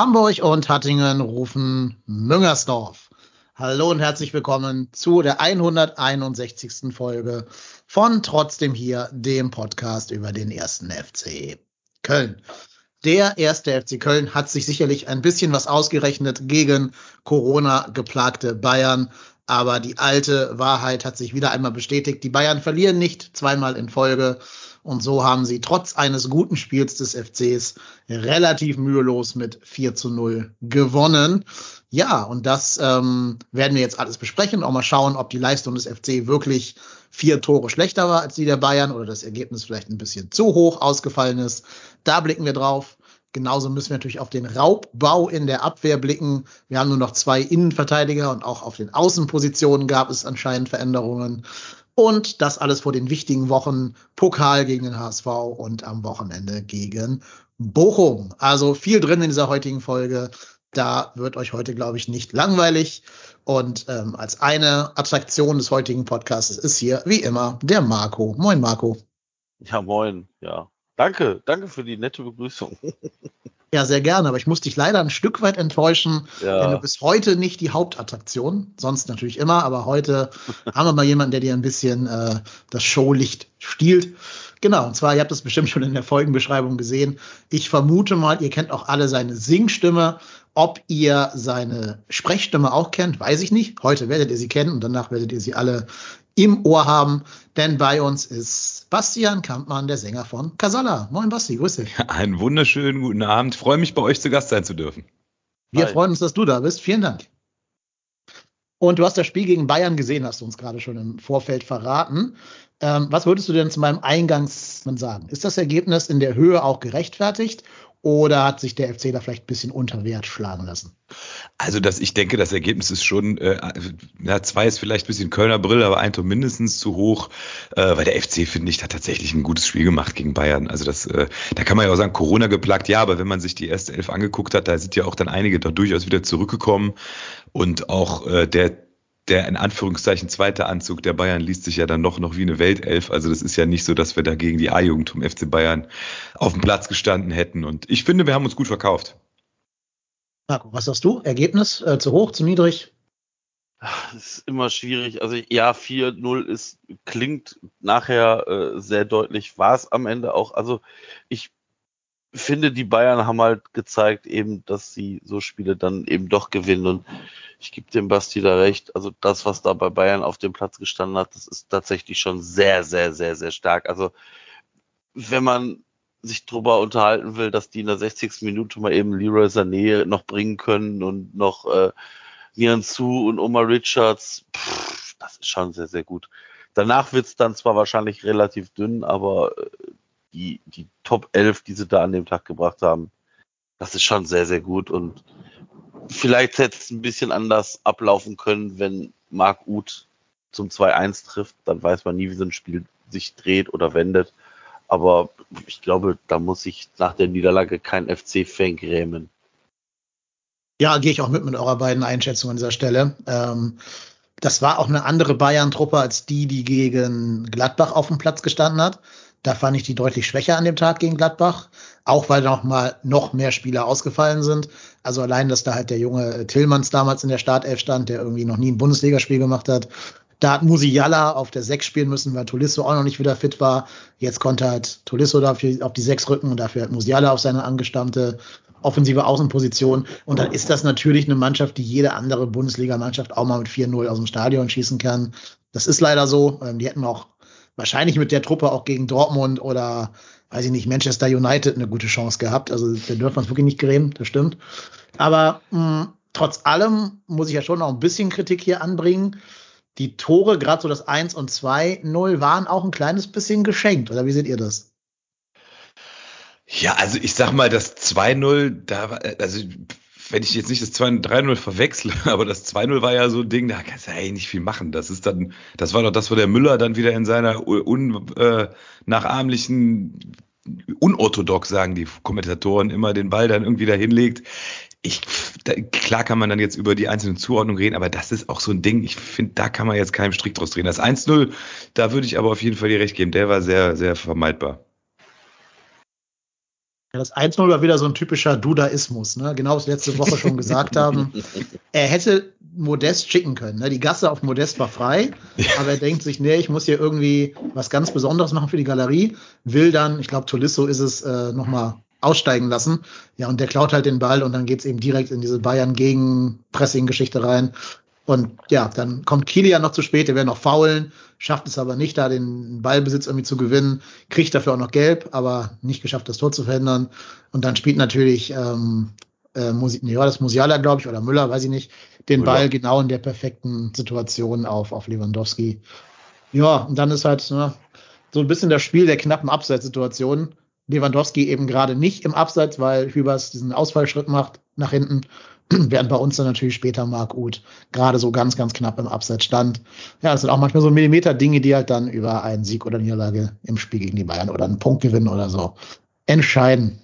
Hamburg und Hattingen rufen Müngersdorf. Hallo und herzlich willkommen zu der 161. Folge von Trotzdem hier, dem Podcast über den ersten FC Köln. Der erste FC Köln hat sich sicherlich ein bisschen was ausgerechnet gegen Corona geplagte Bayern. Aber die alte Wahrheit hat sich wieder einmal bestätigt. Die Bayern verlieren nicht zweimal in Folge. Und so haben sie trotz eines guten Spiels des FCs relativ mühelos mit 4 zu 0 gewonnen. Ja, und das ähm, werden wir jetzt alles besprechen. Auch mal schauen, ob die Leistung des FC wirklich vier Tore schlechter war als die der Bayern oder das Ergebnis vielleicht ein bisschen zu hoch ausgefallen ist. Da blicken wir drauf. Genauso müssen wir natürlich auf den Raubbau in der Abwehr blicken. Wir haben nur noch zwei Innenverteidiger und auch auf den Außenpositionen gab es anscheinend Veränderungen. Und das alles vor den wichtigen Wochen Pokal gegen den HSV und am Wochenende gegen Bochum. Also viel drin in dieser heutigen Folge. Da wird euch heute, glaube ich, nicht langweilig. Und ähm, als eine Attraktion des heutigen Podcasts ist hier, wie immer, der Marco. Moin, Marco. Ja, moin, ja. Danke, danke für die nette Begrüßung. Ja, sehr gerne, aber ich muss dich leider ein Stück weit enttäuschen, Ja. denn du bist heute nicht die Hauptattraktion, sonst natürlich immer, aber heute haben wir mal jemanden, der dir ein bisschen äh, das Showlicht stiehlt. Genau, und zwar, ihr habt das bestimmt schon in der Folgenbeschreibung gesehen. Ich vermute mal, ihr kennt auch alle seine Singstimme. Ob ihr seine Sprechstimme auch kennt, weiß ich nicht. Heute werdet ihr sie kennen und danach werdet ihr sie alle im Ohr haben, denn bei uns ist Bastian Kampmann, der Sänger von Casala. Moin Basti, grüß dich. Einen wunderschönen guten Abend. Freue mich, bei euch zu Gast sein zu dürfen. Wir Hi. freuen uns, dass du da bist. Vielen Dank. Und du hast das Spiel gegen Bayern gesehen, hast du uns gerade schon im Vorfeld verraten. Ähm, was würdest du denn zu meinem Eingangsmann sagen? Ist das Ergebnis in der Höhe auch gerechtfertigt oder hat sich der FC da vielleicht ein bisschen unter Wert schlagen lassen? Also, dass ich denke, das Ergebnis ist schon, äh, ja, zwei ist vielleicht ein bisschen Kölner Brille, aber ein Tor mindestens zu hoch, äh, weil der FC, finde ich, hat tatsächlich ein gutes Spiel gemacht gegen Bayern. Also das, äh, da kann man ja auch sagen, Corona geplagt, ja, aber wenn man sich die erste Elf angeguckt hat, da sind ja auch dann einige da durchaus wieder zurückgekommen und auch äh, der der in Anführungszeichen zweite Anzug der Bayern liest sich ja dann noch, noch wie eine Weltelf. Also das ist ja nicht so, dass wir da gegen die A-Jugend vom FC Bayern auf dem Platz gestanden hätten. Und ich finde, wir haben uns gut verkauft. Marco, was sagst du? Ergebnis äh, zu hoch, zu niedrig? Das ist immer schwierig. Also ja, 4-0 ist, klingt nachher äh, sehr deutlich, war es am Ende auch. Also ich finde, die Bayern haben halt gezeigt eben, dass sie so Spiele dann eben doch gewinnen und ich gebe dem Basti da recht. Also das, was da bei Bayern auf dem Platz gestanden hat, das ist tatsächlich schon sehr, sehr, sehr, sehr stark. Also wenn man sich drüber unterhalten will, dass die in der 60. Minute mal eben Leroy Sané noch bringen können und noch äh, Nian Su und Omar Richards, pff, das ist schon sehr, sehr gut. Danach wird's dann zwar wahrscheinlich relativ dünn, aber äh, die, die Top 11, die sie da an dem Tag gebracht haben, das ist schon sehr, sehr gut und vielleicht hätte es ein bisschen anders ablaufen können, wenn Marc Uth zum 2-1 trifft, dann weiß man nie, wie so ein Spiel sich dreht oder wendet. Aber ich glaube, da muss sich nach der Niederlage kein FC-Fan grämen. Ja, gehe ich auch mit mit eurer beiden Einschätzungen an dieser Stelle. Ähm, das war auch eine andere Bayern-Truppe als die, die gegen Gladbach auf dem Platz gestanden hat. Da fand ich die deutlich schwächer an dem Tag gegen Gladbach, auch weil noch mal noch mehr Spieler ausgefallen sind. Also allein, dass da halt der junge Tillmanns damals in der Startelf stand, der irgendwie noch nie ein Bundesligaspiel gemacht hat. Da hat Musiala auf der 6 spielen müssen, weil Tolisso auch noch nicht wieder fit war. Jetzt konnte halt Tolisso dafür auf die 6 rücken und dafür hat Musiala auf seine angestammte offensive Außenposition. Und dann ist das natürlich eine Mannschaft, die jede andere Bundesliga-Mannschaft auch mal mit 4-0 aus dem Stadion schießen kann. Das ist leider so. Ähm, die hätten auch wahrscheinlich mit der Truppe auch gegen Dortmund oder, weiß ich nicht, Manchester United eine gute Chance gehabt. Also da dürfen wir uns wirklich nicht grämen, das stimmt. Aber mh, trotz allem muss ich ja schon noch ein bisschen Kritik hier anbringen. die Tore, gerade so das 1 und 2-0, waren auch ein kleines bisschen geschenkt. Oder wie seht ihr das? Ja, also ich sag mal, das 2-0, da war, also wenn ich jetzt nicht das 2-3-0 verwechsle, aber das 2-0 war ja so ein Ding, da kannst du ja eigentlich nicht viel machen. Das ist dann, das war doch das, wo der Müller dann wieder in seiner unnachahmlichen, äh, unorthodox, sagen die Kommentatoren, immer den Ball dann irgendwie da hinlegt. Ich, da, klar kann man dann jetzt über die einzelnen Zuordnungen reden, aber das ist auch so ein Ding. Ich finde, da kann man jetzt keinen Strick draus drehen. Das 1-0, da würde ich aber auf jeden Fall dir recht geben. Der war sehr, sehr vermeidbar. Ja, das 1-0 war wieder so ein typischer Dudaismus, ne? Genau was wir letzte Woche schon gesagt haben. Er hätte Modest schicken können. Ne? Die Gasse auf Modest war frei, aber er denkt sich, nee, ich muss hier irgendwie was ganz Besonderes machen für die Galerie. Will dann, ich glaube, Tolisso ist es, äh, nochmal aussteigen lassen. Ja, und der klaut halt den Ball und dann geht's eben direkt in diese Bayern gegen Pressing-Geschichte rein. Und ja, dann kommt Kilian noch zu spät, der wäre noch faulen, schafft es aber nicht, da den Ballbesitz irgendwie zu gewinnen, kriegt dafür auch noch gelb, aber nicht geschafft, das Tor zu verhindern. Und dann spielt natürlich ähm, äh, nee, war das Musiala, glaube ich, oder Müller, weiß ich nicht, den Müller. Ball genau in der perfekten Situation auf, auf Lewandowski. Ja, und dann ist halt ne, so ein bisschen das Spiel der knappen Abseitssituation. Lewandowski eben gerade nicht im Abseits, weil Hübers diesen Ausfallschritt macht nach hinten während bei uns dann natürlich später Marc Uth gerade so ganz, ganz knapp im Abseits stand. Ja, das sind auch manchmal so Millimeter-Dinge, die halt dann über einen Sieg oder Niederlage im Spiel gegen die Bayern oder einen Punktgewinn oder so entscheiden.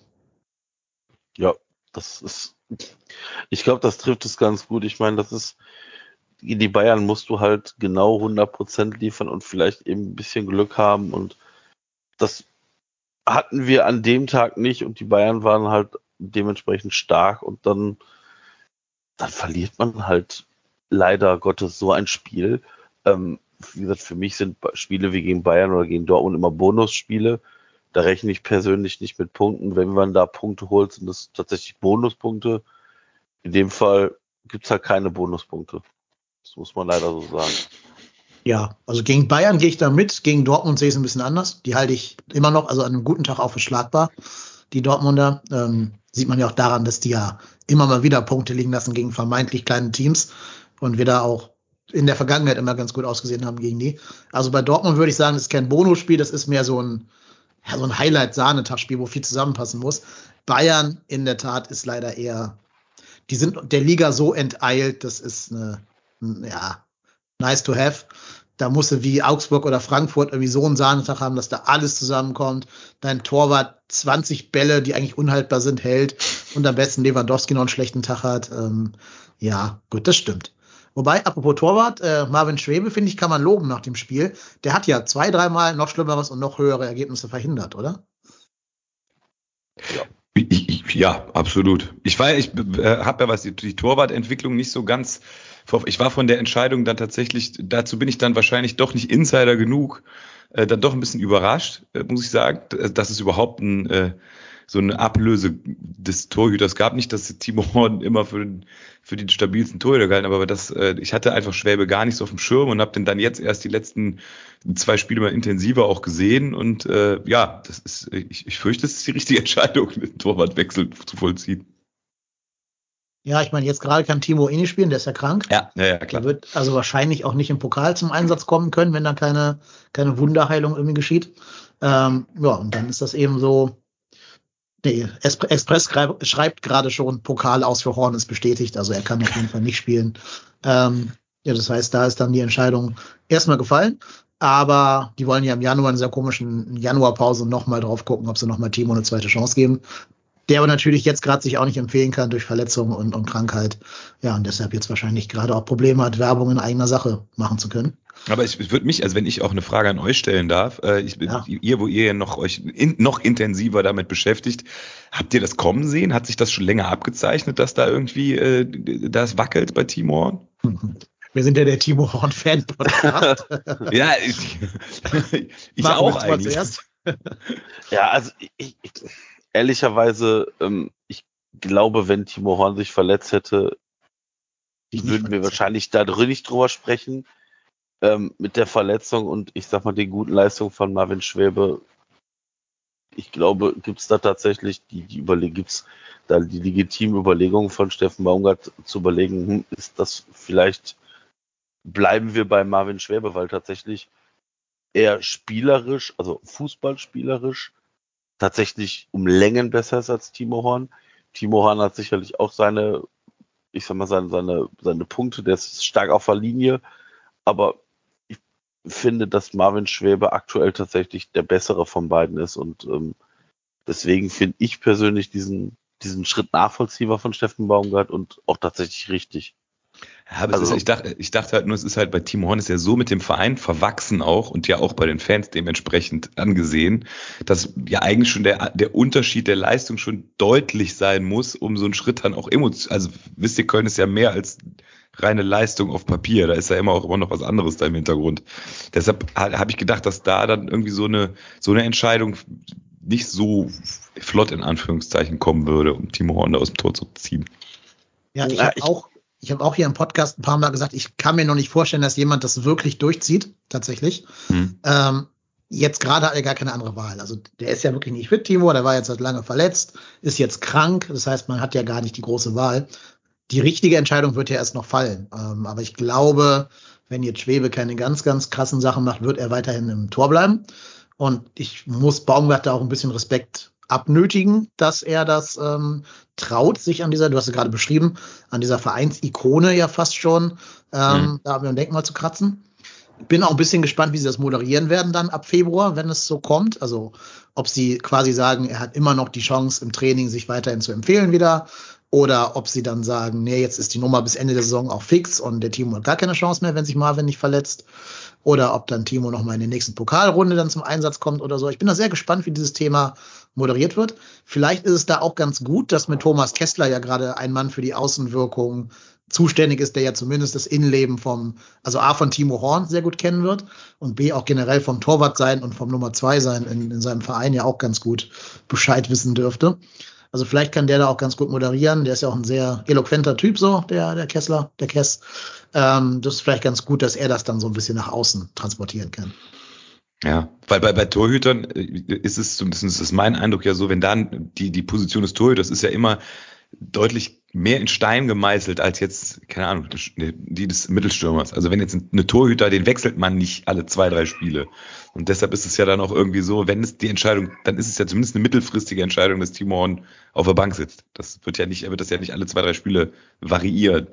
Ja, das ist, ich glaube, das trifft es ganz gut. Ich meine, das ist, in die Bayern musst du halt genau 100% liefern und vielleicht eben ein bisschen Glück haben und das hatten wir an dem Tag nicht und die Bayern waren halt dementsprechend stark und dann dann verliert man halt leider Gottes so ein Spiel. Ähm, wie gesagt, für mich sind Spiele wie gegen Bayern oder gegen Dortmund immer Bonusspiele. Da rechne ich persönlich nicht mit Punkten. Wenn man da Punkte holt, sind das tatsächlich Bonuspunkte. In dem Fall gibt's halt keine Bonuspunkte. Das muss man leider so sagen. Ja, also gegen Bayern gehe ich da mit. Gegen Dortmund sehe ich es ein bisschen anders. Die halte ich immer noch, also an einem guten Tag auch für schlagbar. Die Dortmunder. Ähm, Sieht man ja auch daran, dass die ja immer mal wieder Punkte liegen lassen gegen vermeintlich kleine Teams und wir da auch in der Vergangenheit immer ganz gut ausgesehen haben gegen die. Also bei Dortmund würde ich sagen, das ist kein Bonusspiel, das ist mehr so ein, ja, so ein Highlight-Sahnetagspiel, wo viel zusammenpassen muss. Bayern in der Tat ist leider eher, die sind der Liga so enteilt, das ist eine, ja, nice to have da musst du wie Augsburg oder Frankfurt irgendwie so einen Sahnetag haben, dass da alles zusammenkommt. Dein Torwart 20 Bälle, die eigentlich unhaltbar sind, hält und am besten Lewandowski noch einen schlechten Tag hat. Ähm, ja, gut, das stimmt. Wobei, apropos Torwart, äh, Marvin Schwebe, finde ich, kann man loben nach dem Spiel. Der hat ja zwei, dreimal noch Schlimmeres und noch höhere Ergebnisse verhindert, oder? Ja. Ja, absolut. Ich war, ich äh, habe ja was die, die Torwartentwicklung nicht so ganz ich war von der Entscheidung dann tatsächlich, dazu bin ich dann wahrscheinlich doch nicht Insider genug, äh, dann doch ein bisschen überrascht, äh, muss ich sagen, dass es überhaupt ein, äh, so eine Ablöse des Torhüters gab. Nicht, dass Timo Horn immer für den, für den stabilsten Torhüter gehalten, aber das, äh, ich hatte einfach Schwäbe gar nicht so auf dem Schirm und habe den dann jetzt erst die letzten zwei Spiele mal intensiver auch gesehen und äh, ja, das ist, ich, ich fürchte, es ist die richtige Entscheidung, den Torwartwechsel zu vollziehen. Ja, ich meine, jetzt gerade kann Timo eh nicht spielen, der ist ja krank. Ja, ja, ja klar. Der wird also wahrscheinlich auch nicht im Pokal zum Einsatz kommen können, wenn da keine, keine Wunderheilung irgendwie geschieht. Ähm, ja, und dann ist das eben so. Nee, Express schreibt, gerade schon, Pokal aus für Horn ist bestätigt, also er kann auf jeden Fall nicht spielen. Ähm, ja, das heißt, da ist dann die Entscheidung erstmal gefallen. Aber die wollen ja im Januar in dieser komischen Januarpause nochmal drauf gucken, ob sie nochmal Timo eine zweite Chance geben der aber natürlich jetzt gerade sich auch nicht empfehlen kann durch Verletzung und, und Krankheit. Ja, und deshalb jetzt wahrscheinlich gerade auch Probleme hat, Werbung in eigener Sache machen zu können. Aber ich, ich würde mich, also wenn ich auch eine Frage an euch stellen darf, äh, ich, ja. ihr, wo ihr noch euch in, noch intensiver damit beschäftigt, habt ihr das kommen sehen? Hat sich das schon länger abgezeichnet, dass da irgendwie äh, das wackelt bei Timor? Wir sind ja der Timo Horn Fan Podcast. ja, ich, ich auch eigentlich. ja, also ich, ich, ehrlicherweise, ähm, ich glaube, wenn Timo Horn sich verletzt hätte, würden wir wahrscheinlich da drin nicht drüber sprechen. Ähm, mit der Verletzung und ich sag mal den guten Leistungen von Marvin Schwäbe. Ich glaube, gibt es da tatsächlich die, die Überlegung, gibt's da die legitimen Überlegungen von Steffen Baumgart zu überlegen, hm, ist das vielleicht bleiben wir bei Marvin Schwäbe, weil tatsächlich er spielerisch, also fußballspielerisch, tatsächlich um Längen besser ist als Timo Horn. Timo Horn hat sicherlich auch seine, ich sag mal, seine, seine, seine Punkte, der ist stark auf der Linie, aber ich finde, dass Marvin Schwäbe aktuell tatsächlich der bessere von beiden ist und ähm, deswegen finde ich persönlich diesen, diesen Schritt nachvollziehbar von Steffen Baumgart und auch tatsächlich richtig. Ja, aber also, ist, ich, dachte, ich dachte halt nur, es ist halt bei Timo Horn ist ja so mit dem Verein verwachsen auch und ja auch bei den Fans dementsprechend angesehen, dass ja eigentlich schon der, der Unterschied der Leistung schon deutlich sein muss, um so einen Schritt dann auch emotional, also wisst ihr, Köln ist ja mehr als reine Leistung auf Papier, da ist ja immer auch immer noch was anderes da im Hintergrund. Deshalb habe ich gedacht, dass da dann irgendwie so eine, so eine Entscheidung nicht so flott in Anführungszeichen kommen würde, um Timo Horn da aus dem Tor zu ziehen. Ja, ich habe auch ich habe auch hier im Podcast ein paar Mal gesagt, ich kann mir noch nicht vorstellen, dass jemand das wirklich durchzieht, tatsächlich. Hm. Ähm, jetzt gerade hat er gar keine andere Wahl. Also der ist ja wirklich nicht fit, Timo, der war jetzt seit lange verletzt, ist jetzt krank, das heißt, man hat ja gar nicht die große Wahl. Die richtige Entscheidung wird ja erst noch fallen. Ähm, aber ich glaube, wenn jetzt Schwebe keine ganz, ganz krassen Sachen macht, wird er weiterhin im Tor bleiben. Und ich muss Baumgart da auch ein bisschen Respekt abnötigen, dass er das ähm, traut, sich an dieser, du hast es gerade beschrieben, an dieser Vereinsikone ja fast schon, ähm, mhm. da haben wir ein Denkmal zu kratzen. Bin auch ein bisschen gespannt, wie sie das moderieren werden dann ab Februar, wenn es so kommt. Also ob sie quasi sagen, er hat immer noch die Chance im Training, sich weiterhin zu empfehlen wieder. Oder ob sie dann sagen, nee, jetzt ist die Nummer bis Ende der Saison auch fix und der Timo hat gar keine Chance mehr, wenn sich Marvin nicht verletzt oder ob dann Timo noch mal in der nächsten Pokalrunde dann zum Einsatz kommt oder so. Ich bin da sehr gespannt, wie dieses Thema moderiert wird. Vielleicht ist es da auch ganz gut, dass mit Thomas Kessler ja gerade ein Mann für die Außenwirkung zuständig ist, der ja zumindest das Innenleben vom, also A von Timo Horn sehr gut kennen wird und B auch generell vom Torwart sein und vom Nummer zwei sein in, in seinem Verein ja auch ganz gut Bescheid wissen dürfte. Also vielleicht kann der da auch ganz gut moderieren. Der ist ja auch ein sehr eloquenter Typ, so, der, der Kessler, der Kess. Ähm, das ist vielleicht ganz gut, dass er das dann so ein bisschen nach außen transportieren kann. Ja, weil bei, bei Torhütern äh, ist es, zumindest ist mein Eindruck ja so, wenn dann die, die Position des Torhüters ist ja immer deutlich mehr in Stein gemeißelt als jetzt, keine Ahnung, die des Mittelstürmers. Also wenn jetzt eine Torhüter, den wechselt man nicht alle zwei, drei Spiele. Und deshalb ist es ja dann auch irgendwie so, wenn es die Entscheidung, dann ist es ja zumindest eine mittelfristige Entscheidung, dass Timo Horn auf der Bank sitzt. Das wird ja nicht, er wird das ja nicht alle zwei, drei Spiele variieren.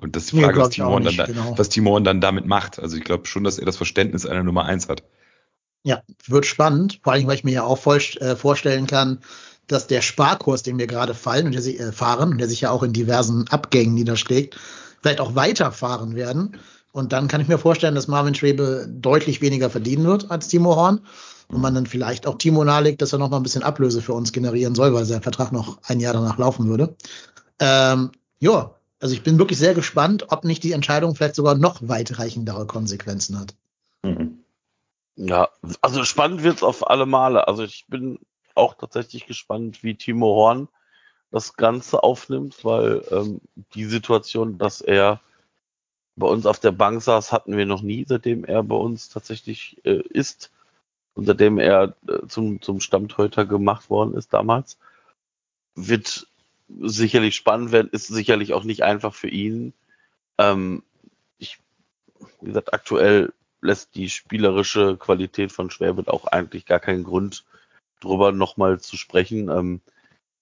Und das ist die Frage, nee, was, Timo nicht, dann, genau. was Timo Horn dann damit macht. Also ich glaube schon, dass er das Verständnis einer Nummer eins hat. Ja, wird spannend, vor allem, weil ich mir ja auch voll, äh, vorstellen kann, dass der Sparkurs, den wir gerade fallen und der sich, äh, fahren und der sich ja auch in diversen Abgängen niederschlägt, vielleicht auch weiterfahren werden. Und dann kann ich mir vorstellen, dass Marvin Schwebe deutlich weniger verdienen wird als Timo Horn. Und man dann vielleicht auch Timo nahelegt, dass er noch mal ein bisschen Ablöse für uns generieren soll, weil sein Vertrag noch ein Jahr danach laufen würde. Ähm, ja, also ich bin wirklich sehr gespannt, ob nicht die Entscheidung vielleicht sogar noch weitreichendere Konsequenzen hat. Mhm. Ja, also spannend wird's auf alle Male. Also ich bin auch tatsächlich gespannt, wie Timo Horn das Ganze aufnimmt, weil ähm, die Situation, dass er bei uns auf der Bank saß, hatten wir noch nie, seitdem er bei uns tatsächlich äh, ist und seitdem er äh, zum, zum Stammteuter gemacht worden ist damals. Wird sicherlich spannend werden, ist sicherlich auch nicht einfach für ihn. Ähm, ich, wie gesagt, aktuell lässt die spielerische Qualität von Schwäbe auch eigentlich gar keinen Grund drüber nochmal zu sprechen. Ähm,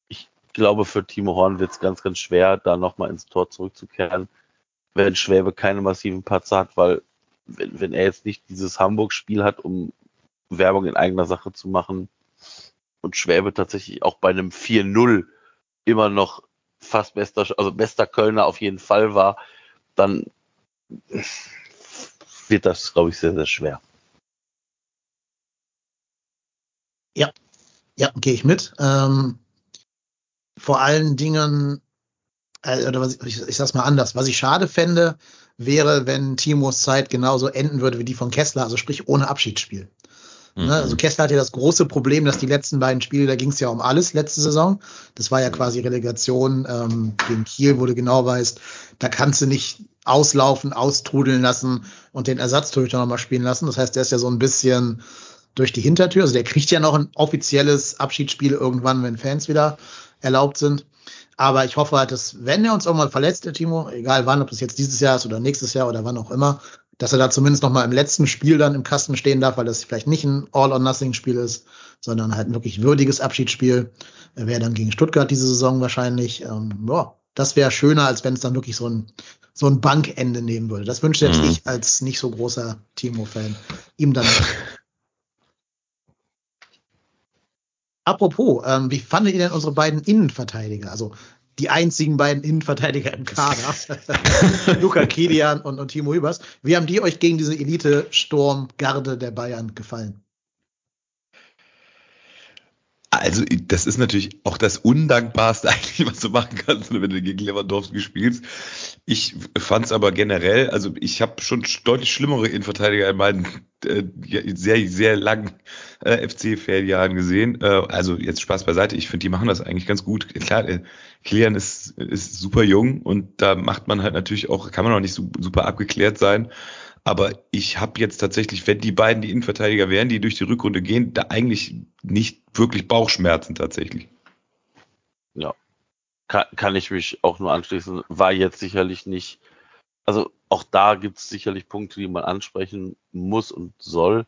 ich glaube, für Timo Horn wird es ganz, ganz schwer, da nochmal ins Tor zurückzukehren, wenn Schwäbe keine massiven Patzer hat, weil wenn, wenn er jetzt nicht dieses Hamburg-Spiel hat, um Werbung in eigener Sache zu machen und Schwäbe tatsächlich auch bei einem 4-0 immer noch fast bester, also bester Kölner auf jeden Fall war, dann wird das, glaube ich, sehr, sehr schwer. Ja, ja, gehe ich mit. Ähm, vor allen Dingen, äh, oder was, ich, ich sag's mal anders, was ich schade fände, wäre, wenn Timos Zeit genauso enden würde wie die von Kessler, also sprich ohne Abschiedsspiel. Ne, mhm. Also Kessler hatte das große Problem, dass die letzten beiden Spiele, da ging es ja um alles letzte Saison. Das war ja quasi Relegation ähm, gegen Kiel, wo du genau weißt, da kannst du nicht auslaufen, austrudeln lassen und den Ersatztorhüter nochmal spielen lassen. Das heißt, der ist ja so ein bisschen durch die Hintertür. Also der kriegt ja noch ein offizielles Abschiedsspiel irgendwann, wenn Fans wieder erlaubt sind. Aber ich hoffe halt, dass, wenn er uns irgendwann verletzt, der Timo, egal wann, ob das jetzt dieses Jahr ist oder nächstes Jahr oder wann auch immer, dass er da zumindest noch mal im letzten Spiel dann im Kasten stehen darf, weil das vielleicht nicht ein All-or-Nothing-Spiel ist, sondern halt ein wirklich würdiges Abschiedsspiel. Wäre dann gegen Stuttgart diese Saison wahrscheinlich. Ähm, ja, das wäre schöner, als wenn es dann wirklich so ein, so ein Bankende nehmen würde. Das wünsche selbst mhm. ich als nicht so großer Timo-Fan ihm dann. Apropos, ähm, wie fandet ihr denn unsere beiden Innenverteidiger? Also die einzigen beiden Innenverteidiger im Kader, Luca Kilian und, und Timo Hübers. Wie haben die euch gegen diese Elite-Sturmgarde der Bayern gefallen? Also, das ist natürlich auch das Undankbarste eigentlich, was du machen kannst, wenn du gegen Lewandowski spielst. Ich fand es aber generell, also ich habe schon deutlich schlimmere Innenverteidiger in meinen äh, sehr, sehr langen äh, FC-Fanjahren gesehen. Äh, also jetzt Spaß beiseite, ich finde, die machen das eigentlich ganz gut. Klar, äh, Kilian ist, ist super jung und da macht man halt natürlich auch, kann man auch nicht so, super abgeklärt sein. Aber ich habe jetzt tatsächlich, wenn die beiden die Innenverteidiger wären, die durch die Rückrunde gehen, da eigentlich nicht wirklich Bauchschmerzen tatsächlich. Ja, kann, kann ich mich auch nur anschließen. War jetzt sicherlich nicht, also auch da gibt es sicherlich Punkte, die man ansprechen muss und soll.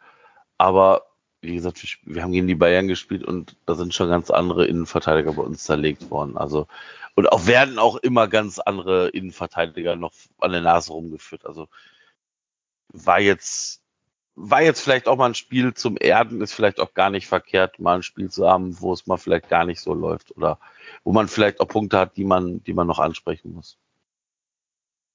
Aber wie gesagt, wir haben gegen die Bayern gespielt und da sind schon ganz andere Innenverteidiger bei uns zerlegt worden. Also und auch werden auch immer ganz andere Innenverteidiger noch an der Nase rumgeführt. Also war jetzt, war jetzt vielleicht auch mal ein Spiel zum Erden, ist vielleicht auch gar nicht verkehrt, mal ein Spiel zu haben, wo es mal vielleicht gar nicht so läuft oder wo man vielleicht auch Punkte hat, die man, die man noch ansprechen muss.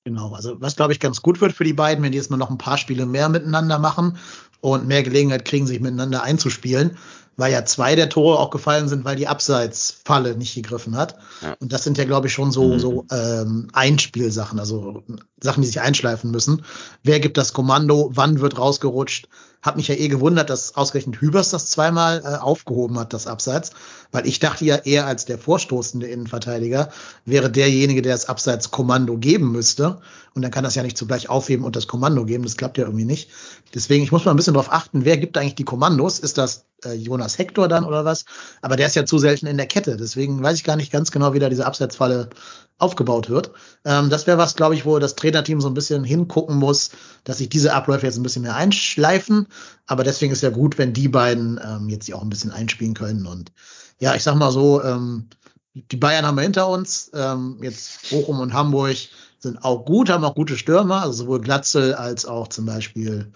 Genau, also was glaube ich ganz gut wird für die beiden, wenn die jetzt mal noch ein paar Spiele mehr miteinander machen und mehr Gelegenheit kriegen, sich miteinander einzuspielen, weil ja zwei der Tore auch gefallen sind, weil die Abseitsfalle nicht gegriffen hat. Ja. Und das sind ja, glaube ich, schon so, mhm. so ähm, Einspielsachen, also Sachen, die sich einschleifen müssen. Wer gibt das Kommando? Wann wird rausgerutscht? Hab mich ja eh gewundert, dass ausgerechnet Hübers das zweimal äh, aufgehoben hat, das Abseits, weil ich dachte ja eher als der vorstoßende Innenverteidiger wäre derjenige, der das Abseitskommando geben müsste. Und dann kann das ja nicht zugleich aufheben und das Kommando geben. Das klappt ja irgendwie nicht. Deswegen, ich muss mal ein bisschen darauf achten, wer gibt eigentlich die Kommandos? Ist das äh, Jonas Hector dann oder was? Aber der ist ja zu selten in der Kette. Deswegen weiß ich gar nicht ganz genau, wie da diese Abseitsfalle aufgebaut wird. Ähm, das wäre was, glaube ich, wo das Trainerteam so ein bisschen hingucken muss, dass sich diese Abläufe jetzt ein bisschen mehr einschleifen. Aber deswegen ist ja gut, wenn die beiden ähm, jetzt die auch ein bisschen einspielen können. Und ja, ich sag mal so, ähm, die Bayern haben wir hinter uns. Ähm, jetzt Bochum und Hamburg sind auch gut, haben auch gute Stürmer, also sowohl Glatzel als auch zum Beispiel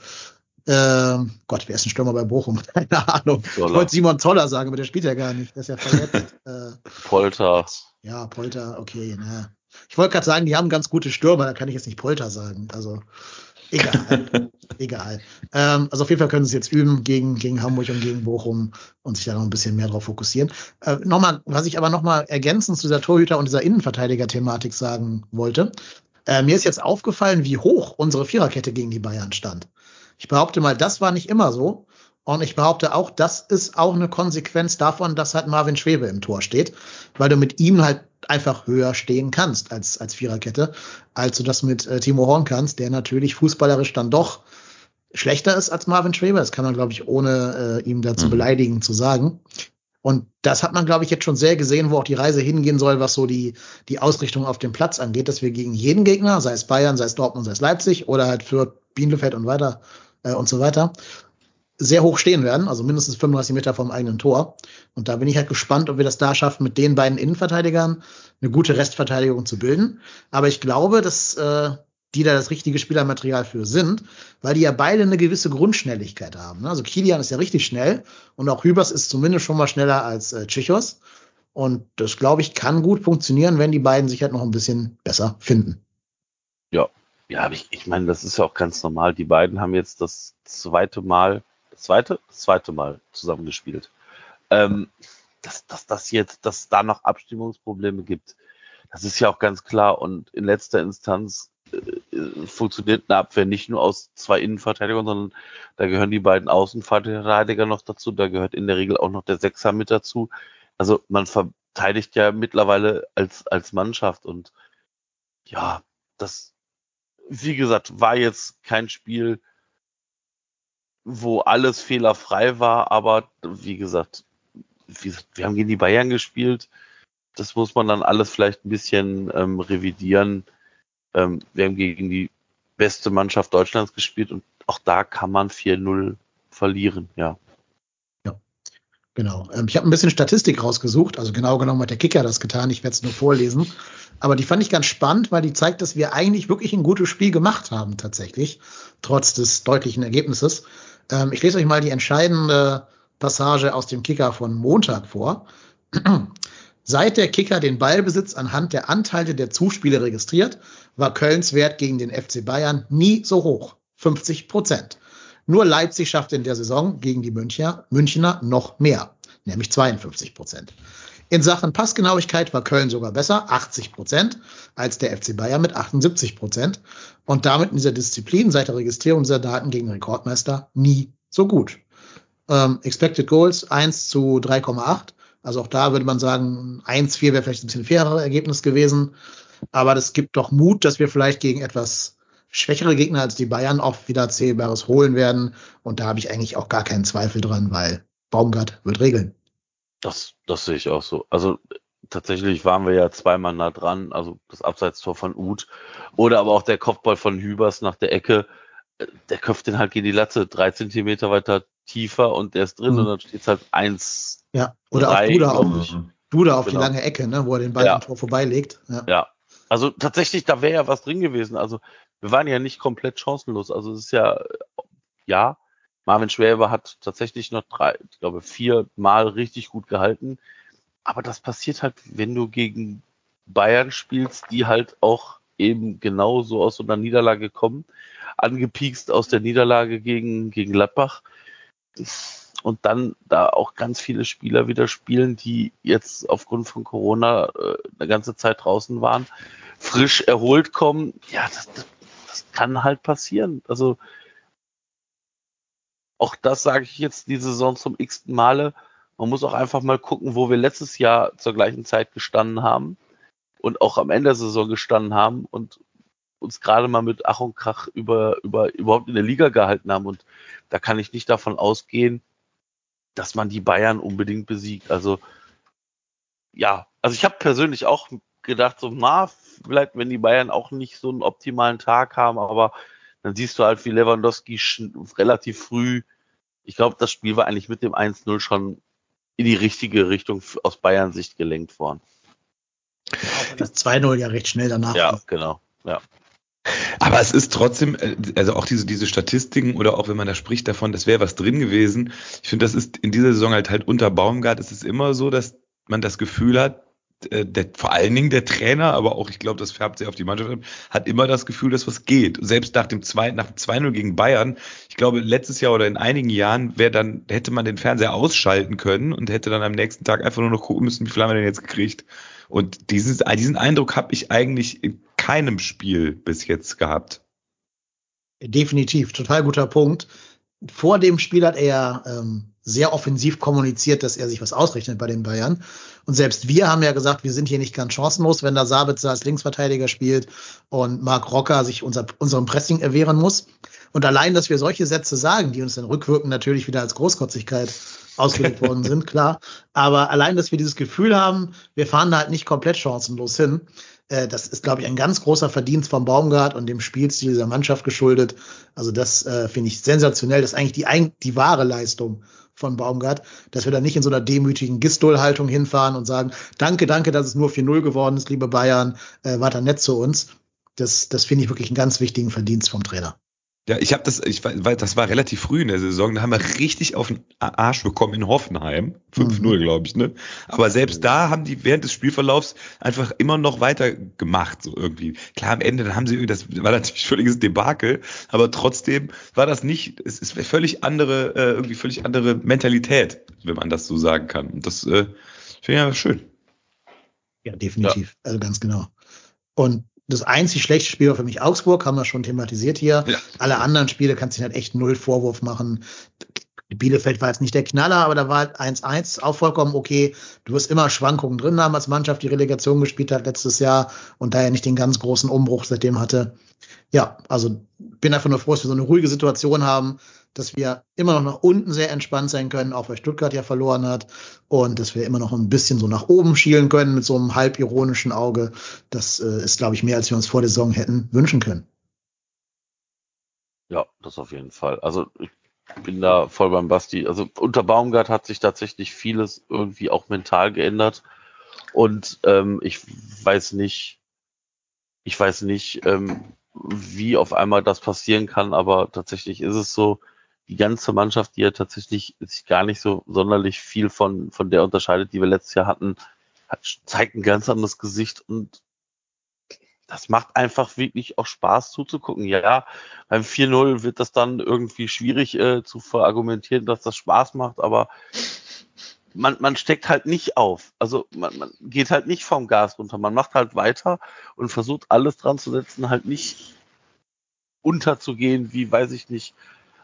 ähm, Gott, wer ist ein Stürmer bei Bochum? Keine Ahnung. Zoller. Ich wollte Simon Zoller sagen, aber der spielt ja gar nicht. Der ist ja verletzt. äh, Polter. Ja, Polter, okay. Na. Ich wollte gerade sagen, die haben ganz gute Stürmer, da kann ich jetzt nicht Polter sagen. Also egal. egal. Ähm, also auf jeden Fall können sie es jetzt üben gegen, gegen Hamburg und gegen Bochum und sich da noch ein bisschen mehr drauf fokussieren. Äh, nochmal, was ich aber nochmal ergänzend zu dieser Torhüter- und dieser Innenverteidiger-Thematik sagen wollte. Äh, mir ist jetzt aufgefallen, wie hoch unsere Viererkette gegen die Bayern stand. Ich behaupte mal, das war nicht immer so. Und ich behaupte auch, das ist auch eine Konsequenz davon, dass halt Marvin Schwebe im Tor steht, weil du mit ihm halt einfach höher stehen kannst als, als Viererkette, als du das mit äh, Timo Horn kannst, der natürlich fußballerisch dann doch schlechter ist als Marvin Schwebe. Das kann man, glaube ich, ohne äh, ihm dazu mhm. beleidigen zu sagen. Und das hat man, glaube ich, jetzt schon sehr gesehen, wo auch die Reise hingehen soll, was so die, die Ausrichtung auf dem Platz angeht, dass wir gegen jeden Gegner, sei es Bayern, sei es Dortmund, sei es Leipzig oder halt für Bielefeld und weiter äh, und so weiter, sehr hoch stehen werden, also mindestens 35 Meter vom eigenen Tor. Und da bin ich halt gespannt, ob wir das da schaffen, mit den beiden Innenverteidigern eine gute Restverteidigung zu bilden. Aber ich glaube, dass äh, die da das richtige Spielermaterial für sind, weil die ja beide eine gewisse Grundschnelligkeit haben. Ne? Also Kilian ist ja richtig schnell und auch Hübers ist zumindest schon mal schneller als äh, Tschichos. Und das, glaube ich, kann gut funktionieren, wenn die beiden sich halt noch ein bisschen besser finden. Ja, ja, ich, ich meine, das ist ja auch ganz normal. Die beiden haben jetzt das zweite Mal, das zweite, das zweite Mal zusammengespielt. Ähm, dass, dass das jetzt, dass da noch Abstimmungsprobleme gibt, das ist ja auch ganz klar. Und in letzter Instanz äh, äh, funktioniert eine Abwehr nicht nur aus zwei Innenverteidigern, sondern da gehören die beiden Außenverteidiger noch dazu. Da gehört in der Regel auch noch der Sechser mit dazu. Also man verteidigt ja mittlerweile als, als Mannschaft und ja, das, wie gesagt, war jetzt kein Spiel, wo alles fehlerfrei war, aber wie gesagt, wir haben gegen die Bayern gespielt. Das muss man dann alles vielleicht ein bisschen ähm, revidieren. Ähm, wir haben gegen die beste Mannschaft Deutschlands gespielt und auch da kann man 4-0 verlieren, ja. Ja, genau. Ähm, ich habe ein bisschen Statistik rausgesucht, also genau genommen hat der Kicker das getan, ich werde es nur vorlesen. Aber die fand ich ganz spannend, weil die zeigt, dass wir eigentlich wirklich ein gutes Spiel gemacht haben, tatsächlich, trotz des deutlichen Ergebnisses. Ähm, ich lese euch mal die entscheidende Passage aus dem Kicker von Montag vor. Seit der Kicker den Ballbesitz anhand der Anteile der Zuspiele registriert, war Kölns Wert gegen den FC Bayern nie so hoch. 50 Prozent. Nur Leipzig schaffte in der Saison gegen die Münchner, Münchner noch mehr, nämlich 52 Prozent. In Sachen Passgenauigkeit war Köln sogar besser, 80 Prozent, als der FC Bayern mit 78 Prozent und damit in dieser Disziplin seit der Registrierung dieser Daten gegen Rekordmeister nie so gut. Ähm, Expected Goals 1 zu 3,8. Also auch da würde man sagen, 1-4 wäre vielleicht ein bisschen fairer Ergebnis gewesen. Aber das gibt doch Mut, dass wir vielleicht gegen etwas schwächere Gegner als die Bayern auch wieder Zählbares holen werden. Und da habe ich eigentlich auch gar keinen Zweifel dran, weil Baumgart wird regeln. Das, das sehe ich auch so. Also tatsächlich waren wir ja zweimal nah dran, also das Abseitstor von Uth oder aber auch der Kopfball von Hübers nach der Ecke. Äh, der köpft den halt gegen die Latte drei Zentimeter weiter tiefer und der ist drin mhm. und dann steht es halt eins. Ja, oder drei, auch Duda auf, Duda auf genau. die lange Ecke, ne, wo er den Ball ja. im Tor vorbeilegt. Ja. ja, also tatsächlich, da wäre ja was drin gewesen. Also wir waren ja nicht komplett chancenlos. Also es ist ja, ja, Marvin Schwäbe hat tatsächlich noch drei, ich glaube, vier Mal richtig gut gehalten. Aber das passiert halt, wenn du gegen Bayern spielst, die halt auch eben genauso aus so einer Niederlage kommen, angepiekst aus der Niederlage gegen, gegen Gladbach und dann da auch ganz viele Spieler wieder spielen, die jetzt aufgrund von Corona äh, eine ganze Zeit draußen waren, frisch erholt kommen, ja, das, das, das kann halt passieren. Also auch das sage ich jetzt die Saison zum x-ten Male. Man muss auch einfach mal gucken, wo wir letztes Jahr zur gleichen Zeit gestanden haben und auch am Ende der Saison gestanden haben und uns gerade mal mit Ach und Krach über, über überhaupt in der Liga gehalten haben. Und da kann ich nicht davon ausgehen, dass man die Bayern unbedingt besiegt. Also ja, also ich habe persönlich auch gedacht, so, na, vielleicht, wenn die Bayern auch nicht so einen optimalen Tag haben, aber dann siehst du halt, wie Lewandowski relativ früh, ich glaube, das Spiel war eigentlich mit dem 1-0 schon in die richtige Richtung aus Bayern Sicht gelenkt worden. Das 2-0 ja recht schnell danach. Ja, genau. Ja. Aber es ist trotzdem, äh, also auch diese, diese Statistiken oder auch wenn man da spricht davon, das wäre was drin gewesen. Ich finde, das ist in dieser Saison halt halt unter Baumgart. Es ist immer so, dass man das Gefühl hat, äh, der, vor allen Dingen der Trainer, aber auch, ich glaube, das färbt sehr auf die Mannschaft, hat immer das Gefühl, dass was geht. Selbst nach dem 2 nach 2-0 gegen Bayern, ich glaube, letztes Jahr oder in einigen Jahren dann, hätte man den Fernseher ausschalten können und hätte dann am nächsten Tag einfach nur noch gucken müssen, wie viel haben wir denn jetzt gekriegt. Und dieses, diesen Eindruck habe ich eigentlich in keinem Spiel bis jetzt gehabt. Definitiv, total guter Punkt. Vor dem Spiel hat er ähm, sehr offensiv kommuniziert, dass er sich was ausrechnet bei den Bayern. Und selbst wir haben ja gesagt, wir sind hier nicht ganz chancenlos, wenn da Sabitzer als Linksverteidiger spielt und Marc Rocker sich unser, unserem Pressing erwehren muss. Und allein, dass wir solche Sätze sagen, die uns dann rückwirken natürlich wieder als Großkotzigkeit ausgelegt worden sind, klar. Aber allein, dass wir dieses Gefühl haben, wir fahren da halt nicht komplett chancenlos hin, äh, das ist, glaube ich, ein ganz großer Verdienst vom Baumgart und dem Spielstil dieser Mannschaft geschuldet. Also das äh, finde ich sensationell. Das ist eigentlich die, die wahre Leistung von Baumgart, dass wir da nicht in so einer demütigen Gistol-Haltung hinfahren und sagen, danke, danke, dass es nur 4-0 geworden ist, liebe Bayern, äh, war da nett zu uns. Das, das finde ich wirklich einen ganz wichtigen Verdienst vom Trainer. Ja, ich habe das, ich weil das war relativ früh in der Saison, da haben wir richtig auf den Arsch bekommen in Hoffenheim. 5-0, mhm. glaube ich, ne? Aber selbst da haben die während des Spielverlaufs einfach immer noch weiter gemacht, so irgendwie. Klar, am Ende, dann haben sie, das war natürlich völliges Debakel, aber trotzdem war das nicht, es ist völlig andere, äh, irgendwie völlig andere Mentalität, wenn man das so sagen kann. Und das äh, finde ich ja schön. Ja, definitiv. Ja. Also ganz genau. Und das einzig schlechte Spiel war für mich Augsburg, haben wir schon thematisiert hier. Ja. Alle anderen Spiele kannst du halt echt null Vorwurf machen. Bielefeld war jetzt nicht der Knaller, aber da war halt 1-1 auch vollkommen okay. Du wirst immer Schwankungen drin haben als Mannschaft, die Relegation gespielt hat letztes Jahr und daher nicht den ganz großen Umbruch seitdem hatte. Ja, also bin einfach nur froh, dass wir so eine ruhige Situation haben, dass wir immer noch nach unten sehr entspannt sein können, auch weil Stuttgart ja verloren hat. Und dass wir immer noch ein bisschen so nach oben schielen können mit so einem halb ironischen Auge. Das äh, ist, glaube ich, mehr, als wir uns vor der Saison hätten wünschen können. Ja, das auf jeden Fall. Also ich bin da voll beim Basti. Also unter Baumgart hat sich tatsächlich vieles irgendwie auch mental geändert. Und ähm, ich weiß nicht, ich weiß nicht, ähm, wie auf einmal das passieren kann, aber tatsächlich ist es so, die ganze Mannschaft, die ja tatsächlich sich gar nicht so sonderlich viel von, von der unterscheidet, die wir letztes Jahr hatten, hat, zeigt ein ganz anderes Gesicht und das macht einfach wirklich auch Spaß zuzugucken. Ja, beim 4-0 wird das dann irgendwie schwierig äh, zu verargumentieren, dass das Spaß macht, aber man, man steckt halt nicht auf. Also man, man geht halt nicht vom Gas runter. Man macht halt weiter und versucht alles dran zu setzen, halt nicht unterzugehen, wie weiß ich nicht,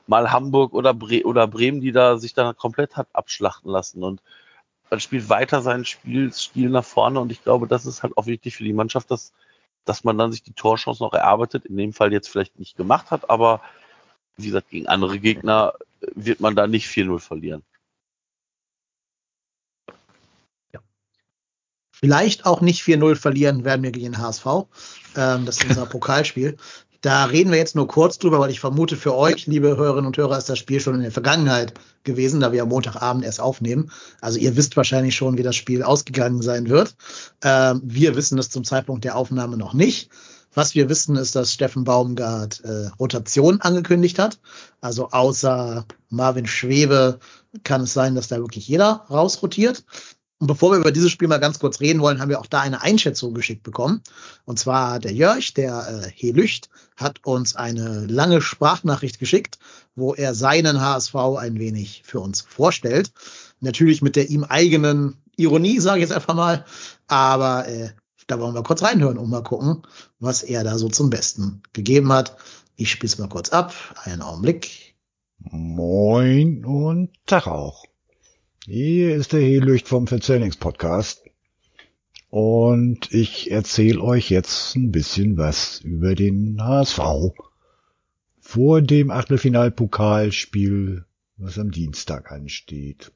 mal Hamburg oder, Bre oder Bremen, die da sich dann komplett hat abschlachten lassen. Und man spielt weiter seinen Spielstil nach vorne und ich glaube, das ist halt auch wichtig für die Mannschaft, dass dass man dann sich die Torchance noch erarbeitet, in dem Fall jetzt vielleicht nicht gemacht hat, aber wie gesagt, gegen andere Gegner wird man da nicht 4-0 verlieren. Vielleicht auch nicht 4-0 verlieren werden wir gegen HSV. Ähm, das ist unser Pokalspiel. Da reden wir jetzt nur kurz drüber, weil ich vermute, für euch, liebe Hörerinnen und Hörer, ist das Spiel schon in der Vergangenheit gewesen, da wir am Montagabend erst aufnehmen. Also ihr wisst wahrscheinlich schon, wie das Spiel ausgegangen sein wird. Ähm, wir wissen es zum Zeitpunkt der Aufnahme noch nicht. Was wir wissen, ist, dass Steffen Baumgart äh, Rotation angekündigt hat. Also außer Marvin Schwebe kann es sein, dass da wirklich jeder rausrotiert. Und bevor wir über dieses Spiel mal ganz kurz reden wollen, haben wir auch da eine Einschätzung geschickt bekommen. Und zwar der Jörg, der äh, Helücht, hat uns eine lange Sprachnachricht geschickt, wo er seinen HSV ein wenig für uns vorstellt. Natürlich mit der ihm eigenen Ironie, sage ich jetzt einfach mal. Aber äh, da wollen wir kurz reinhören und mal gucken, was er da so zum Besten gegeben hat. Ich spiele es mal kurz ab. Einen Augenblick. Moin und Tag auch. Hier ist der Helücht vom Verzählungspodcast. Und ich erzähle euch jetzt ein bisschen was über den HSV vor dem Achtelfinalpokalspiel, was am Dienstag ansteht.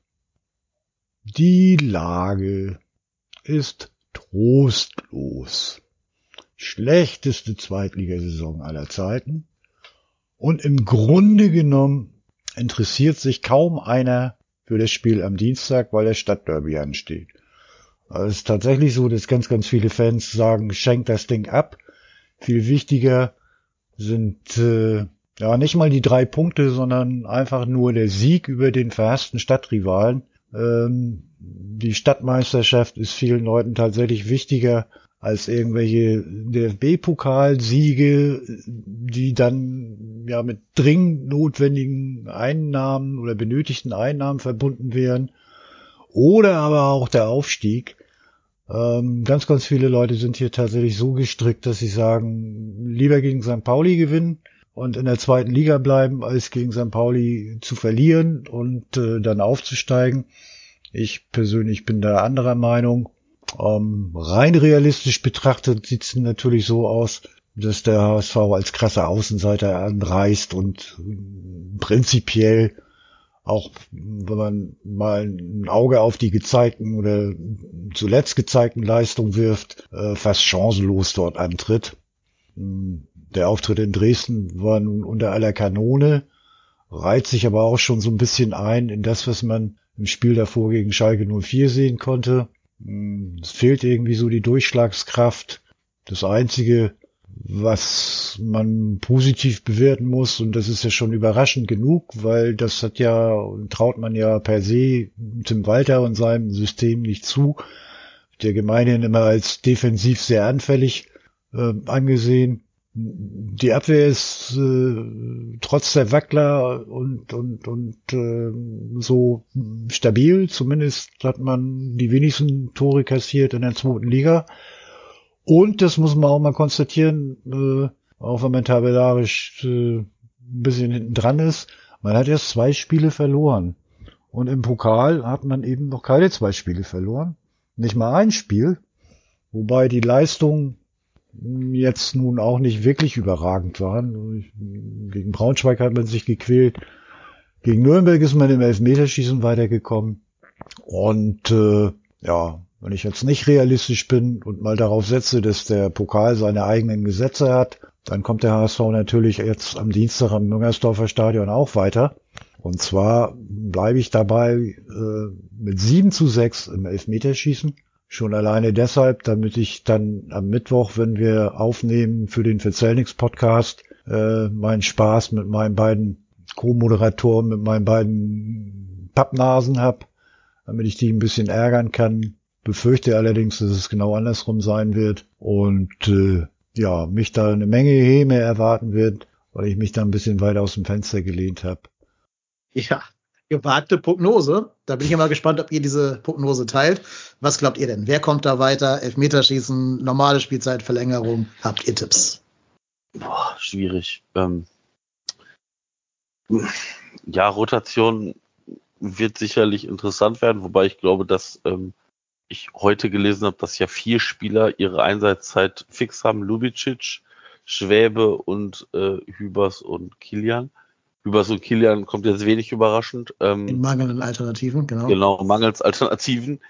Die Lage ist trostlos. Schlechteste Zweitligasaison aller Zeiten. Und im Grunde genommen interessiert sich kaum einer für das Spiel am Dienstag, weil der Stadtderby ansteht. Also es ist tatsächlich so, dass ganz, ganz viele Fans sagen, schenkt das Ding ab. Viel wichtiger sind äh, ja nicht mal die drei Punkte, sondern einfach nur der Sieg über den verhassten Stadtrivalen. Ähm, die Stadtmeisterschaft ist vielen Leuten tatsächlich wichtiger als irgendwelche DFB-Pokalsiege, die dann ja mit dringend notwendigen Einnahmen oder benötigten Einnahmen verbunden wären. Oder aber auch der Aufstieg. Ähm, ganz, ganz viele Leute sind hier tatsächlich so gestrickt, dass sie sagen, lieber gegen St. Pauli gewinnen und in der zweiten Liga bleiben, als gegen St. Pauli zu verlieren und äh, dann aufzusteigen. Ich persönlich bin da anderer Meinung. Ähm, rein realistisch betrachtet sieht es natürlich so aus, dass der HSV als krasser Außenseiter anreist und äh, prinzipiell auch wenn man mal ein Auge auf die gezeigten oder zuletzt gezeigten Leistungen wirft, äh, fast chancenlos dort antritt. Hm, der Auftritt in Dresden war nun unter aller Kanone, reiht sich aber auch schon so ein bisschen ein in das, was man im Spiel davor gegen Schalke 04 sehen konnte. Hm, es fehlt irgendwie so die Durchschlagskraft. Das Einzige, was man positiv bewerten muss, und das ist ja schon überraschend genug, weil das hat ja, traut man ja per se Tim Walter und seinem System nicht zu, der gemeinhin immer als defensiv sehr anfällig äh, angesehen die Abwehr ist äh, trotz der Wackler und und und äh, so stabil. Zumindest hat man die wenigsten Tore kassiert in der zweiten Liga. Und das muss man auch mal konstatieren, äh, auch wenn man tabellarisch äh, ein bisschen hinten dran ist. Man hat erst zwei Spiele verloren. Und im Pokal hat man eben noch keine zwei Spiele verloren. Nicht mal ein Spiel. Wobei die Leistung jetzt nun auch nicht wirklich überragend waren. Gegen Braunschweig hat man sich gequält. Gegen Nürnberg ist man im Elfmeterschießen weitergekommen. Und äh, ja, wenn ich jetzt nicht realistisch bin und mal darauf setze, dass der Pokal seine eigenen Gesetze hat, dann kommt der HSV natürlich jetzt am Dienstag am Müngersdorfer Stadion auch weiter. Und zwar bleibe ich dabei äh, mit 7 zu 6 im Elfmeterschießen. Schon alleine deshalb, damit ich dann am Mittwoch, wenn wir aufnehmen für den Verzellnix Podcast, äh, meinen Spaß mit meinen beiden Co-Moderatoren, mit meinen beiden Pappnasen hab, damit ich die ein bisschen ärgern kann. Befürchte allerdings, dass es genau andersrum sein wird und äh, ja, mich da eine Menge Häme erwarten wird, weil ich mich da ein bisschen weit aus dem Fenster gelehnt habe. Ja, gewagte Prognose. Da bin ich mal gespannt, ob ihr diese Prognose teilt. Was glaubt ihr denn? Wer kommt da weiter? Elfmeterschießen, normale Spielzeitverlängerung. Habt ihr Tipps? Boah, schwierig. Ähm, ja, Rotation wird sicherlich interessant werden, wobei ich glaube, dass ähm, ich heute gelesen habe, dass ja vier Spieler ihre Einsatzzeit fix haben. Lubicic, Schwäbe und äh, Hübers und Kilian. Hübers und Kilian kommt jetzt wenig überraschend. Ähm, In mangelnden Alternativen, genau. Genau, mangels Alternativen.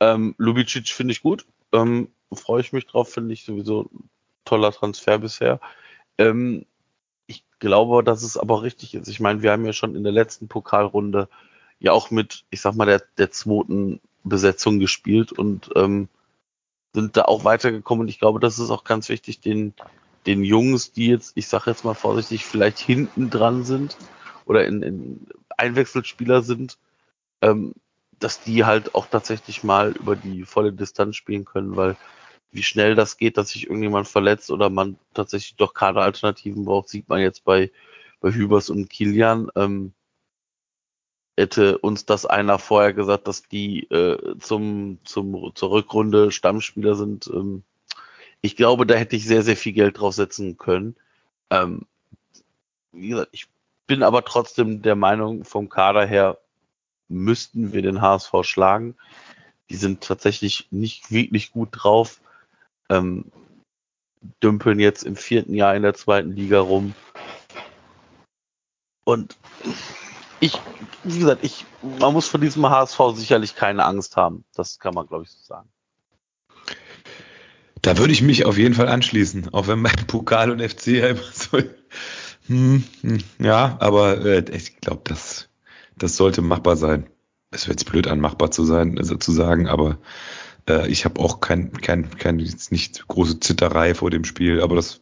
Ähm, Lubicic finde ich gut. Ähm, Freue ich mich drauf, finde ich sowieso ein toller Transfer bisher. Ähm, ich glaube, dass es aber richtig ist. Ich meine, wir haben ja schon in der letzten Pokalrunde ja auch mit, ich sag mal, der, der zweiten Besetzung gespielt und ähm, sind da auch weitergekommen. Und ich glaube, das ist auch ganz wichtig, den, den Jungs, die jetzt, ich sage jetzt mal vorsichtig, vielleicht hinten dran sind oder in, in Einwechselspieler sind, ähm, dass die halt auch tatsächlich mal über die volle Distanz spielen können, weil wie schnell das geht, dass sich irgendjemand verletzt oder man tatsächlich doch Kaderalternativen braucht, sieht man jetzt bei, bei Hübers und Kilian. Ähm, hätte uns das einer vorher gesagt, dass die äh, zum, zum, zur Rückrunde Stammspieler sind. Ähm, ich glaube, da hätte ich sehr, sehr viel Geld draufsetzen können. Ähm, wie gesagt, ich bin aber trotzdem der Meinung, vom Kader her müssten wir den HSV schlagen. Die sind tatsächlich nicht wirklich gut drauf. Ähm, dümpeln jetzt im vierten Jahr in der zweiten Liga rum. Und ich, wie gesagt, ich, man muss von diesem HSV sicherlich keine Angst haben. Das kann man, glaube ich, so sagen. Da würde ich mich auf jeden Fall anschließen, auch wenn mein Pokal und FC ja immer so. Hm, hm, ja, aber äh, ich glaube, das, das sollte machbar sein. Es wird jetzt blöd an, machbar zu sein, also zu sagen, aber äh, ich habe auch kein, kein, kein, jetzt nicht große Zitterei vor dem Spiel, aber das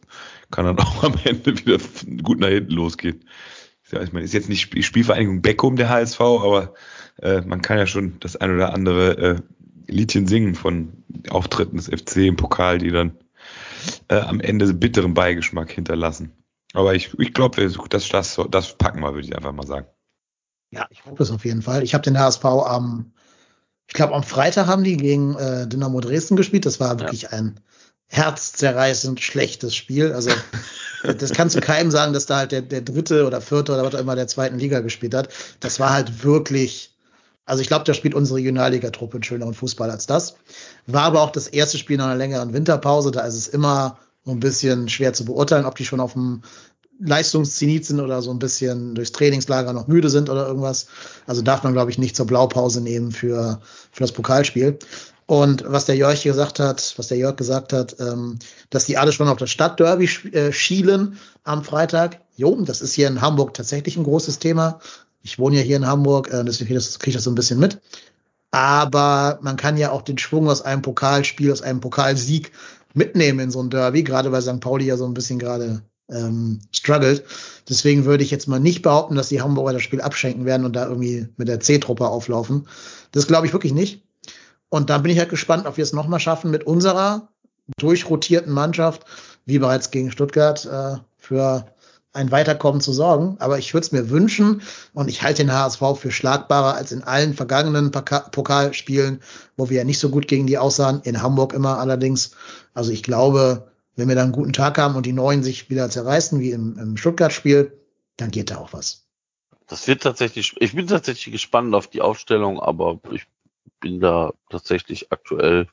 kann dann auch am Ende wieder gut nach hinten losgehen. Ja, ich meine, ist jetzt nicht Spielvereinigung Beckum der HSV, aber äh, man kann ja schon das ein oder andere äh, Liedchen singen von Auftritten des FC im Pokal, die dann äh, am Ende bitteren Beigeschmack hinterlassen. Aber ich, ich glaube, das, das, das packen wir, würde ich einfach mal sagen. Ja, ich hoffe es auf jeden Fall. Ich habe den HSV am, ich glaube, am Freitag haben die gegen äh, Dynamo Dresden gespielt. Das war wirklich ja. ein herzzerreißend schlechtes Spiel. Also das kannst du keinem sagen, dass da halt der, der dritte oder vierte oder was auch immer der zweiten Liga gespielt hat. Das war halt wirklich, also ich glaube, da spielt unsere Regionalliga-Truppe einen schöneren Fußball als das. War aber auch das erste Spiel nach einer längeren Winterpause. Da ist es immer ein bisschen schwer zu beurteilen, ob die schon auf dem Leistungszenit sind oder so ein bisschen durchs Trainingslager noch müde sind oder irgendwas. Also darf man, glaube ich, nicht zur Blaupause nehmen für, für das Pokalspiel. Und was der Jörg gesagt hat, was der Jörg gesagt hat, ähm, dass die alle schon auf das Stadtderby äh, schielen am Freitag. Jo, das ist hier in Hamburg tatsächlich ein großes Thema. Ich wohne ja hier in Hamburg, äh, deswegen kriege ich das so ein bisschen mit. Aber man kann ja auch den Schwung aus einem Pokalspiel, aus einem Pokalsieg mitnehmen in so ein Derby, gerade weil St. Pauli ja so ein bisschen gerade ähm, struggelt. Deswegen würde ich jetzt mal nicht behaupten, dass die Hamburger das Spiel abschenken werden und da irgendwie mit der C-Truppe auflaufen. Das glaube ich wirklich nicht. Und da bin ich halt gespannt, ob wir es nochmal schaffen mit unserer durchrotierten Mannschaft, wie bereits gegen Stuttgart, äh, für ein Weiterkommen zu sorgen. Aber ich würde es mir wünschen und ich halte den HSV für schlagbarer als in allen vergangenen Pokalspielen, wo wir ja nicht so gut gegen die aussahen. In Hamburg immer allerdings. Also ich glaube, wenn wir dann einen guten Tag haben und die Neuen sich wieder zerreißen, wie im, im Stuttgart-Spiel, dann geht da auch was. Das wird tatsächlich, ich bin tatsächlich gespannt auf die Aufstellung, aber ich bin da tatsächlich aktuell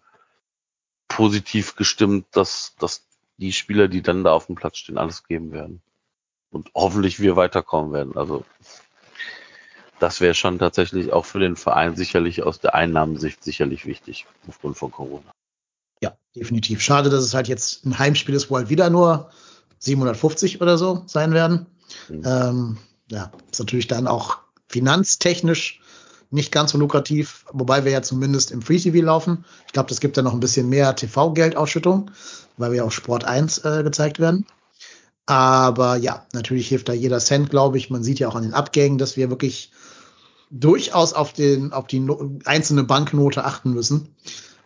positiv gestimmt, dass, dass die Spieler, die dann da auf dem Platz stehen, alles geben werden. Und hoffentlich wir weiterkommen werden. Also das wäre schon tatsächlich auch für den Verein sicherlich aus der Einnahmensicht sicherlich wichtig, aufgrund von Corona. Ja, definitiv. Schade, dass es halt jetzt ein Heimspiel ist, wo halt wieder nur 750 oder so sein werden. Mhm. Ähm, ja, ist natürlich dann auch finanztechnisch nicht ganz so lukrativ, wobei wir ja zumindest im Free TV laufen. Ich glaube, das gibt ja noch ein bisschen mehr TV-Geldausschüttung, weil wir auf Sport 1 äh, gezeigt werden. Aber ja, natürlich hilft da jeder Cent, glaube ich. Man sieht ja auch an den Abgängen, dass wir wirklich durchaus auf, den, auf die no einzelne Banknote achten müssen.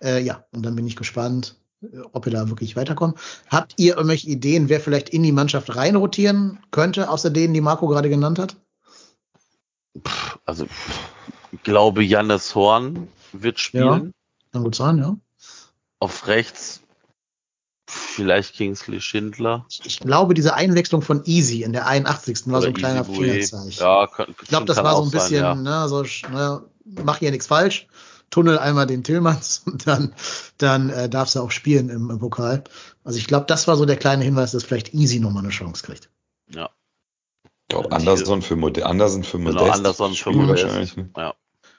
Äh, ja, und dann bin ich gespannt, äh, ob wir da wirklich weiterkommen. Habt ihr irgendwelche Ideen, wer vielleicht in die Mannschaft reinrotieren könnte, außer denen, die Marco gerade genannt hat? Also, ich glaube, Jannes Horn wird spielen. Ja, kann gut sein, ja. Auf rechts vielleicht Kingsley Schindler. Ich glaube, diese Einwechslung von Easy in der 81. war Oder so ein kleiner Fingerzeichen. Ja, kann, ich glaube, das war so ein bisschen, sein, ja. ne, so, ne, mach hier nichts falsch. Tunnel einmal den Tillmanns und dann, dann äh, darfst du auch spielen im, im Pokal. Also ich glaube, das war so der kleine Hinweis, dass vielleicht Easy nochmal eine Chance kriegt. Ja. Ich glaube, Anderson für, Mod Anderson für Modest. Genau, Anderson für Modest. Ne? Ja.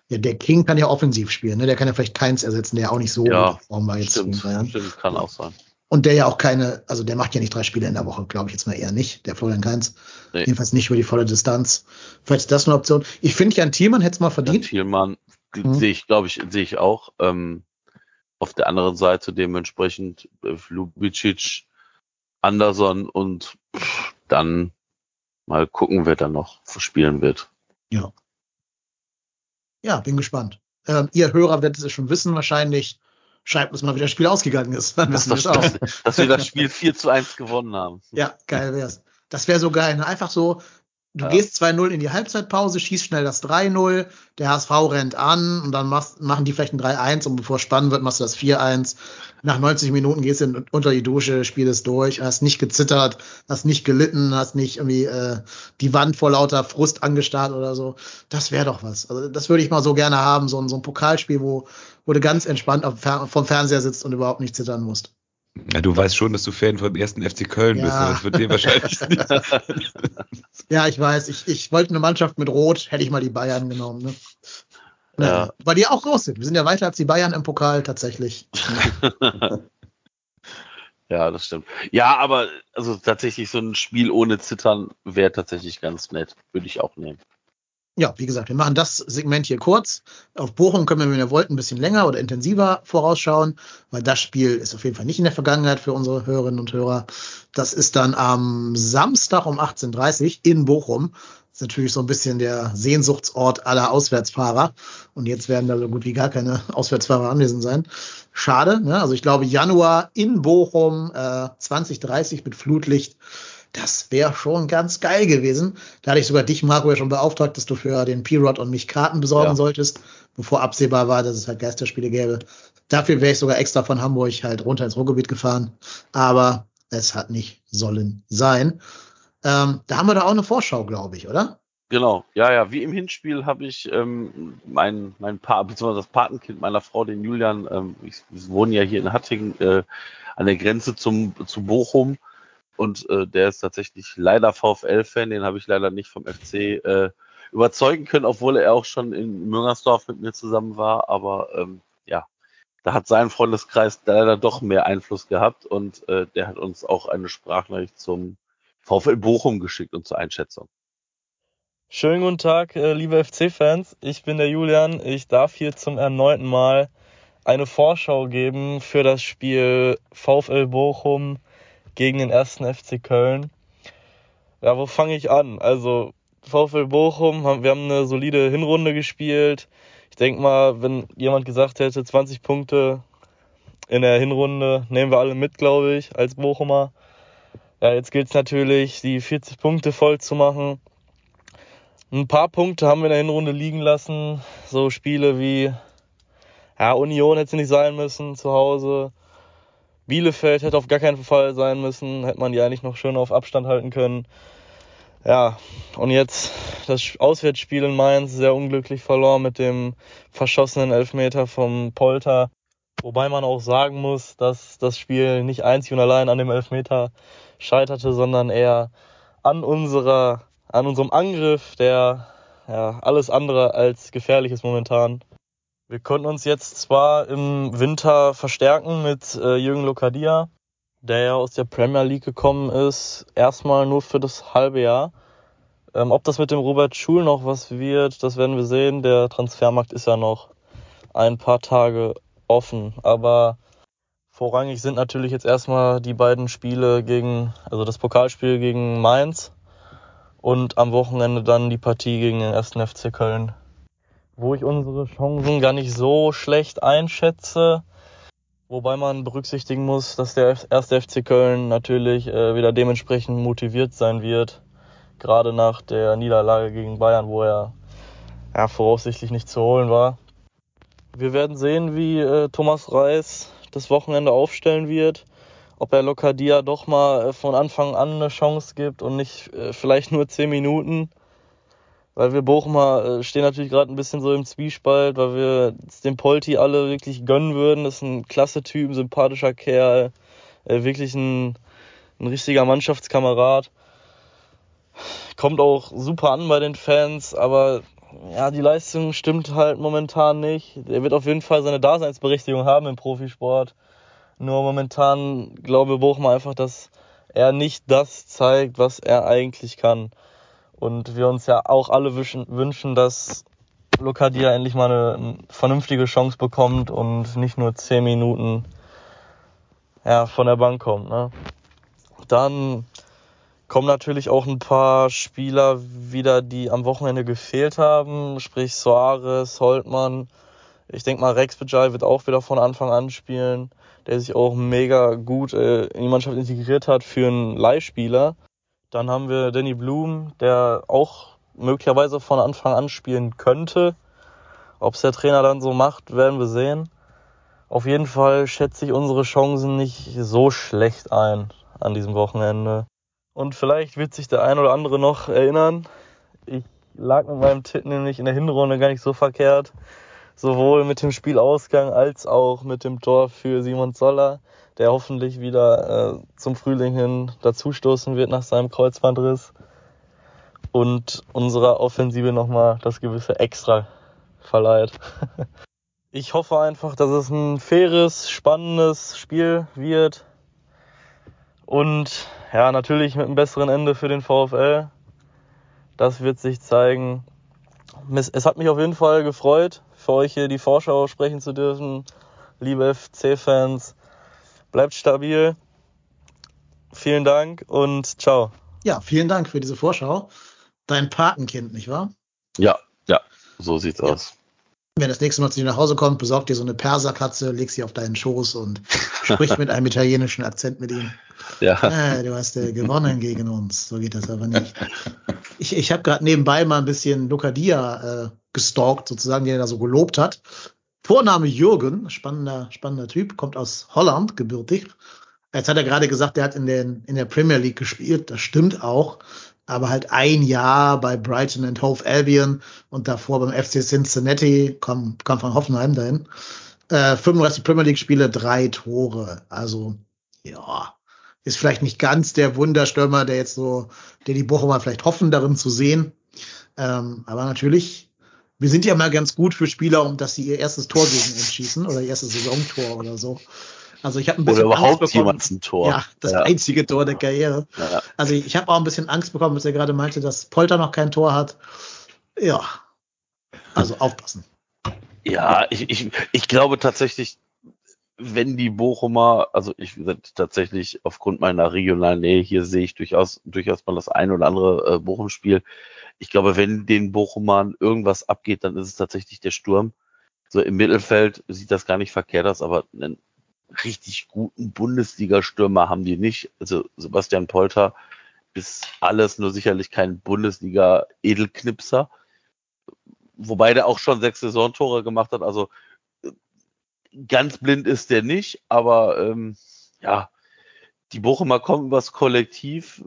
ja. der King kann ja offensiv spielen, ne? Der kann ja vielleicht keins ersetzen, der ja auch nicht so ja, Form war jetzt. Stimmt, stimmt, kann auch sein. Und der ja auch keine, also der macht ja nicht drei Spiele in der Woche, glaube ich jetzt mal eher nicht, der Florian Keins. Nee. Jedenfalls nicht über die volle Distanz. Vielleicht ist das eine Option. Ich finde ja, ein Thielmann hätte es mal verdient. Ja, Thielmann mhm. sehe ich, glaube ich, sehe ich auch. Ähm, auf der anderen Seite dementsprechend äh, Lubicic, Anderson und pff, dann mal gucken, wer dann noch spielen wird. Ja. Ja, bin gespannt. Ähm, ihr Hörer werdet es schon wissen wahrscheinlich. Schreibt uns mal, wie das Spiel ausgegangen ist. Dann wissen wir es auch. Dass wir das Spiel 4 zu 1 gewonnen haben. Ja, geil wär's. Das wäre so geil. Ne? Einfach so, Du ja. gehst 2-0 in die Halbzeitpause, schießt schnell das 3-0, der HSV rennt an und dann machst, machen die vielleicht ein 3-1 und bevor es spannend wird, machst du das 4-1. Nach 90 Minuten gehst du unter die Dusche, spielst durch, hast nicht gezittert, hast nicht gelitten, hast nicht irgendwie äh, die Wand vor lauter Frust angestarrt oder so. Das wäre doch was. Also das würde ich mal so gerne haben, so, so ein Pokalspiel, wo, wo du ganz entspannt auf, vom Fernseher sitzt und überhaupt nicht zittern musst. Ja, du weißt schon, dass du Fan vom ersten FC Köln ja. bist. Das wird dir wahrscheinlich nicht. Ja, ich weiß. Ich, ich wollte eine Mannschaft mit Rot, hätte ich mal die Bayern genommen. Ne? Ja. Weil die auch raus sind. Wir sind ja weiter als die Bayern im Pokal tatsächlich. ja, das stimmt. Ja, aber also tatsächlich so ein Spiel ohne Zittern wäre tatsächlich ganz nett. Würde ich auch nehmen ja, wie gesagt, wir machen das Segment hier kurz. Auf Bochum können wir, wenn wir wollten, ein bisschen länger oder intensiver vorausschauen, weil das Spiel ist auf jeden Fall nicht in der Vergangenheit für unsere Hörerinnen und Hörer. Das ist dann am Samstag um 18.30 Uhr in Bochum. Das ist natürlich so ein bisschen der Sehnsuchtsort aller Auswärtsfahrer. Und jetzt werden da so gut wie gar keine Auswärtsfahrer anwesend sein. Schade. Ne? Also ich glaube, Januar in Bochum äh, 2030 mit Flutlicht das wäre schon ganz geil gewesen. Da hatte ich sogar dich, Marco, ja schon beauftragt, dass du für den P-Rod und mich Karten besorgen ja. solltest, bevor absehbar war, dass es halt Geisterspiele gäbe. Dafür wäre ich sogar extra von Hamburg halt runter ins Ruhrgebiet gefahren. Aber es hat nicht sollen sein. Ähm, da haben wir da auch eine Vorschau, glaube ich, oder? Genau, ja, ja. Wie im Hinspiel habe ich ähm, mein, mein Paar, beziehungsweise das Patenkind meiner Frau, den Julian, ähm, ich, wir wohnen ja hier in Hattingen äh, an der Grenze zum, zu Bochum und äh, der ist tatsächlich leider VfL-Fan, den habe ich leider nicht vom FC äh, überzeugen können, obwohl er auch schon in Müngersdorf mit mir zusammen war. Aber ähm, ja, da hat sein Freundeskreis leider doch mehr Einfluss gehabt und äh, der hat uns auch eine Sprachnachricht zum VfL Bochum geschickt und zur Einschätzung. Schönen guten Tag, äh, liebe FC-Fans. Ich bin der Julian. Ich darf hier zum erneuten Mal eine Vorschau geben für das Spiel VfL Bochum gegen den ersten FC Köln. Ja, wo fange ich an? Also VfL Bochum, wir haben eine solide Hinrunde gespielt. Ich denke mal, wenn jemand gesagt hätte, 20 Punkte in der Hinrunde, nehmen wir alle mit, glaube ich, als Bochumer. Ja, jetzt gilt es natürlich, die 40 Punkte voll zu machen. Ein paar Punkte haben wir in der Hinrunde liegen lassen. So Spiele wie, ja, Union hätte nicht sein müssen zu Hause. Bielefeld hätte auf gar keinen Fall sein müssen, hätte man die eigentlich noch schön auf Abstand halten können. Ja, und jetzt das Auswärtsspiel in Mainz sehr unglücklich verloren mit dem verschossenen Elfmeter vom Polter. Wobei man auch sagen muss, dass das Spiel nicht einzig und allein an dem Elfmeter scheiterte, sondern eher an unserer, an unserem Angriff, der ja, alles andere als gefährlich ist momentan. Wir konnten uns jetzt zwar im Winter verstärken mit äh, Jürgen Lokadia, der ja aus der Premier League gekommen ist, erstmal nur für das halbe Jahr. Ähm, ob das mit dem Robert Schul noch was wird, das werden wir sehen. Der Transfermarkt ist ja noch ein paar Tage offen. Aber vorrangig sind natürlich jetzt erstmal die beiden Spiele gegen, also das Pokalspiel gegen Mainz und am Wochenende dann die Partie gegen den 1. FC Köln. Wo ich unsere Chancen gar nicht so schlecht einschätze. Wobei man berücksichtigen muss, dass der 1. FC Köln natürlich äh, wieder dementsprechend motiviert sein wird gerade nach der Niederlage gegen Bayern, wo er ja, voraussichtlich nicht zu holen war. Wir werden sehen, wie äh, Thomas Reis das Wochenende aufstellen wird, ob er Lokadia doch mal äh, von Anfang an eine Chance gibt und nicht äh, vielleicht nur 10 Minuten. Weil wir Bochumer äh, stehen natürlich gerade ein bisschen so im Zwiespalt, weil wir dem Polti alle wirklich gönnen würden. Das ist ein klasse Typ, ein sympathischer Kerl, äh, wirklich ein, ein richtiger Mannschaftskamerad kommt auch super an bei den Fans, aber ja, die Leistung stimmt halt momentan nicht. Er wird auf jeden Fall seine Daseinsberechtigung haben im Profisport. Nur momentan glaube Bochum einfach, dass er nicht das zeigt, was er eigentlich kann. Und wir uns ja auch alle wünschen, wünschen dass Lokadia endlich mal eine, eine vernünftige Chance bekommt und nicht nur 10 Minuten ja, von der Bank kommt. Ne? Dann kommen natürlich auch ein paar Spieler wieder, die am Wochenende gefehlt haben, sprich Soares, Holtmann. Ich denke mal, Rex Bejai wird auch wieder von Anfang an spielen, der sich auch mega gut äh, in die Mannschaft integriert hat für einen Leihspieler. Dann haben wir Danny Blum, der auch möglicherweise von Anfang an spielen könnte. Ob es der Trainer dann so macht, werden wir sehen. Auf jeden Fall schätze ich unsere Chancen nicht so schlecht ein an diesem Wochenende. Und vielleicht wird sich der ein oder andere noch erinnern. Ich lag mit meinem Tipp nämlich in der Hinrunde gar nicht so verkehrt. Sowohl mit dem Spielausgang als auch mit dem Tor für Simon Zoller, der hoffentlich wieder äh, zum Frühling hin dazustoßen wird nach seinem Kreuzbandriss. Und unserer Offensive nochmal das gewisse Extra verleiht. Ich hoffe einfach, dass es ein faires, spannendes Spiel wird. Und ja, natürlich mit einem besseren Ende für den VfL. Das wird sich zeigen. Es hat mich auf jeden Fall gefreut, für euch hier die Vorschau sprechen zu dürfen. Liebe FC-Fans, bleibt stabil. Vielen Dank und ciao. Ja, vielen Dank für diese Vorschau. Dein Patenkind, nicht wahr? Ja, ja, so sieht's ja. aus. Wenn das nächste Mal zu dir nach Hause kommt, besorg dir so eine Perserkatze, leg sie auf deinen Schoß und sprich mit einem italienischen Akzent mit ihm. Ja. Ah, du hast äh, gewonnen gegen uns. So geht das aber nicht. Ich, ich habe gerade nebenbei mal ein bisschen Lokadia äh, gestalkt, sozusagen, den er da so gelobt hat. Vorname Jürgen, spannender, spannender Typ, kommt aus Holland, gebürtig. Jetzt hat er gerade gesagt, er hat in, den, in der Premier League gespielt. Das stimmt auch aber halt ein Jahr bei Brighton and Hove Albion und davor beim FC Cincinnati, kam, kam von Hoffenheim dahin. Äh, 35 Premier League Spiele, drei Tore. Also, ja, ist vielleicht nicht ganz der Wunderstürmer, der jetzt so, der die Bochumer vielleicht hoffen, darin zu sehen. Ähm, aber natürlich, wir sind ja mal ganz gut für Spieler, um dass sie ihr erstes Tor gegen uns schießen oder ihr erstes Saisontor oder so. Also ich habe ein bisschen Oder überhaupt jemals ein Tor. Ja, das ja. einzige Tor der Karriere. Ja. Also ich habe auch ein bisschen Angst bekommen, als er gerade meinte, dass Polter noch kein Tor hat. Ja. Also aufpassen. Ja, ich, ich, ich glaube tatsächlich, wenn die Bochumer, also ich tatsächlich aufgrund meiner regionalen Nähe hier sehe ich durchaus, durchaus mal das ein oder andere äh, Bochum-Spiel. Ich glaube, wenn den Bochumern irgendwas abgeht, dann ist es tatsächlich der Sturm. So im Mittelfeld sieht das gar nicht verkehrt aus, aber ein richtig guten Bundesliga-Stürmer haben die nicht. Also Sebastian Polter ist alles nur sicherlich kein Bundesliga-Edelknipser. Wobei der auch schon sechs Saisontore gemacht hat. Also ganz blind ist der nicht, aber ähm, ja, die Bochumer kommen übers Kollektiv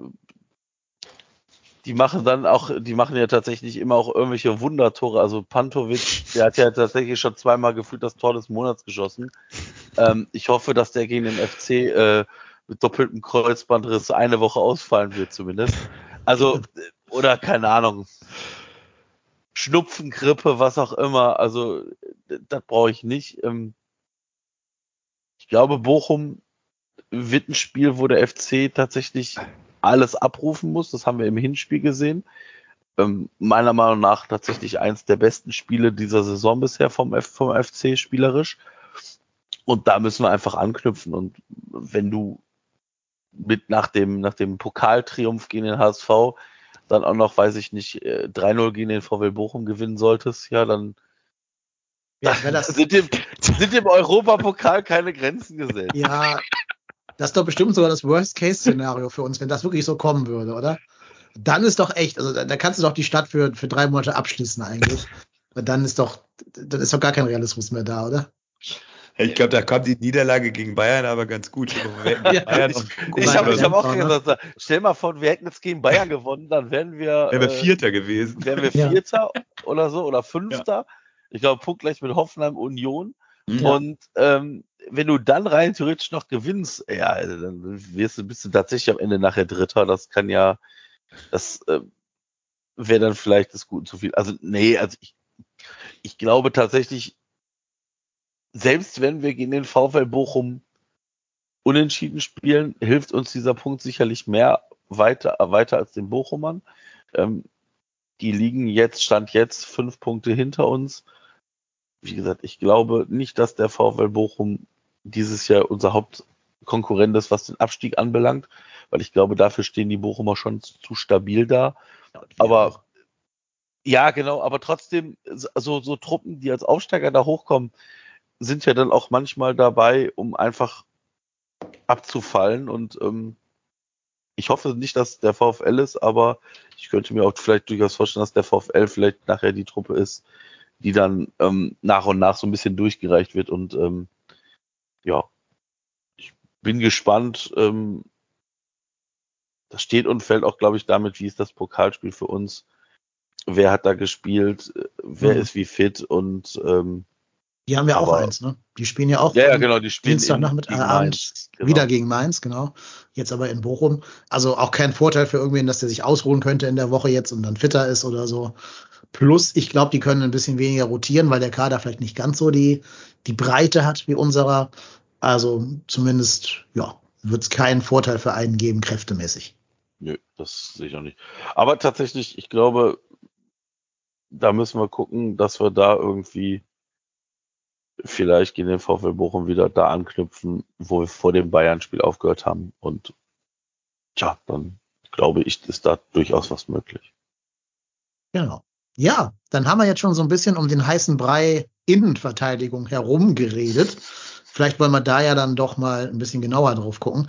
die machen dann auch, die machen ja tatsächlich immer auch irgendwelche Wundertore. Also Pantovic, der hat ja tatsächlich schon zweimal gefühlt das Tor des Monats geschossen. Ähm, ich hoffe, dass der gegen den FC äh, mit doppeltem Kreuzbandriss eine Woche ausfallen wird zumindest. Also, oder keine Ahnung. Schnupfen, Grippe, was auch immer. Also das brauche ich nicht. Ähm, ich glaube, Bochum wird ein Spiel, wo der FC tatsächlich alles abrufen muss. Das haben wir im Hinspiel gesehen. Ähm, meiner Meinung nach tatsächlich eins der besten Spiele dieser Saison bisher vom, F vom FC spielerisch. Und da müssen wir einfach anknüpfen. Und wenn du mit nach dem, nach dem Pokaltriumph gegen den HSV dann auch noch, weiß ich nicht, 3-0 äh, gegen den VW Bochum gewinnen solltest, ja, dann ja, das sind, dem, sind dem Europapokal keine Grenzen gesetzt. Ja, das ist doch bestimmt sogar das Worst-Case-Szenario für uns, wenn das wirklich so kommen würde, oder? Dann ist doch echt, also da kannst du doch die Stadt für, für drei Monate abschließen eigentlich. Und dann ist doch, dann ist doch gar kein Realismus mehr da, oder? Ich glaube, da kommt die Niederlage gegen Bayern aber ganz gut. ja, Bayern ich ich habe hab auch gesagt, stell mal vor, wir hätten jetzt gegen Bayern gewonnen, dann wären wir. Wären wir äh, Vierter gewesen. Wären wir Vierter ja. oder so oder Fünfter. Ja. Ich glaube, punktgleich mit Hoffenheim Union. Ja. Und ähm, wenn du dann rein theoretisch noch gewinnst, ja, also dann wirst du, bist du tatsächlich am Ende nachher Dritter. Das kann ja, das äh, wäre dann vielleicht das Gute zu viel. Also, nee, also ich, ich glaube tatsächlich, selbst wenn wir gegen den VfL Bochum unentschieden spielen, hilft uns dieser Punkt sicherlich mehr weiter, weiter als den Bochumern. Ähm, die liegen jetzt, stand jetzt fünf Punkte hinter uns. Wie gesagt, ich glaube nicht, dass der VfL Bochum dieses Jahr unser Hauptkonkurrent ist, was den Abstieg anbelangt, weil ich glaube, dafür stehen die Bochumer schon zu stabil da. Aber ja, genau, aber trotzdem, so, so Truppen, die als Aufsteiger da hochkommen, sind ja dann auch manchmal dabei, um einfach abzufallen. Und ähm, ich hoffe nicht, dass der VfL ist, aber ich könnte mir auch vielleicht durchaus vorstellen, dass der VfL vielleicht nachher die Truppe ist, die dann ähm, nach und nach so ein bisschen durchgereicht wird. Und ähm, ja, ich bin gespannt. Ähm, das steht und fällt auch, glaube ich, damit, wie ist das Pokalspiel für uns? Wer hat da gespielt? Wer mhm. ist wie fit? Und ähm, die haben ja auch eins, ne? Die spielen ja auch ja, ja, genau, die spielen Dienstagnachmittag gegen Abend genau. wieder gegen Mainz, genau. Jetzt aber in Bochum. Also auch kein Vorteil für irgendwen, dass der sich ausruhen könnte in der Woche jetzt und dann fitter ist oder so. Plus, ich glaube, die können ein bisschen weniger rotieren, weil der Kader vielleicht nicht ganz so die, die Breite hat wie unserer. Also zumindest, ja, wird es keinen Vorteil für einen geben, kräftemäßig. Nö, das sehe ich auch nicht. Aber tatsächlich, ich glaube, da müssen wir gucken, dass wir da irgendwie vielleicht gegen den VfL Bochum wieder da anknüpfen, wo wir vor dem Bayern-Spiel aufgehört haben. Und tja, dann glaube ich, ist da durchaus was möglich. Genau. Ja, dann haben wir jetzt schon so ein bisschen um den heißen Brei Innenverteidigung herum geredet. Vielleicht wollen wir da ja dann doch mal ein bisschen genauer drauf gucken.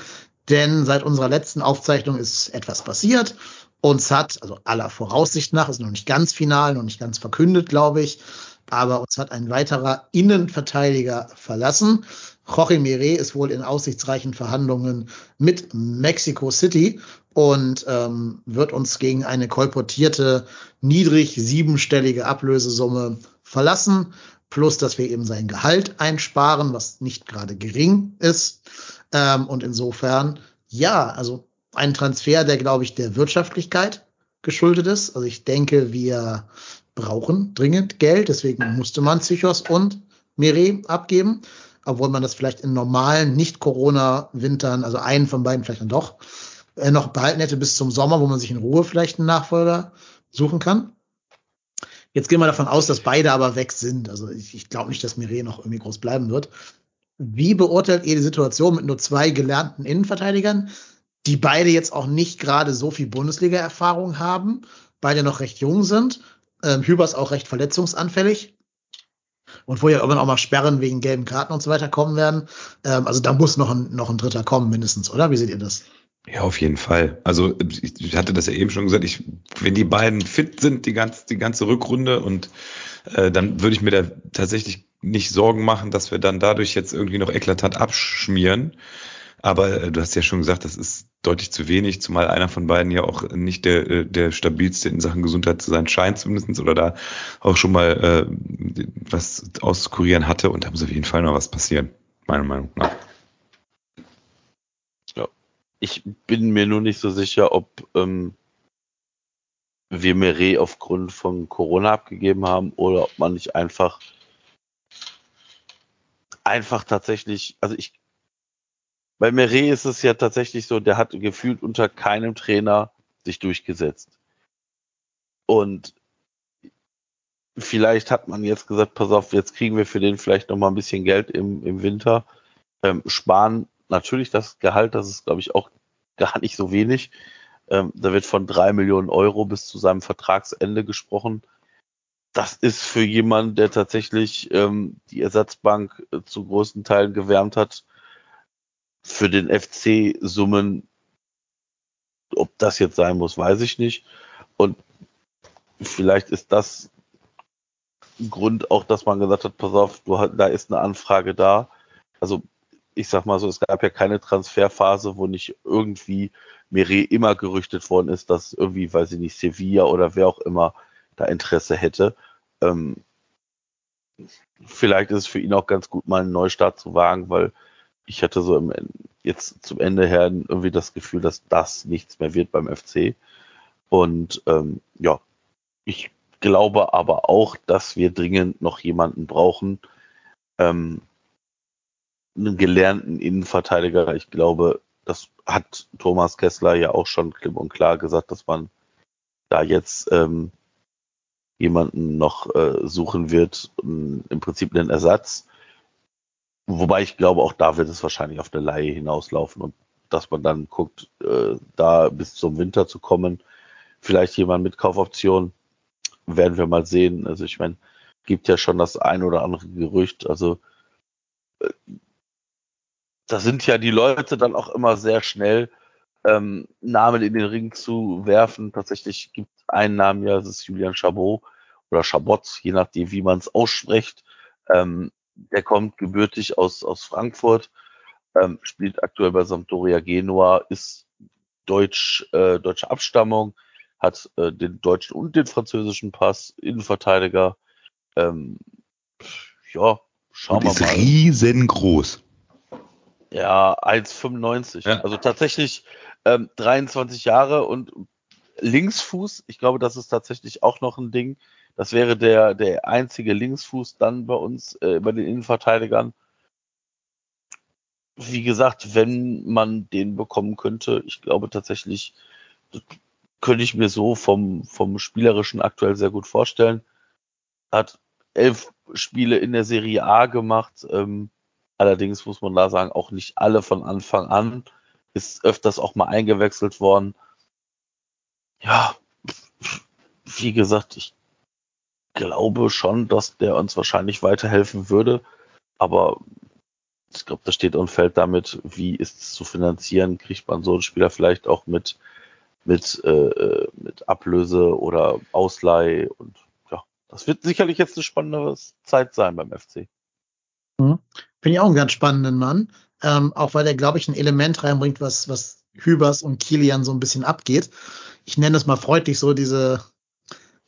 Denn seit unserer letzten Aufzeichnung ist etwas passiert. Uns hat, also aller Voraussicht nach, ist noch nicht ganz final, noch nicht ganz verkündet, glaube ich, aber uns hat ein weiterer Innenverteidiger verlassen. Jorge Mire ist wohl in aussichtsreichen Verhandlungen mit Mexico City und ähm, wird uns gegen eine kolportierte niedrig siebenstellige Ablösesumme verlassen, plus dass wir eben sein Gehalt einsparen, was nicht gerade gering ist. Ähm, und insofern, ja, also ein Transfer, der, glaube ich, der Wirtschaftlichkeit geschuldet ist. Also ich denke, wir brauchen dringend Geld, deswegen musste man Psychos und Mire abgeben, obwohl man das vielleicht in normalen, nicht Corona-Wintern, also einen von beiden vielleicht dann doch, äh, noch behalten hätte bis zum Sommer, wo man sich in Ruhe vielleicht einen Nachfolger suchen kann. Jetzt gehen wir davon aus, dass beide aber weg sind. Also ich, ich glaube nicht, dass Mire noch irgendwie groß bleiben wird. Wie beurteilt ihr die Situation mit nur zwei gelernten Innenverteidigern, die beide jetzt auch nicht gerade so viel Bundesliga-Erfahrung haben, beide noch recht jung sind ähm, Hübers auch recht verletzungsanfällig. Und wo ja irgendwann auch mal Sperren wegen gelben Karten und so weiter kommen werden. Ähm, also da muss noch ein, noch ein Dritter kommen, mindestens, oder? Wie seht ihr das? Ja, auf jeden Fall. Also ich hatte das ja eben schon gesagt, ich, wenn die beiden fit sind, die ganze, die ganze Rückrunde und äh, dann würde ich mir da tatsächlich nicht Sorgen machen, dass wir dann dadurch jetzt irgendwie noch eklatant abschmieren. Aber äh, du hast ja schon gesagt, das ist deutlich zu wenig, zumal einer von beiden ja auch nicht der, äh, der stabilste in Sachen Gesundheit zu sein scheint zumindestens oder da auch schon mal äh, was auskurieren hatte und da muss auf jeden Fall noch was passieren, meiner Meinung nach. Ja, ich bin mir nur nicht so sicher, ob ähm, wir Meret aufgrund von Corona abgegeben haben oder ob man nicht einfach einfach tatsächlich, also ich bei Meret ist es ja tatsächlich so, der hat gefühlt unter keinem Trainer sich durchgesetzt. Und vielleicht hat man jetzt gesagt, pass auf, jetzt kriegen wir für den vielleicht noch mal ein bisschen Geld im, im Winter. Ähm, sparen natürlich das Gehalt, das ist, glaube ich, auch gar nicht so wenig. Ähm, da wird von drei Millionen Euro bis zu seinem Vertragsende gesprochen. Das ist für jemanden, der tatsächlich ähm, die Ersatzbank äh, zu großen Teilen gewärmt hat, für den FC Summen, ob das jetzt sein muss, weiß ich nicht. Und vielleicht ist das ein Grund auch, dass man gesagt hat, pass auf, du, da ist eine Anfrage da. Also ich sag mal so, es gab ja keine Transferphase, wo nicht irgendwie Meret immer gerüchtet worden ist, dass irgendwie, weiß ich nicht, Sevilla oder wer auch immer da Interesse hätte. Ähm, vielleicht ist es für ihn auch ganz gut, mal einen Neustart zu wagen, weil ich hatte so im, jetzt zum Ende her irgendwie das Gefühl, dass das nichts mehr wird beim FC. Und ähm, ja, ich glaube aber auch, dass wir dringend noch jemanden brauchen, ähm, einen gelernten Innenverteidiger. Ich glaube, das hat Thomas Kessler ja auch schon klipp und klar gesagt, dass man da jetzt ähm, jemanden noch äh, suchen wird, im Prinzip einen Ersatz. Wobei ich glaube, auch da wird es wahrscheinlich auf eine Laie hinauslaufen und dass man dann guckt, äh, da bis zum Winter zu kommen. Vielleicht jemand mit Kaufoption, werden wir mal sehen. Also ich meine, gibt ja schon das ein oder andere Gerücht. Also äh, da sind ja die Leute dann auch immer sehr schnell, ähm, Namen in den Ring zu werfen. Tatsächlich gibt es einen Namen ja, das ist Julian Chabot oder Chabot, je nachdem, wie man es ausspricht. Ähm, der kommt gebürtig aus, aus Frankfurt, ähm, spielt aktuell bei Sampdoria Genua, ist deutsch, äh, deutsche Abstammung, hat äh, den deutschen und den französischen Pass, Innenverteidiger. Ähm, ja, schauen wir ist mal. riesengroß. Ja, 1,95. Ja. Also tatsächlich ähm, 23 Jahre und Linksfuß. Ich glaube, das ist tatsächlich auch noch ein Ding. Das wäre der, der einzige Linksfuß dann bei uns, äh, bei den Innenverteidigern. Wie gesagt, wenn man den bekommen könnte, ich glaube tatsächlich, könnte ich mir so vom, vom Spielerischen aktuell sehr gut vorstellen. Hat elf Spiele in der Serie A gemacht. Ähm, allerdings muss man da sagen, auch nicht alle von Anfang an. Ist öfters auch mal eingewechselt worden. Ja, wie gesagt, ich glaube schon, dass der uns wahrscheinlich weiterhelfen würde. Aber ich glaube, das steht und fällt damit, wie ist es zu finanzieren? Kriegt man so einen Spieler vielleicht auch mit, mit, äh, mit Ablöse oder Ausleih? Und ja, das wird sicherlich jetzt eine spannende Zeit sein beim FC. Finde ich auch einen ganz spannenden Mann. Ähm, auch weil er, glaube ich, ein Element reinbringt, was, was Hübers und Kilian so ein bisschen abgeht. Ich nenne es mal freundlich so diese,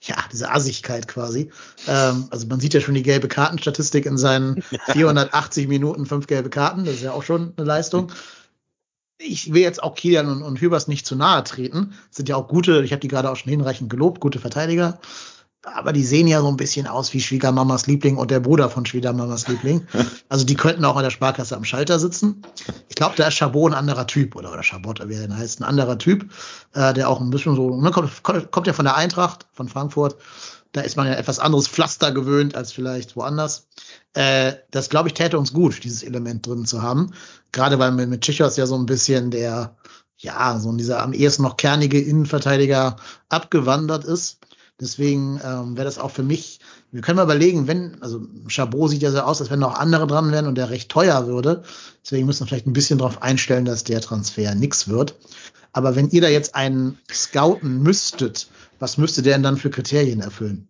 ja, diese Assigkeit quasi. Ähm, also man sieht ja schon die gelbe Kartenstatistik in seinen 480 Minuten, fünf gelbe Karten. Das ist ja auch schon eine Leistung. Ich will jetzt auch Kilian und, und Hübers nicht zu nahe treten. Das sind ja auch gute, ich habe die gerade auch schon hinreichend gelobt, gute Verteidiger. Aber die sehen ja so ein bisschen aus wie Schwiegermamas Liebling und der Bruder von Schwiegermamas Liebling. Also die könnten auch an der Sparkasse am Schalter sitzen. Ich glaube, da ist Chabot ein anderer Typ oder, oder Chabot, wie er denn heißt, ein anderer Typ, äh, der auch ein bisschen so, ne, kommt, kommt ja von der Eintracht, von Frankfurt. Da ist man ja etwas anderes Pflaster gewöhnt als vielleicht woanders. Äh, das, glaube ich, täte uns gut, dieses Element drin zu haben. Gerade weil mit, mit Tschichos ja so ein bisschen der, ja, so dieser am ehesten noch kernige Innenverteidiger abgewandert ist. Deswegen ähm, wäre das auch für mich, wir können mal überlegen, wenn, also Chabot sieht ja so aus, als wenn noch andere dran wären und der recht teuer würde. Deswegen müssen wir vielleicht ein bisschen darauf einstellen, dass der Transfer nix wird. Aber wenn ihr da jetzt einen scouten müsstet, was müsste der denn dann für Kriterien erfüllen?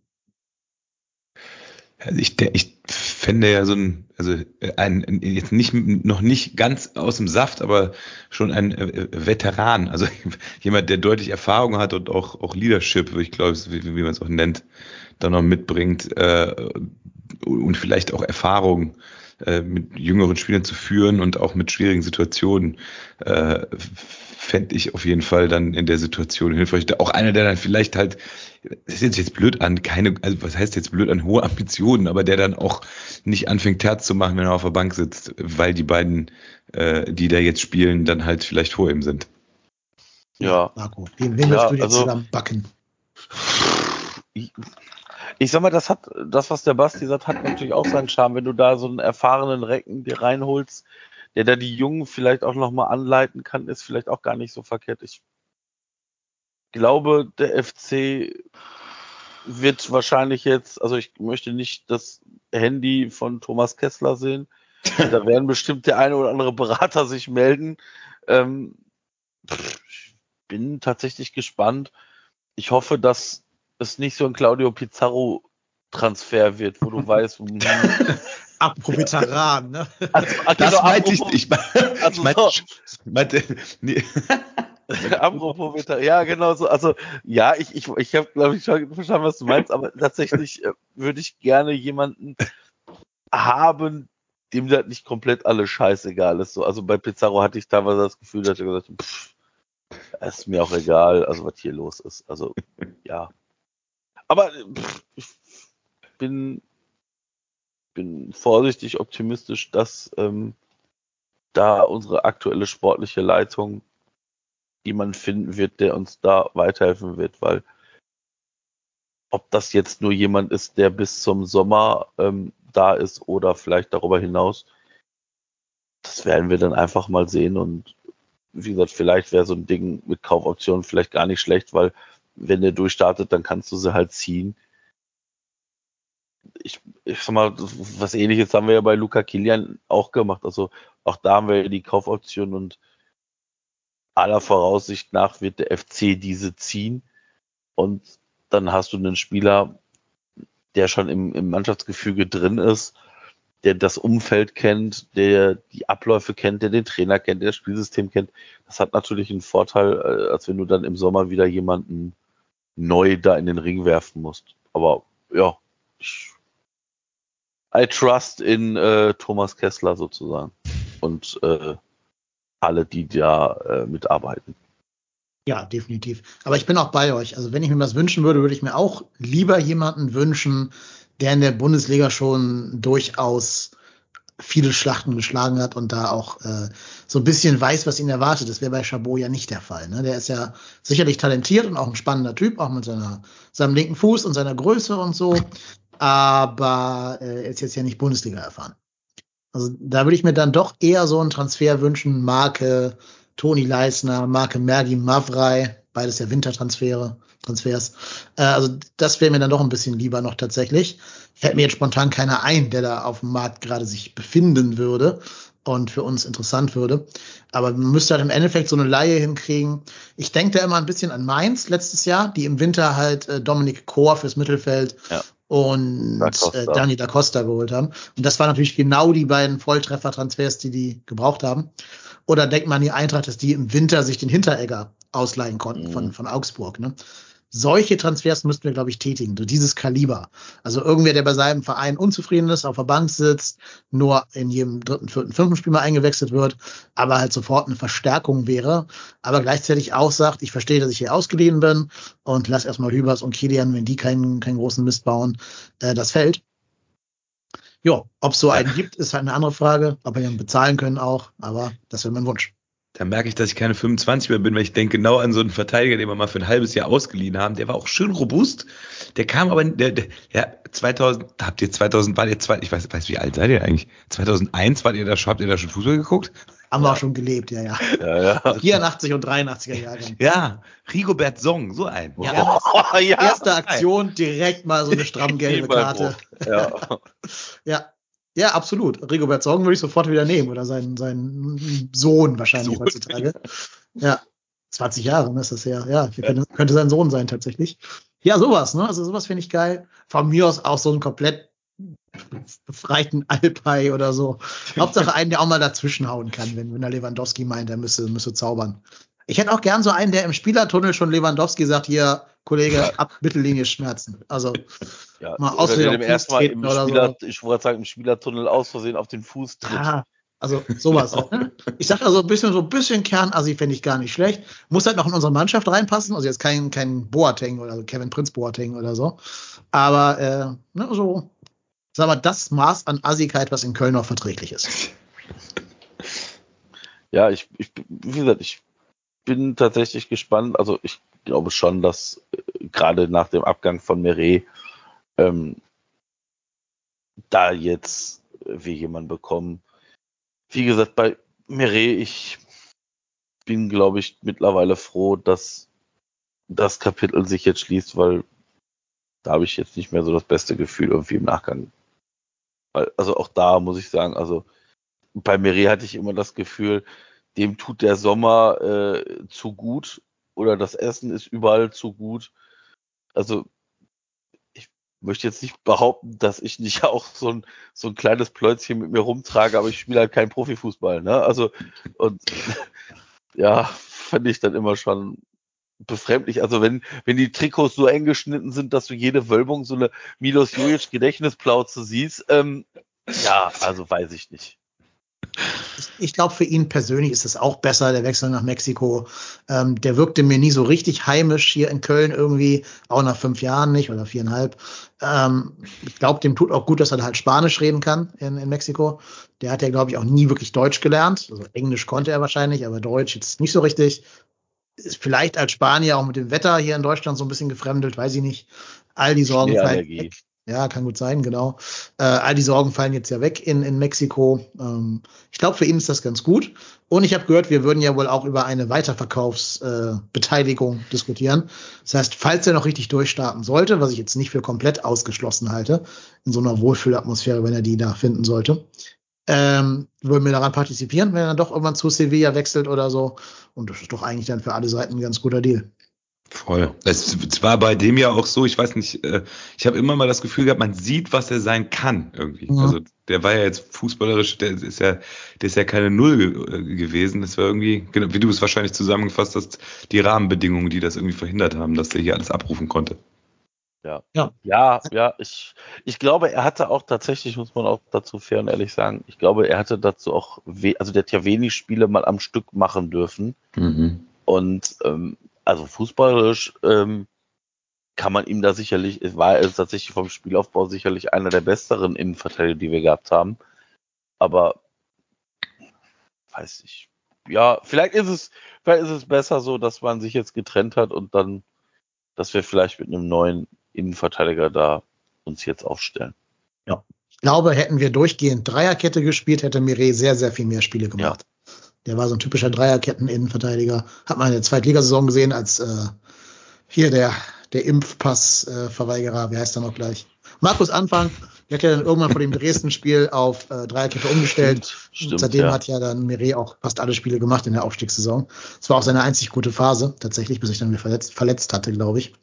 Also ich, der, ich fände ja so ein, also ein, jetzt nicht, noch nicht ganz aus dem Saft, aber schon ein äh, Veteran, also jemand, der deutlich Erfahrung hat und auch, auch Leadership, ich glaube, wie, wie man es auch nennt, dann noch mitbringt äh, und vielleicht auch Erfahrung äh, mit jüngeren Spielern zu führen und auch mit schwierigen Situationen, äh, fände ich auf jeden Fall dann in der Situation hilfreich. Auch einer, der dann vielleicht halt, das ist jetzt blöd an, keine, also was heißt jetzt blöd an hohe Ambitionen, aber der dann auch nicht anfängt Terz zu machen, wenn er auf der Bank sitzt, weil die beiden, äh, die da jetzt spielen, dann halt vielleicht vor ihm sind. Ja. Marco, wen, wen Ja, willst du jetzt also- zusammen backen? Ich, sag mal, das hat, das, was der Basti sagt, hat natürlich auch seinen Charme, wenn du da so einen erfahrenen Recken dir reinholst, der da die Jungen vielleicht auch nochmal anleiten kann, ist vielleicht auch gar nicht so verkehrt. Ich glaube, der FC wird wahrscheinlich jetzt, also ich möchte nicht das Handy von Thomas Kessler sehen. Da werden bestimmt der eine oder andere Berater sich melden. Ähm, ich bin tatsächlich gespannt. Ich hoffe, dass es nicht so ein Claudio Pizarro Transfer wird, wo du weißt, Apropos Veteran, ne? also, Das genau, meinte ich, apropos- ich meinte, also ich meinte, so. meinte nee. Apropos Veteran, ja, genau so. Also, ja, ich, ich, ich habe, glaube ich, schon verstanden, was du meinst, aber tatsächlich äh, würde ich gerne jemanden haben, dem das nicht komplett alles scheißegal ist. So, also bei Pizarro hatte ich teilweise das Gefühl, dass er gesagt hat, pff, ist mir auch egal, also was hier los ist. Also, ja. Aber äh, pff, ich bin, bin vorsichtig optimistisch, dass ähm, da unsere aktuelle sportliche Leitung jemand finden wird, der uns da weiterhelfen wird, weil ob das jetzt nur jemand ist, der bis zum Sommer ähm, da ist oder vielleicht darüber hinaus, das werden wir dann einfach mal sehen. Und wie gesagt, vielleicht wäre so ein Ding mit Kaufoptionen vielleicht gar nicht schlecht, weil wenn der durchstartet, dann kannst du sie halt ziehen. Ich, ich sag mal, was ähnliches haben wir ja bei Luca Kilian auch gemacht. Also auch da haben wir die Kaufoption und aller Voraussicht nach wird der FC diese ziehen und dann hast du einen Spieler, der schon im, im Mannschaftsgefüge drin ist, der das Umfeld kennt, der die Abläufe kennt, der den Trainer kennt, der das Spielsystem kennt. Das hat natürlich einen Vorteil, äh, als wenn du dann im Sommer wieder jemanden neu da in den Ring werfen musst. Aber ja, I trust in äh, Thomas Kessler sozusagen und äh, alle, die da äh, mitarbeiten. Ja, definitiv. Aber ich bin auch bei euch. Also wenn ich mir was wünschen würde, würde ich mir auch lieber jemanden wünschen, der in der Bundesliga schon durchaus viele Schlachten geschlagen hat und da auch äh, so ein bisschen weiß, was ihn erwartet. Das wäre bei Chabot ja nicht der Fall. Ne? Der ist ja sicherlich talentiert und auch ein spannender Typ, auch mit seiner, seinem linken Fuß und seiner Größe und so. Aber äh, er ist jetzt ja nicht Bundesliga erfahren. Also da würde ich mir dann doch eher so einen Transfer wünschen, Marke Toni Leisner, Marke Mergi Mavrei, beides ja Wintertransfere, Transfers. Äh, also das wäre mir dann doch ein bisschen lieber noch tatsächlich. Fällt mir jetzt spontan keiner ein, der da auf dem Markt gerade sich befinden würde und für uns interessant würde. Aber man müsste halt im Endeffekt so eine Laie hinkriegen. Ich denke da immer ein bisschen an Mainz letztes Jahr, die im Winter halt äh, Dominik Kor fürs Mittelfeld Ja. und Da äh, Dani da Costa geholt haben. Und das waren natürlich genau die beiden Volltreffer-Transfers, die die gebraucht haben. Oder denkt man an die Eintracht, dass die im Winter sich den Hinteregger ausleihen konnten Mhm. von, von Augsburg. Ne? Solche Transfers müssten wir, glaube ich, tätigen, so dieses Kaliber. Also irgendwer, der bei seinem Verein unzufrieden ist, auf der Bank sitzt, nur in jedem dritten, vierten, fünften Spiel mal eingewechselt wird, aber halt sofort eine Verstärkung wäre, aber gleichzeitig auch sagt, ich verstehe, dass ich hier ausgeliehen bin und lass erstmal Hübers und Kilian, wenn die keinen, keinen großen Mist bauen, äh, das Feld. Ja, ob es so einen gibt, ist halt eine andere Frage, ob wir ihn bezahlen können auch, aber das wäre mein Wunsch. Da merke ich, dass ich keine 25 mehr bin, weil ich denke genau an so einen Verteidiger, den wir mal für ein halbes Jahr ausgeliehen haben. Der war auch schön robust. Der kam aber, der, der, ja, 2000, habt ihr 2000, war ihr zwei, ich weiß, weiß, wie alt seid ihr eigentlich? 2001 wart ihr da schon, habt ihr da schon Fußball geguckt? Haben wir auch schon gelebt, ja, ja. Ja, ja. 84 und 83er Jahre. Ja, Rigobert Song, so ein. Ja, Oh, ja. Erste Aktion, direkt mal so eine stramm gelbe Karte. Ja. Ja. Ja, absolut. Rigobert Sorgen würde ich sofort wieder nehmen oder seinen, seinen Sohn wahrscheinlich Sohn. heutzutage. Ja. 20 Jahre ne, ist das her. Ja, könnte, könnte sein Sohn sein tatsächlich. Ja, sowas, ne? Also sowas finde ich geil. Von mir aus auch so einen komplett befreiten Alpei oder so. Hauptsache einen, der auch mal dazwischenhauen kann, wenn, wenn der Lewandowski meint, er müsse, müsse zaubern. Ich hätte auch gern so einen, der im Spielertunnel schon Lewandowski sagt, hier, Kollege, ab Mittellinie Schmerzen. Also ja. Mal Oder auf dem erstmal treten im oder Spieler, ich wollte sagen, im Spielertunnel aus Versehen auf den Fuß tritt. Ah, Also sowas. ne? Ich sag also ein bisschen so ein bisschen Kernassi fände ich gar nicht schlecht. Muss halt noch in unsere Mannschaft reinpassen. Also jetzt kein, kein Boateng oder Kevin Prinz Boateng oder so. Aber äh, ne, so, sag mal, das Maß an Assigkeit, was in Köln noch verträglich ist. Ja, ich, ich, wie gesagt, ich bin tatsächlich gespannt. Also ich glaube schon, dass äh, gerade nach dem Abgang von Meret ähm, da jetzt wir jemanden bekommen. Wie gesagt, bei Meret, ich bin, glaube ich, mittlerweile froh, dass das Kapitel sich jetzt schließt, weil da habe ich jetzt nicht mehr so das beste Gefühl irgendwie im Nachgang. Also auch da muss ich sagen, also bei Meret hatte ich immer das Gefühl, dem tut der Sommer äh, zu gut oder das Essen ist überall zu gut. Also ich möchte jetzt nicht behaupten, dass ich nicht auch so ein, so ein kleines Plötzchen mit mir rumtrage, aber ich spiele halt keinen Profifußball. Ne? Also und ja, fand ich dann immer schon befremdlich. Also wenn, wenn die Trikots so eng geschnitten sind, dass du jede Wölbung so eine Milos Jojic Gedächtnisplauze siehst, ähm, ja, also weiß ich nicht. Ich, glaube, für ihn persönlich ist es auch besser, der Wechsel nach Mexiko. Ähm, der wirkte mir nie so richtig heimisch hier in Köln irgendwie, auch nach fünf Jahren nicht oder viereinhalb. Ähm, ich glaube, dem tut auch gut, dass er halt Spanisch reden kann in, in Mexiko. Der hat ja, glaube ich, auch nie wirklich Deutsch gelernt. Also Englisch konnte er wahrscheinlich, aber Deutsch jetzt nicht so richtig. Ist vielleicht als Spanier auch mit dem Wetter hier in Deutschland so ein bisschen gefremdelt, weiß ich nicht. All die Sorgen fallen weg. Ja, kann gut sein, genau. Äh, all die Sorgen fallen jetzt ja weg in, in Mexiko. Ähm, ich glaube, für ihn ist das ganz gut. Und ich habe gehört, wir würden ja wohl auch über eine Weiterverkaufsbeteiligung äh, diskutieren. Das heißt, falls er noch richtig durchstarten sollte, was ich jetzt nicht für komplett ausgeschlossen halte, in so einer Wohlfühlatmosphäre, wenn er die da finden sollte, ähm, würden wir daran partizipieren, wenn er dann doch irgendwann zu Sevilla wechselt oder so. Und das ist doch eigentlich dann für alle Seiten ein ganz guter Deal. Voll. Es, es war bei dem ja auch so, ich weiß nicht, äh, ich habe immer mal das Gefühl gehabt, man sieht, was er sein kann irgendwie. Mhm. Also der war ja jetzt fußballerisch, der ist ja, der ist ja keine Null äh, gewesen. Das war irgendwie, genau, wie du es wahrscheinlich zusammengefasst hast, die Rahmenbedingungen, die das irgendwie verhindert haben, dass der hier alles abrufen konnte. Ja. Ja. Ja, ja, ich, ich glaube, er hatte auch tatsächlich, muss man auch dazu fair und ehrlich sagen, ich glaube, er hatte dazu auch, we also der hat ja wenig Spiele mal am Stück machen dürfen. Mhm. Und ähm, also fußballerisch ähm, kann man ihm da sicherlich, es war er tatsächlich vom Spielaufbau sicherlich einer der besseren Innenverteidiger, die wir gehabt haben. Aber weiß ich. Ja, vielleicht ist es, vielleicht ist es besser so, dass man sich jetzt getrennt hat und dann, dass wir vielleicht mit einem neuen Innenverteidiger da uns jetzt aufstellen. Ich glaube, hätten wir durchgehend Dreierkette gespielt, hätte Mire sehr, sehr viel mehr Spiele gemacht. Der war so ein typischer Dreierketten-Innenverteidiger. Hat man in der Zweitligasaison gesehen, als äh, hier der, der Impfpass-Verweigerer, wie heißt er noch gleich? Markus Anfang, der hat ja dann irgendwann vor dem Dresden-Spiel auf äh, Dreierkette umgestellt. Stimmt, stimmt, Seitdem ja. hat ja dann Mire auch fast alle Spiele gemacht in der Aufstiegssaison. Es war auch seine einzig gute Phase, tatsächlich, bis sich dann wieder verletzt, verletzt hatte, glaube ich.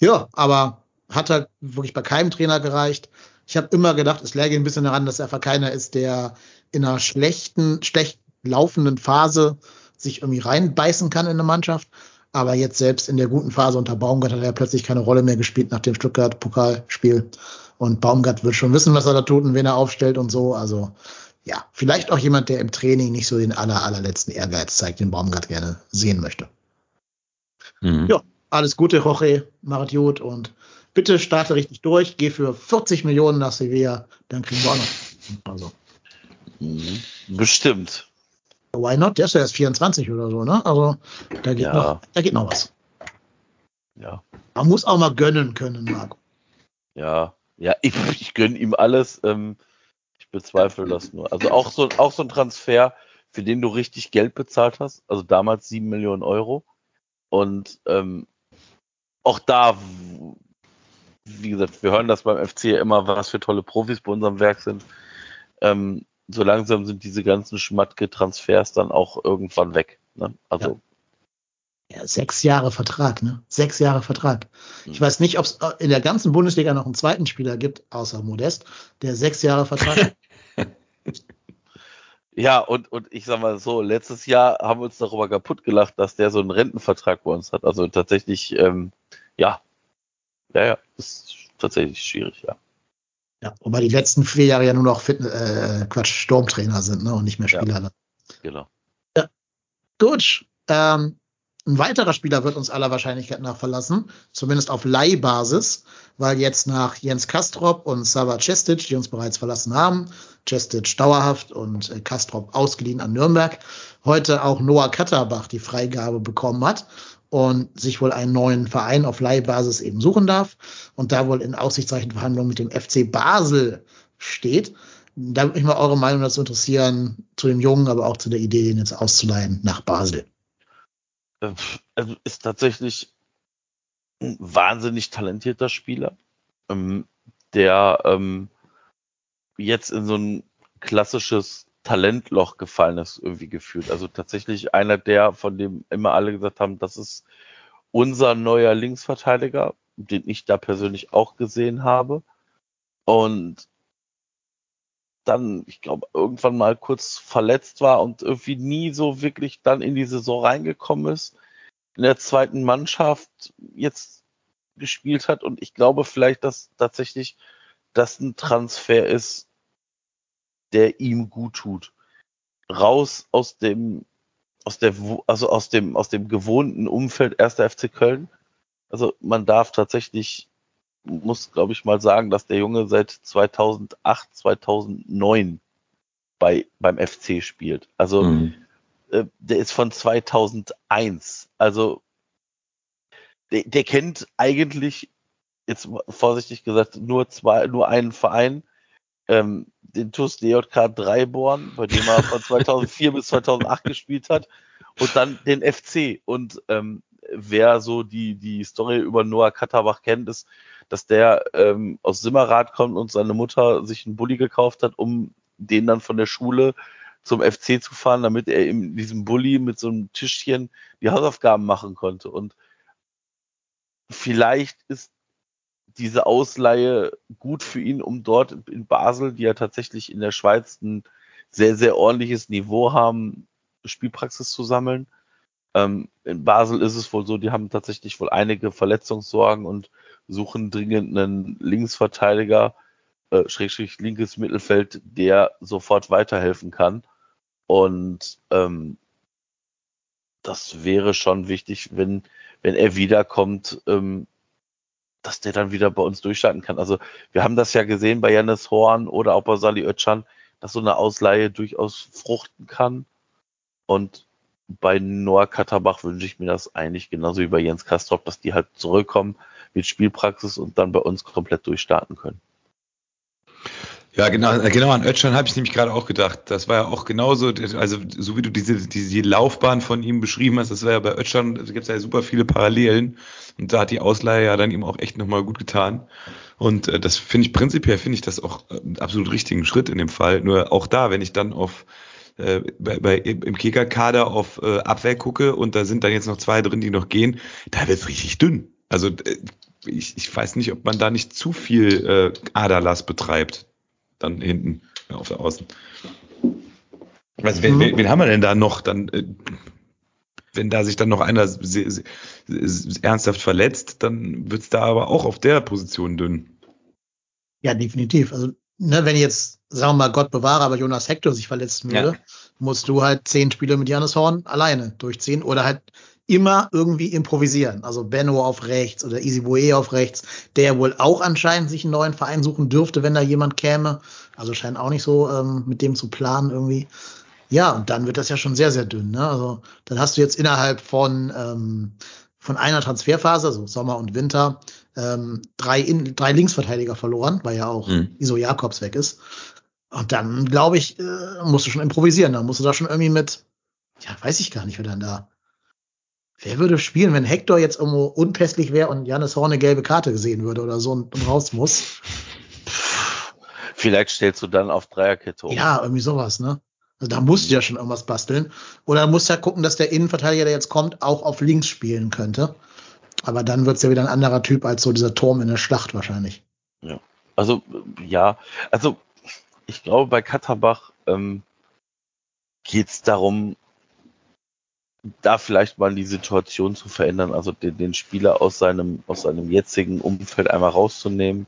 Ja, aber hat halt wirklich bei keinem Trainer gereicht. Ich habe immer gedacht, es läge ein bisschen daran, dass er einfach keiner ist, der in einer schlechten, schlecht laufenden Phase sich irgendwie reinbeißen kann in eine Mannschaft. Aber jetzt selbst in der guten Phase unter Baumgart hat er plötzlich keine Rolle mehr gespielt nach dem Stuttgart-Pokalspiel. Und Baumgart wird schon wissen, was er da tut und wen er aufstellt und so. Also ja, vielleicht auch jemand, der im Training nicht so den aller, allerletzten Ehrgeiz zeigt, den Baumgart gerne sehen möchte. Mhm. Ja. Alles Gute, Jorge, macht gut und bitte starte richtig durch, geh für 40 Millionen nach Sevilla, dann kriegen wir auch noch. Also, Mhm. Bestimmt. Why not? Der ist ja erst 24 oder so, ne? Also, da geht, Ja. noch, da geht noch was. Ja. Man muss auch mal gönnen können, Marco. Ja. Ja, ich, ich gönne ihm alles. Ähm, ich bezweifle das nur. Also auch so, auch so ein Transfer, für den du richtig Geld bezahlt hast. Also damals 7 Millionen Euro. Und ähm, auch da, wie gesagt, wir hören das beim FC immer, was für tolle Profis bei unserem Werk sind. Ähm, so langsam sind diese ganzen Schmatke-Transfers dann auch irgendwann weg. Ne? Also, Ja, sechs Jahre Vertrag, ne? Sechs Jahre Vertrag. Ich Hm. weiß nicht, ob es in der ganzen Bundesliga noch einen zweiten Spieler gibt, außer Modest, der sechs Jahre Vertrag hat. Ja, und, und ich sag mal so, letztes Jahr haben wir uns darüber kaputt gelacht, dass der so einen Rentenvertrag bei uns hat. Also tatsächlich, ähm, ja, ja, ja, ist tatsächlich schwierig, ja. Ja, wobei die letzten vier Jahre ja nur noch Fit äh, Quatsch, Sturmtrainer sind, ne? Und nicht mehr Spieler. Ja, genau. Ja. Gut. Ähm, ein weiterer Spieler wird uns aller Wahrscheinlichkeit nach verlassen, zumindest auf Leihbasis, weil jetzt nach Jens Kastrop und Sava Cestic, die uns bereits verlassen haben, Cestic dauerhaft und äh, Kastrop ausgeliehen an Nürnberg, heute auch Noah Katterbach die Freigabe bekommen hat und sich wohl einen neuen Verein auf Leihbasis eben suchen darf und da wohl in aussichtsreichen Verhandlungen mit dem FC Basel steht. Da würde mich mal eure Meinung dazu interessieren, zu dem Jungen, aber auch zu der Idee, den jetzt auszuleihen nach Basel. Also ist tatsächlich ein wahnsinnig talentierter Spieler, ähm, der ähm, jetzt in so ein klassisches Talentloch gefallen ist, irgendwie gefühlt. Also tatsächlich einer der, von dem immer alle gesagt haben, das ist unser neuer Linksverteidiger, den ich da persönlich auch gesehen habe. Und dann, ich glaube, irgendwann mal kurz verletzt war und irgendwie nie so wirklich dann in die Saison reingekommen ist, in der zweiten Mannschaft jetzt gespielt hat und ich glaube vielleicht, dass tatsächlich das ein Transfer ist, der ihm gut tut. Raus aus dem, aus der, also aus dem, aus dem gewohnten Umfeld erster FC Köln. Also man darf tatsächlich muss, glaube ich, mal sagen, dass der Junge seit 2008, 2009 bei, beim FC spielt. Also mhm. äh, der ist von 2001. Also der, der kennt eigentlich, jetzt vorsichtig gesagt, nur zwei, nur einen Verein, ähm, den TUS DJK Dreiborn, bei dem er von 2004 bis 2008 gespielt hat, und dann den FC. Und ähm, wer so die, die Story über Noah Katterbach kennt, ist, dass der ähm, aus Simmerath kommt und seine Mutter sich einen Bulli gekauft hat, um den dann von der Schule zum FC zu fahren, damit er in diesem Bulli mit so einem Tischchen die Hausaufgaben machen konnte. Und vielleicht ist diese Ausleihe gut für ihn, um dort in Basel, die ja tatsächlich in der Schweiz ein sehr, sehr ordentliches Niveau haben, Spielpraxis zu sammeln. Ähm, in Basel ist es wohl so, die haben tatsächlich wohl einige Verletzungssorgen und suchen dringend einen Linksverteidiger, äh, Schrägstrich linkes Mittelfeld, der sofort weiterhelfen kann. Und ähm, das wäre schon wichtig, wenn, wenn er wiederkommt, ähm, dass der dann wieder bei uns durchstarten kann. Also wir haben das ja gesehen bei Janis Horn oder auch bei Sali Özcan, dass so eine Ausleihe durchaus fruchten kann. Und bei Noah Katterbach wünsche ich mir das eigentlich genauso wie bei Jens Kastrop, dass die halt zurückkommen mit Spielpraxis und dann bei uns komplett durchstarten können. Ja, genau, äh, genau an Ötschan habe ich nämlich gerade auch gedacht. Das war ja auch genauso, also so wie du diese, diese Laufbahn von ihm beschrieben hast, das war ja bei Ötschan, da gibt es ja super viele Parallelen und da hat die Ausleihe ja dann ihm auch echt nochmal gut getan. Und äh, das finde ich prinzipiell, finde ich das auch äh, einen absolut richtigen Schritt in dem Fall. Nur auch da, wenn ich dann auf äh, bei, bei, im Kicker-Kader auf äh, Abwehr gucke und da sind dann jetzt noch zwei drin, die noch gehen, da wird es richtig dünn. Also äh, ich, ich weiß nicht, ob man da nicht zu viel äh, Aderlass betreibt. Dann hinten ja, auf der Außen. Also, wen, wen, wen haben wir denn da noch? Dann, äh, wenn da sich dann noch einer ernsthaft verletzt, dann wird es da aber auch auf der Position dünn. Ja, definitiv. Also, ne, wenn jetzt, sagen wir mal, Gott bewahre, aber Jonas Hector sich verletzen würde, ja. musst du halt zehn Spiele mit Janis Horn alleine durchziehen oder halt immer irgendwie improvisieren. Also Benno auf rechts oder Easy Boe auf rechts, der wohl auch anscheinend sich einen neuen Verein suchen dürfte, wenn da jemand käme. Also scheint auch nicht so ähm, mit dem zu planen irgendwie. Ja, und dann wird das ja schon sehr, sehr dünn. Ne? Also dann hast du jetzt innerhalb von, ähm, von einer Transferphase, also Sommer und Winter, ähm, drei, in, drei Linksverteidiger verloren, weil ja auch mhm. Iso Jakobs weg ist. Und dann, glaube ich, äh, musst du schon improvisieren. Dann musst du da schon irgendwie mit, ja, weiß ich gar nicht, wer dann da Wer würde spielen, wenn Hector jetzt irgendwo unpässlich wäre und Janis Horn eine gelbe Karte gesehen würde oder so und, und raus muss? Vielleicht stellst du dann auf Dreierkette um. Ja, irgendwie sowas, ne? Also da musst du ja schon irgendwas basteln. Oder musst ja gucken, dass der Innenverteidiger, der jetzt kommt, auch auf links spielen könnte. Aber dann wird's ja wieder ein anderer Typ als so dieser Turm in der Schlacht wahrscheinlich. Ja. Also, ja, also ich glaube, bei Katterbach ähm, geht es darum, da vielleicht mal die Situation zu verändern, also den, den Spieler aus seinem, aus seinem jetzigen Umfeld einmal rauszunehmen,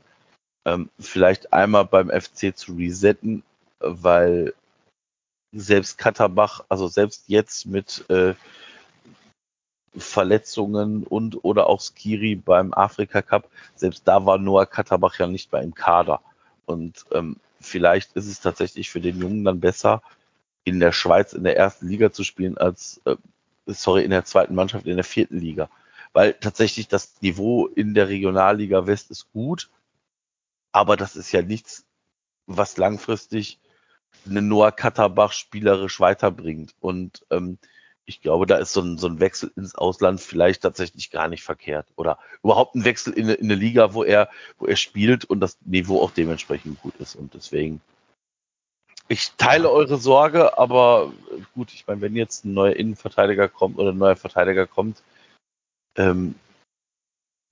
ähm, vielleicht einmal beim FC zu resetten, weil selbst Katterbach, also selbst jetzt mit äh, Verletzungen und oder auch Skiri beim Afrika Cup, selbst da war Noah Katterbach ja nicht mehr im Kader. Und ähm, vielleicht ist es tatsächlich für den Jungen dann besser, in der Schweiz in der ersten Liga zu spielen, als, äh, sorry, in der zweiten Mannschaft in der vierten Liga. Weil tatsächlich das Niveau in der Regionalliga West ist gut, aber das ist ja nichts, was langfristig eine Noah Katterbach spielerisch weiterbringt. Und ähm, ich glaube, da ist so ein, so ein Wechsel ins Ausland vielleicht tatsächlich gar nicht verkehrt. Oder überhaupt ein Wechsel in in eine Liga, wo er, wo er spielt und das Niveau auch dementsprechend gut ist. Und deswegen, ich teile eure Sorge, aber gut, ich meine, wenn jetzt ein neuer Innenverteidiger kommt oder ein neuer Verteidiger kommt, ähm,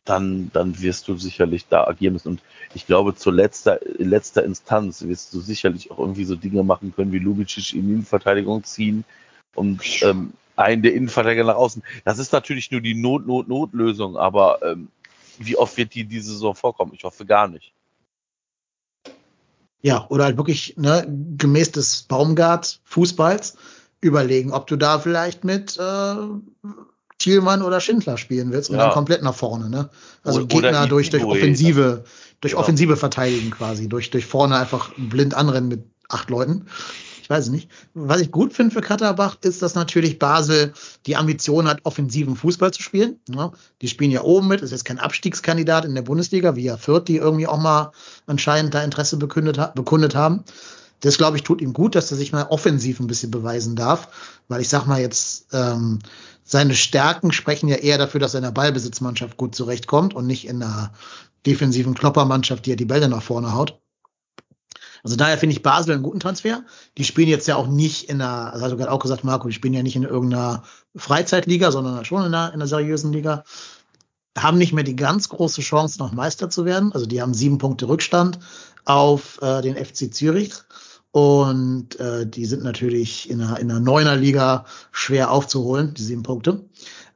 dann, dann wirst du sicherlich da agieren müssen. Und ich glaube, zur letzter, letzter Instanz wirst du sicherlich auch irgendwie so Dinge machen können, wie Lubicic in die Innenverteidigung ziehen und ähm, einen der Innenverteidiger nach außen. Das ist natürlich nur die Not-Not-Not-Lösung, aber ähm, wie oft wird die diese Saison vorkommen? Ich hoffe gar nicht. Ja, oder halt wirklich ne, gemäß des Baumgart-Fußballs überlegen, ob du da vielleicht mit äh, Thielmann oder Schindler spielen willst und Ja. dann komplett nach vorne, ne? Also Oder- Gegner durch, durch. Offensive, durch Genau. Offensive verteidigen quasi, durch, durch vorne einfach blind anrennen mit acht Leuten. Ich weiß es nicht. Was ich gut finde für Katterbach ist, dass natürlich Basel die Ambition hat, offensiven Fußball zu spielen. Die spielen ja oben mit, ist jetzt kein Abstiegskandidat in der Bundesliga, wie ja Fürth, die irgendwie auch mal anscheinend da Interesse bekundet, bekundet haben. Das, glaube ich, tut ihm gut, dass er sich mal offensiv ein bisschen beweisen darf. Weil ich sag mal jetzt, ähm, seine Stärken sprechen ja eher dafür, dass er in der Ballbesitzmannschaft gut zurechtkommt und nicht in einer defensiven Kloppermannschaft, die er die Bälle nach vorne haut. Also daher finde ich Basel einen guten Transfer. Die spielen jetzt ja auch nicht in einer, also hast du gerade auch gesagt, Marco, die spielen ja nicht in irgendeiner Freizeitliga, sondern schon in einer, in einer seriösen Liga. Haben nicht mehr die ganz große Chance, noch Meister zu werden. Also die haben sieben Punkte Rückstand auf äh, den FC Zürich. Und äh, die sind natürlich in einer, in einer neuner Liga schwer aufzuholen, die sieben Punkte.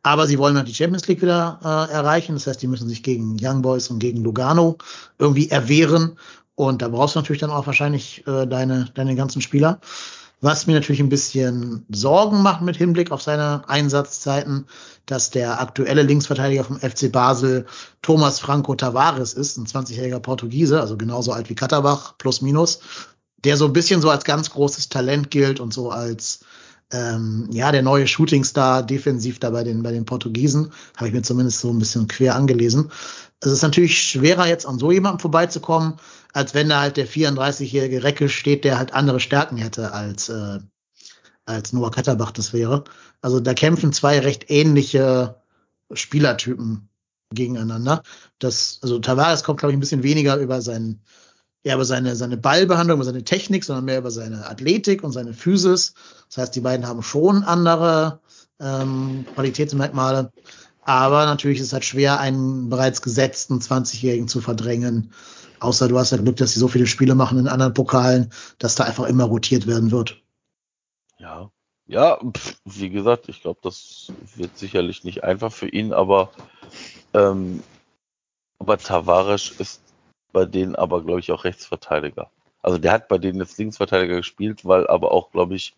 Aber sie wollen halt die Champions League wieder äh, erreichen. Das heißt, die müssen sich gegen Young Boys und gegen Lugano irgendwie erwehren. Und da brauchst du natürlich dann auch wahrscheinlich äh, deine, deine ganzen Spieler. Was mir natürlich ein bisschen Sorgen macht mit Hinblick auf seine Einsatzzeiten, dass der aktuelle Linksverteidiger vom FC Basel Thomas Franco Tavares ist, ein 20-jähriger Portugiese, also genauso alt wie Katterbach, plus minus, der so ein bisschen so als ganz großes Talent gilt und so als ähm, ja der neue Shootingstar defensiv da bei den bei den Portugiesen, habe ich mir zumindest so ein bisschen quer angelesen. Es ist natürlich schwerer jetzt an so jemandem vorbeizukommen, als wenn da halt der 34-jährige Recke steht, der halt andere Stärken hätte als äh, als Noah Katterbach das wäre. Also da kämpfen zwei recht ähnliche Spielertypen gegeneinander. Das, also Tavares kommt, glaube ich, ein bisschen weniger über seinen, ja, über seine, seine Ballbehandlung, über seine Technik, sondern mehr über seine Athletik und seine Physis. Das heißt, die beiden haben schon andere ähm, Qualitätsmerkmale. Aber natürlich ist es halt schwer, einen bereits gesetzten 20-Jährigen zu verdrängen. Außer du hast ja Glück, dass sie so viele Spiele machen in anderen Pokalen, dass da einfach immer rotiert werden wird. Ja, ja, pf, wie gesagt, ich glaube, das wird sicherlich nicht einfach für ihn, aber ähm, aber Tavares ist bei denen aber, glaube ich, auch Rechtsverteidiger. Also der hat bei denen jetzt Linksverteidiger gespielt, weil aber auch, glaube ich,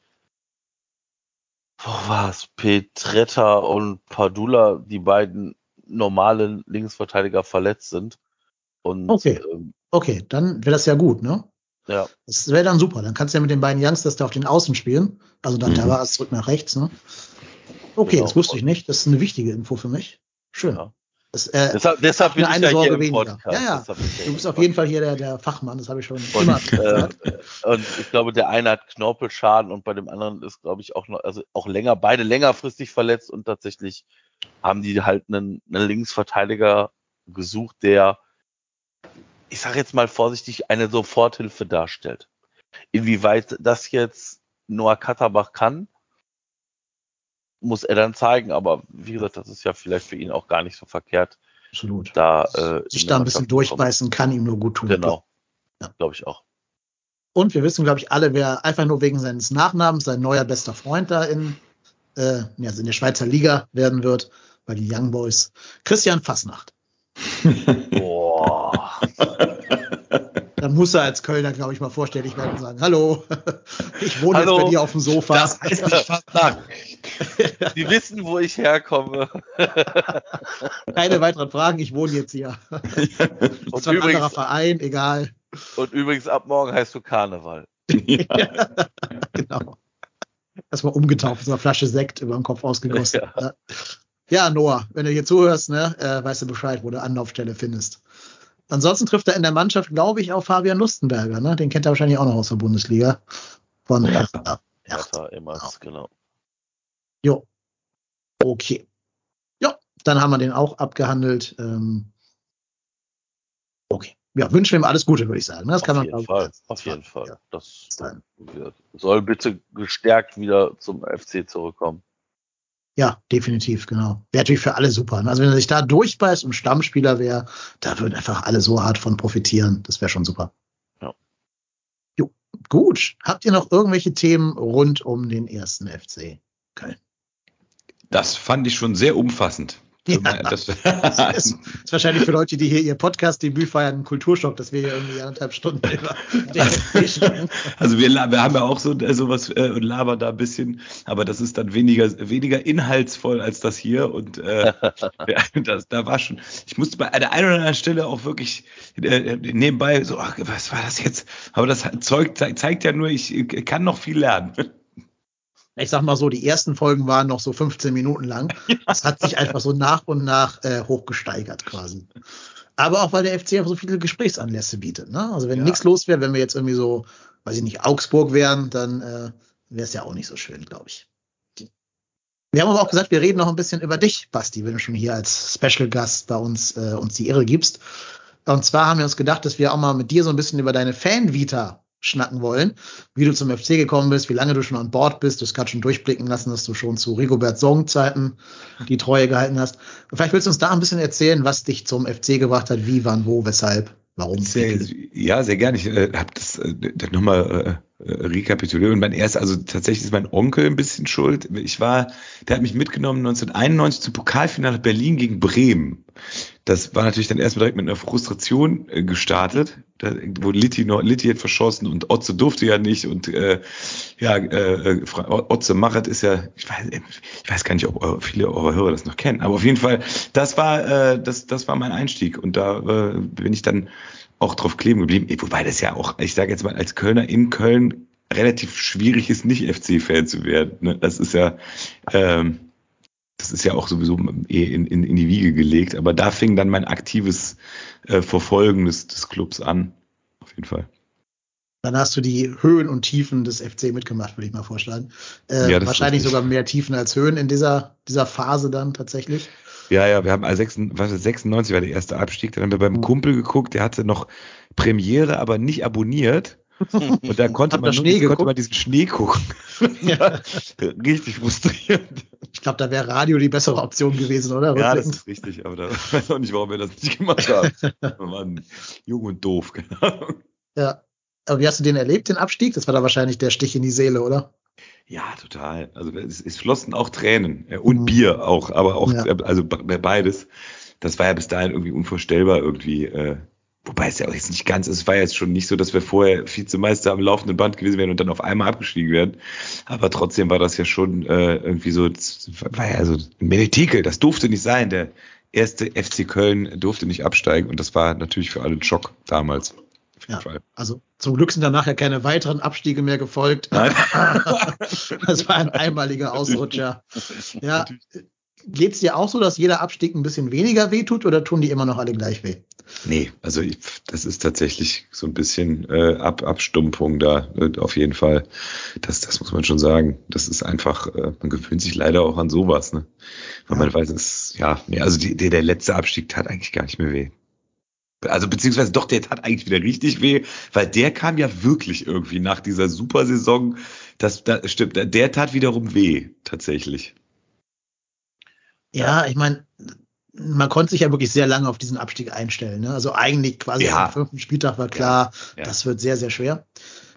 wo war's? Petretta und Padula, die beiden normalen Linksverteidiger verletzt sind. Und Okay. ähm, Okay, dann wäre das ja gut, ne? ja, Das wäre dann super. Dann kannst du ja mit den beiden Youngsters da auf den Außen spielen. Also dann Mhm. Tavares zurück nach rechts, ne? Okay, Genau. das wusste ich nicht. Das ist eine wichtige Info für mich. Schön. Ja. Das, äh, deshalb, deshalb bin Nur ich eine ja Sorge hier im weniger. Podcast. Ja, ja. Du bist auf jeden Fall hier der, der Fachmann, das habe ich schon Und, immer äh, gesagt. und ich glaube, der eine hat Knorpelschaden und bei dem anderen ist, glaube ich, auch noch, also auch länger, beide längerfristig verletzt und tatsächlich haben die halt einen, einen Linksverteidiger gesucht, der, ich sage jetzt mal vorsichtig, eine Soforthilfe darstellt. Inwieweit das jetzt Noah Katterbach kann, muss er dann zeigen, aber wie gesagt, das ist ja vielleicht für ihn auch gar nicht so verkehrt, Absolut. da äh, Sich da ein bisschen durchbeißen kann ihm nur gut tun. Genau. Ja. Glaube ich auch. Und wir wissen, glaube ich, alle, wer einfach nur wegen seines Nachnamens sein neuer bester Freund da in, äh, also in der Schweizer Liga werden wird, bei den Young Boys. Christian Fassnacht. Boah. da muss er als Kölner, glaube ich, mal vorstellig werden und sagen, hallo, ich wohne Hallo. jetzt bei dir auf dem Sofa. Das heißt nicht fast nach. Die wissen, wo ich herkomme. Keine weiteren Fragen, ich wohne jetzt hier. Und Das ist ein anderer übrigens, Verein, egal. und übrigens, ab morgen heißt du Karneval. genau. Erstmal umgetauft, so eine Flasche Sekt über den Kopf ausgegossen. Ja. Ja. ja, Noah, wenn du hier zuhörst, ne, äh, weißt du Bescheid, wo du Anlaufstelle findest. Ansonsten trifft er in der Mannschaft, glaube ich, auf Fabian Lustenberger, ne? Den kennt er wahrscheinlich auch noch aus der Bundesliga. Von Ja. Hertha. Ja. Hertha, Emmers, genau. Jo. Okay. Ja, dann haben wir den auch abgehandelt. Ähm, okay. Ja, wünschen wir ihm alles Gute, würde ich sagen. ne? Das kann auf man jeden Fall. Auf jeden Fall. Ja. Das soll bitte gestärkt wieder zum FC zurückkommen. Ja, definitiv, genau. Wäre natürlich für alle super. ne? Also wenn er sich da durchbeißt und Stammspieler wäre, da würden einfach alle so hart von profitieren. Das wäre schon super. Ja. Jo, gut. Habt ihr noch irgendwelche Themen rund um den ersten FC Köln? Das fand ich schon sehr umfassend. Ja. Das, Das ist, wahrscheinlich für Leute, die hier ihr Podcast-Debüt feiern, ein Kulturschock, dass wir hier irgendwie anderthalb Stunden über. Also wir, wir haben ja auch so äh, sowas äh, und labern da ein bisschen, aber das ist dann weniger weniger inhaltsvoll als das hier und äh, das, da war schon. Ich musste bei der einen oder anderen Stelle auch wirklich äh, nebenbei so, ach, was war das jetzt? Aber das Zeug zeigt, ja nur, ich kann noch viel lernen. Ich sag mal so, die ersten Folgen waren noch so 15 Minuten lang. Das hat sich einfach so nach und nach äh, hochgesteigert quasi. Aber auch weil der FC einfach so viele Gesprächsanlässe bietet. Ne? Also wenn Ja. nichts los wäre, wenn wir jetzt irgendwie so, weiß ich nicht, Augsburg wären, dann äh, wäre es ja auch nicht so schön, glaube ich. Wir haben aber auch gesagt, wir reden noch ein bisschen über dich, Basti, wenn du schon hier als Special Gast bei uns äh, uns die Ehre gibst. Und zwar haben wir uns gedacht, dass wir auch mal mit dir so ein bisschen über deine Fan-Vita schnacken wollen, wie du zum FC gekommen bist, wie lange du schon an Bord bist. Du hast gerade schon durchblicken lassen, dass du schon zu Rigobert Song-Zeiten die Treue gehalten hast. Vielleicht willst du uns da ein bisschen erzählen, was dich zum FC gebracht hat, wie, wann, wo, weshalb, warum. Sehr, ja, sehr gerne. Ich äh, habe das äh, nochmal äh, äh, rekapituliert. Und mein erster, also tatsächlich ist mein Onkel ein bisschen schuld. Ich war, der hat mich mitgenommen 1991 zum Pokalfinale Berlin gegen Bremen. Das war natürlich dann erstmal direkt mit einer Frustration äh, gestartet, da, wo Litti noch, Litti hat verschossen und Otze durfte ja nicht und äh, ja, äh, äh, Otze Marat ist ja, ich weiß, ich weiß gar nicht, ob eure, viele eurer Hörer das noch kennen, aber auf jeden Fall, das war, äh, das, das war mein Einstieg und da äh, bin ich dann auch drauf kleben geblieben, wobei das ja auch, ich sage jetzt mal, als Kölner in Köln relativ schwierig ist, nicht FC-Fan zu werden. Ne? Das ist ja, ähm, das ist ja auch sowieso eh in, in, in die Wiege gelegt, aber da fing dann mein aktives äh, Verfolgen des, des Clubs an. Auf jeden Fall. Dann hast du die Höhen und Tiefen des FC mitgemacht, würde ich mal vorschlagen. Äh, Ja, wahrscheinlich sogar mehr Tiefen als Höhen in dieser, dieser Phase dann tatsächlich. Ja, ja, wir haben also 96, was ist, 96 war der erste Abstieg. Dann haben wir beim Kumpel geguckt, der hatte noch Premiere, aber nicht abonniert. Und da konnte man, Schnee konnte man diesen Schnee gucken. Ja. Richtig frustrierend. Ich glaube, da wäre Radio die bessere Option gewesen, oder? Ja, das ist richtig, aber da ich weiß auch nicht, warum wir das nicht gemacht haben. Wir waren jung und doof, keine Ahnung. ja. Aber wie hast du den erlebt, den Abstieg? Das war da wahrscheinlich der Stich in die Seele, oder? Ja, total. Also es, es flossen auch Tränen äh, und Mhm. Bier auch, aber auch, Ja. äh, also be- beides. Das war ja bis dahin irgendwie unvorstellbar irgendwie. Äh, wobei es ja auch jetzt nicht ganz, es war jetzt schon nicht so, dass wir vorher Vizemeister am laufenden Band gewesen wären und dann auf einmal abgestiegen wären. Aber trotzdem war das ja schon äh, irgendwie so, war ja so ein Meditikel, das durfte nicht sein. Der erste FC Köln durfte nicht absteigen und das war natürlich für alle ein Schock damals. Auf jeden Ja. Fall. Also zum Glück sind danach ja keine weiteren Abstiege mehr gefolgt. Nein. das war ein einmaliger Ausrutscher. Ja. Geht's dir auch so, dass jeder Abstieg ein bisschen weniger wehtut oder tun die immer noch alle gleich weh? Nee, also ich, das ist tatsächlich so ein bisschen äh, Ab Abstumpfung da, äh, auf jeden Fall. Das, das muss man schon sagen. Das ist einfach, äh, man gewöhnt sich leider auch an sowas, ne? Weil Ja. man weiß, es, ja, nee, also die, der, der letzte Abstieg tat eigentlich gar nicht mehr weh. Also beziehungsweise doch, der tat eigentlich wieder richtig weh, weil der kam ja wirklich irgendwie nach dieser Supersaison. Das, das stimmt, der- tat wiederum weh, tatsächlich. Ja, ich meine, man konnte sich ja wirklich sehr lange auf diesen Abstieg einstellen. Ne? Also eigentlich quasi Ja. am fünften Spieltag war klar, Ja. das wird sehr, sehr schwer.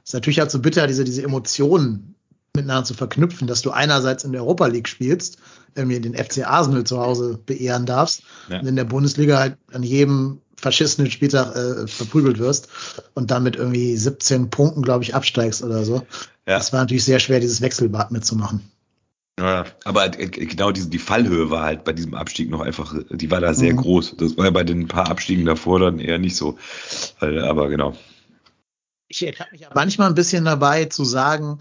Ist natürlich halt so bitter, diese, diese Emotionen miteinander zu verknüpfen, dass du einerseits in der Europa League spielst, irgendwie den FC Arsenal zu Hause beehren darfst Ja. und in der Bundesliga halt an jedem verschissenen Spieltag äh, verprügelt wirst und dann mit irgendwie 17 Punkten, glaube ich, absteigst oder so. Ja. Das war natürlich sehr schwer, dieses Wechselbad mitzumachen. Ja, aber äh, genau diese, die Fallhöhe war halt bei diesem Abstieg noch einfach, die war da sehr Mhm. groß. Das war ja bei den paar Abstiegen davor dann eher nicht so. Aber genau. Ich ertappe mich manchmal ein bisschen dabei zu sagen,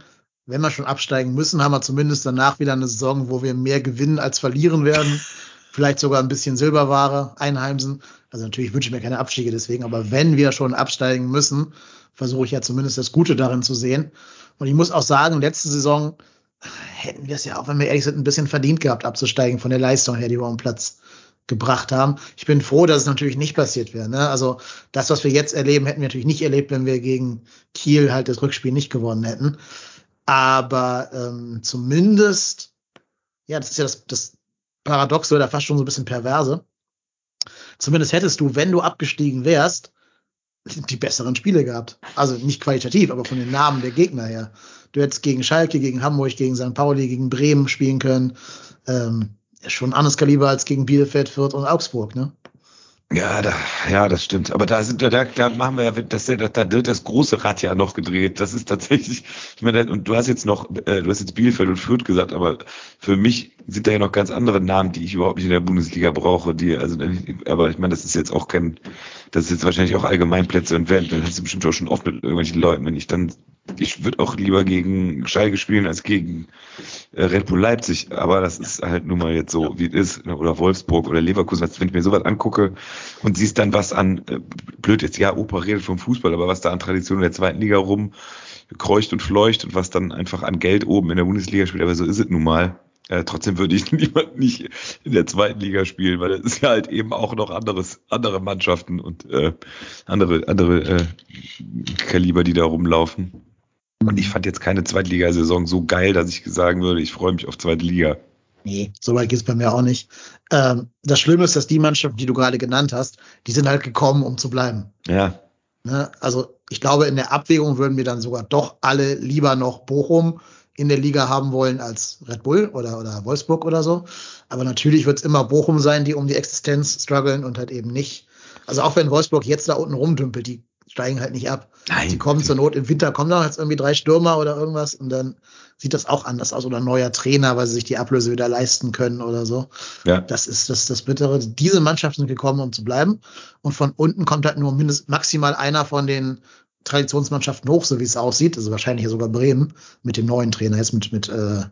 wenn wir schon absteigen müssen, haben wir zumindest danach wieder eine Saison, wo wir mehr gewinnen als verlieren werden. Vielleicht sogar ein bisschen Silberware einheimsen. Also natürlich wünsche ich mir keine Abstiege deswegen, aber wenn wir schon absteigen müssen, versuche ich ja zumindest das Gute darin zu sehen. Und ich muss auch sagen, letzte Saison hätten wir es ja auch, wenn wir ehrlich sind, ein bisschen verdient gehabt, abzusteigen von der Leistung her, die wir am Platz gebracht haben. Ich bin froh, dass es natürlich nicht passiert wäre. Ne? Also das, was wir jetzt erleben, hätten wir natürlich nicht erlebt, wenn wir gegen Kiel halt das Rückspiel nicht gewonnen hätten. Aber ähm, zumindest, ja, das ist ja das, das Paradoxe oder fast schon so ein bisschen perverse. Zumindest hättest du, wenn du abgestiegen wärst, die besseren Spiele gehabt. Also nicht qualitativ, aber von den Namen der Gegner her. Du hättest gegen Schalke, gegen Hamburg, gegen St. Pauli, gegen Bremen spielen können. Ähm, schon anderes Kaliber als gegen Bielefeld, Fürth und Augsburg, ne? Ja, da, ja, das stimmt. Aber da sind, da, da machen wir ja, das, da, da wird das große Rad ja noch gedreht. Das ist tatsächlich, ich meine, und du hast jetzt noch, äh, du hast jetzt Bielefeld und Fürth gesagt, aber für mich sind da ja noch ganz andere Namen, die ich überhaupt nicht in der Bundesliga brauche, die, also, aber ich meine, das ist jetzt auch kein, das ist jetzt wahrscheinlich auch Allgemeinplätze und werden, dann hast du bestimmt auch schon oft mit irgendwelchen Leuten, wenn ich dann, ich würde auch lieber gegen Schalke spielen als gegen äh, Red Bull Leipzig, aber das ist halt nun mal jetzt so, wie es ist, ne, oder Wolfsburg oder Leverkusen, wenn ich mir sowas angucke und siehst dann was an, äh, blöd jetzt, ja, Opa redet vom Fußball, aber was da an Tradition in der zweiten Liga rum kreucht und fleucht und was dann einfach an Geld oben in der Bundesliga spielt, aber so ist es nun mal. Äh, trotzdem würde ich niemand nicht in der zweiten Liga spielen, weil es ist ja halt eben auch noch anderes, andere Mannschaften und äh, andere, andere äh, Kaliber, die da rumlaufen. Und ich fand jetzt keine Zweitligasaison so geil, dass ich sagen würde, ich freue mich auf zweite Liga. Nee, so weit geht's bei mir auch nicht. Ähm, das Schlimme ist, dass die Mannschaften, die du gerade genannt hast, die sind halt gekommen, um zu bleiben. Ja, Ne? Also ich glaube, in der Abwägung würden wir dann sogar doch alle lieber noch Bochum in der Liga haben wollen als Red Bull oder, oder Wolfsburg oder so. Aber natürlich wird es immer Bochum sein, die um die Existenz strugglen und halt eben nicht. Also auch wenn Wolfsburg jetzt da unten rumdümpelt, die steigen halt nicht ab. Nein. Die kommen zur Not im Winter, kommen da jetzt irgendwie drei Stürmer oder irgendwas und dann sieht das auch anders aus oder ein neuer Trainer, weil sie sich die Ablöse wieder leisten können oder so. ja. Das ist das, das Bittere. Diese Mannschaften sind gekommen, um zu bleiben. Und von unten kommt halt nur mindestens maximal einer von den Traditionsmannschaften hoch, so wie es aussieht. Also wahrscheinlich ja sogar Bremen mit dem neuen Trainer jetzt mit, mit äh,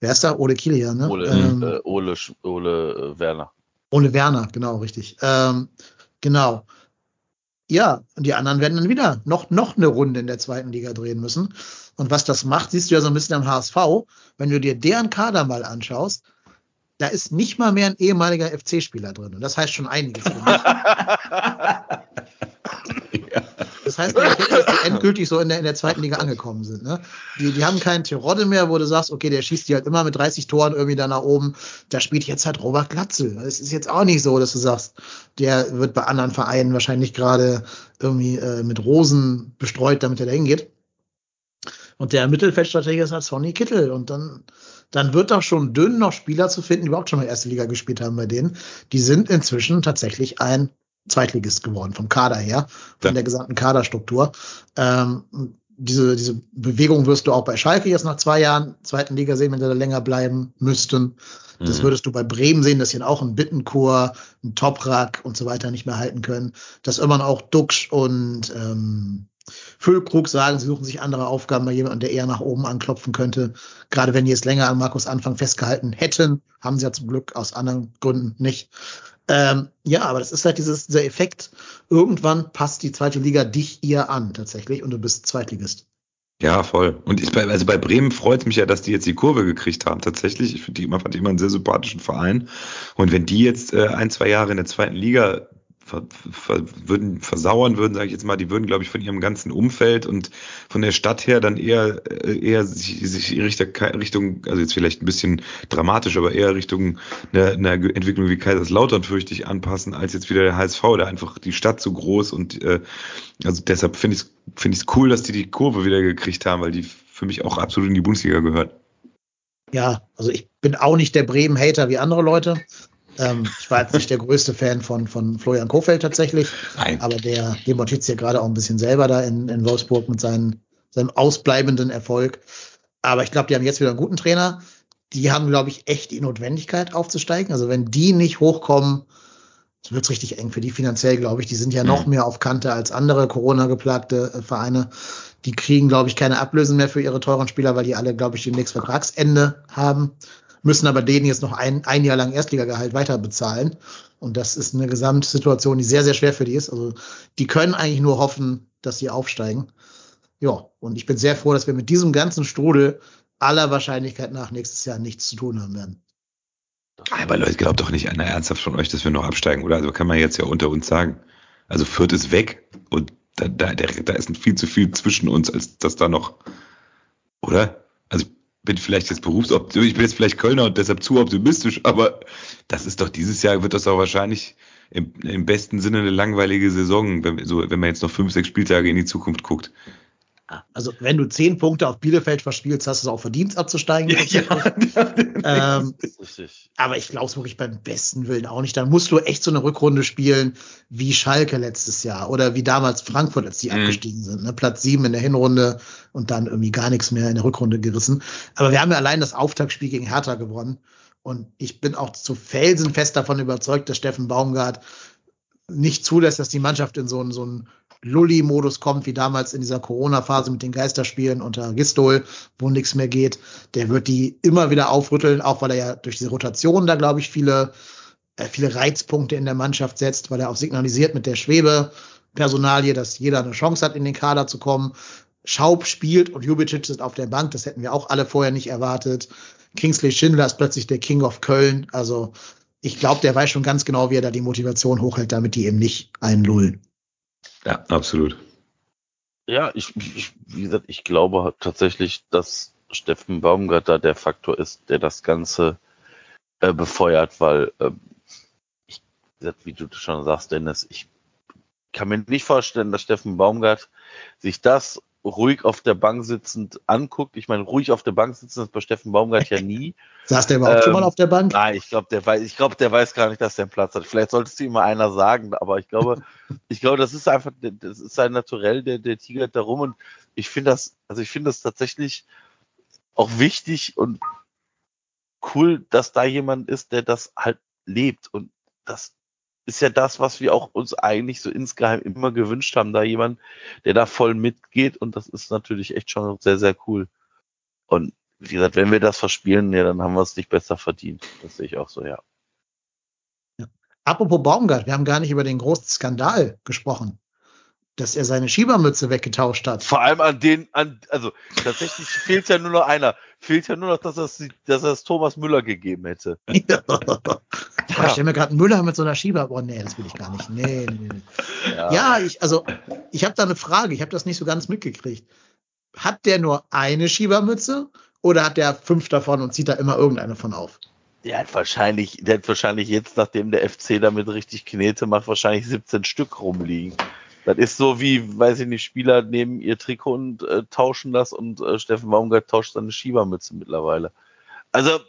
wer ist da? Ole Kilian, ne? Ole, ähm, äh, Ole, Ole äh, Werner. Ole Werner, genau, richtig. Ähm, genau. Ja, und die anderen werden dann wieder noch, noch eine Runde in der zweiten Liga drehen müssen. Und was das macht, siehst du ja so ein bisschen am HSV. Wenn du dir deren Kader mal anschaust, da ist nicht mal mehr ein ehemaliger FC-Spieler drin. Und das heißt schon einiges. heißt, dass die endgültig so in der, in der zweiten Liga angekommen sind. Ne? Die, die haben keinen Terodde mehr, wo du sagst, okay, der schießt die halt immer mit 30 Toren irgendwie da nach oben. Da spielt jetzt halt Robert Glatzel. Es ist jetzt auch nicht so, dass du sagst, der wird bei anderen Vereinen wahrscheinlich gerade irgendwie äh, mit Rosen bestreut, damit er da hingeht. Und der Mittelfeldstrategie ist halt Sonny Kittel. Und dann, dann wird doch schon dünn, noch Spieler zu finden, die überhaupt schon mal erste Liga gespielt haben bei denen. Die sind inzwischen tatsächlich ein Zweitligist geworden, vom Kader her, von Ja. der gesamten Kaderstruktur. Ähm, diese, diese Bewegung wirst du auch bei Schalke jetzt nach zwei Jahren zweiten Liga sehen, wenn sie da länger bleiben müssten. Das Mhm. würdest du bei Bremen sehen, dass sie auch einen Bittenkur, einen Toprak und so weiter nicht mehr halten können. Dass irgendwann auch Duxch und ähm, Füllkrug sagen, sie suchen sich andere Aufgaben bei jemandem, der eher nach oben anklopfen könnte. Gerade wenn die jetzt länger an Markus Anfang festgehalten hätten, haben sie ja zum Glück aus anderen Gründen nicht. Ähm, ja, aber das ist halt dieses, dieser Effekt. Irgendwann passt die zweite Liga dich ihr an, tatsächlich, und du bist Zweitligist. Ja, voll. Und ich, bei- also bei Bremen freut es mich ja, dass die jetzt die Kurve gekriegt haben. Tatsächlich, ich finde die immer, fand die immer einen sehr sympathischen Verein. Und wenn die jetzt äh, ein, zwei Jahre in der zweiten Liga ver, ver, würden versauern würden, sage ich jetzt mal, die würden, glaube ich, von ihrem ganzen Umfeld und von der Stadt her dann eher äh, eher sich, sich Richtung, also jetzt vielleicht ein bisschen dramatisch, aber eher Richtung einer, einer Entwicklung wie Kaiserslautern fürchte ich anpassen, als jetzt wieder der HSV, da einfach die Stadt so groß und äh, also deshalb finde ich es finde ich cool, dass die die Kurve wieder gekriegt haben, weil die für mich auch absolut in die Bundesliga gehört. Ja, also ich bin auch nicht der Bremen-Hater wie andere Leute. Ähm, ich war jetzt nicht der größte Fan von, von Florian Kofeld tatsächlich, Nein. aber der demontiert sich ja gerade auch ein bisschen selber da in, in Wolfsburg mit seinen, seinem ausbleibenden Erfolg. Aber ich glaube, die haben jetzt wieder einen guten Trainer. Die haben, glaube ich, echt die Notwendigkeit aufzusteigen. Also wenn die nicht hochkommen, wird es richtig eng für die finanziell, glaube ich. Die sind ja noch Mhm. mehr auf Kante als andere Corona-geplagte äh, Vereine. Die kriegen, glaube ich, keine Ablösen mehr für ihre teuren Spieler, weil die alle, glaube ich, demnächst Vertragsende haben. Müssen aber denen jetzt noch ein, ein Jahr lang Erstligagehalt weiter bezahlen. Und das ist eine Gesamtsituation, die sehr, sehr schwer für die ist. Also die können eigentlich nur hoffen, dass sie aufsteigen. Ja, und ich bin sehr froh, dass wir mit diesem ganzen Strudel aller Wahrscheinlichkeit nach nächstes Jahr nichts zu tun haben werden. Aber Leute, glaubt doch nicht einer ernsthaft von euch, dass wir noch absteigen, oder? Also kann man jetzt ja unter uns sagen. Also Fürth ist weg und da, da, da ist viel zu viel zwischen uns, als dass da noch, oder? Bin vielleicht jetzt berufsoptimistisch, ich bin jetzt vielleicht Kölner und deshalb zu optimistisch, aber das ist doch dieses Jahr wird das auch wahrscheinlich im, im besten Sinne eine langweilige Saison, wenn, so, wenn man jetzt noch fünf, sechs Spieltage in die Zukunft guckt. Also wenn du zehn Punkte auf Bielefeld verspielst, hast du es auch verdient abzusteigen. ähm, Richtig. aber ich glaube es wirklich beim besten Willen auch nicht. Dann musst du echt so eine Rückrunde spielen wie Schalke letztes Jahr oder wie damals Frankfurt, als die Mhm. abgestiegen sind. Ne? Platz sieben in der Hinrunde und dann irgendwie gar nichts mehr in der Rückrunde gerissen. Aber wir haben ja allein das Auftaktspiel gegen Hertha gewonnen. Und ich bin auch zu felsenfest davon überzeugt, dass Steffen Baumgart nicht zulässt, dass die Mannschaft in so einen, so einen Lulli-Modus kommt, wie damals in dieser Corona-Phase mit den Geisterspielen unter Gistol, wo nichts mehr geht. Der wird die immer wieder aufrütteln, auch weil er ja durch diese Rotation da, glaube ich, viele, äh, viele Reizpunkte in der Mannschaft setzt, weil er auch signalisiert mit der Schwebe-Personalie, dass jeder eine Chance hat, in den Kader zu kommen. Schaub spielt und Jubicic ist auf der Bank, das hätten wir auch alle vorher nicht erwartet. Kingsley Schindler ist plötzlich der King of Köln. Also ich glaube, der weiß schon ganz genau, wie er da die Motivation hochhält, damit die eben nicht einlullen. Ja, absolut. Ja, ich, ich, wie gesagt, ich glaube tatsächlich, dass Steffen Baumgart da der Faktor ist, der das Ganze äh, befeuert, weil, ähm, ich, wie wie du schon sagst, Dennis, ich kann mir nicht vorstellen, dass Steffen Baumgart sich das ruhig auf der Bank sitzend anguckt. Ich meine, ruhig auf der Bank sitzen ist bei Steffen Baumgart ja nie. Saß der überhaupt Ähm, schon mal auf der Bank? Nein, ich glaube, der weiß, ich glaube, der weiß gar nicht, dass der einen Platz hat. Vielleicht sollte es ihm mal einer sagen, aber ich glaube, ich glaube, das ist einfach, das ist sein Naturell, der, der tigert da rum und ich finde das, also ich finde das tatsächlich auch wichtig und cool, dass da jemand ist, der das halt lebt und das ist ja das, was wir auch uns eigentlich so insgeheim immer gewünscht haben, da jemand, der da voll mitgeht und das ist natürlich echt schon sehr, sehr cool. Und wie gesagt, wenn wir das verspielen, ja, dann haben wir es nicht besser verdient. Das sehe ich auch so, ja. Apropos Baumgart, wir haben gar nicht über den großen Skandal gesprochen, dass er seine Schiebermütze weggetauscht hat. Vor allem an den, an, also tatsächlich fehlt ja nur noch einer. Fehlt ja nur noch, dass er es, dass Thomas Müller gegeben hätte. Ja. Ich stelle mir gerade einen Müller mit so einer Schieber. Oh nee, das will ich gar nicht. Nee, nee, nee. Ja, ich, also, ich habe da eine Frage. Ich habe das nicht so ganz mitgekriegt. Hat der nur eine Schiebermütze oder hat der fünf davon und zieht da immer irgendeine von auf? Der hat wahrscheinlich, der hat wahrscheinlich jetzt, nachdem der FC damit richtig Knete macht, wahrscheinlich 17 Stück rumliegen. Das ist so wie, weiß ich nicht, Spieler nehmen ihr Trikot und äh, tauschen das und äh, Steffen Baumgart tauscht seine Schiebermütze mittlerweile. Also,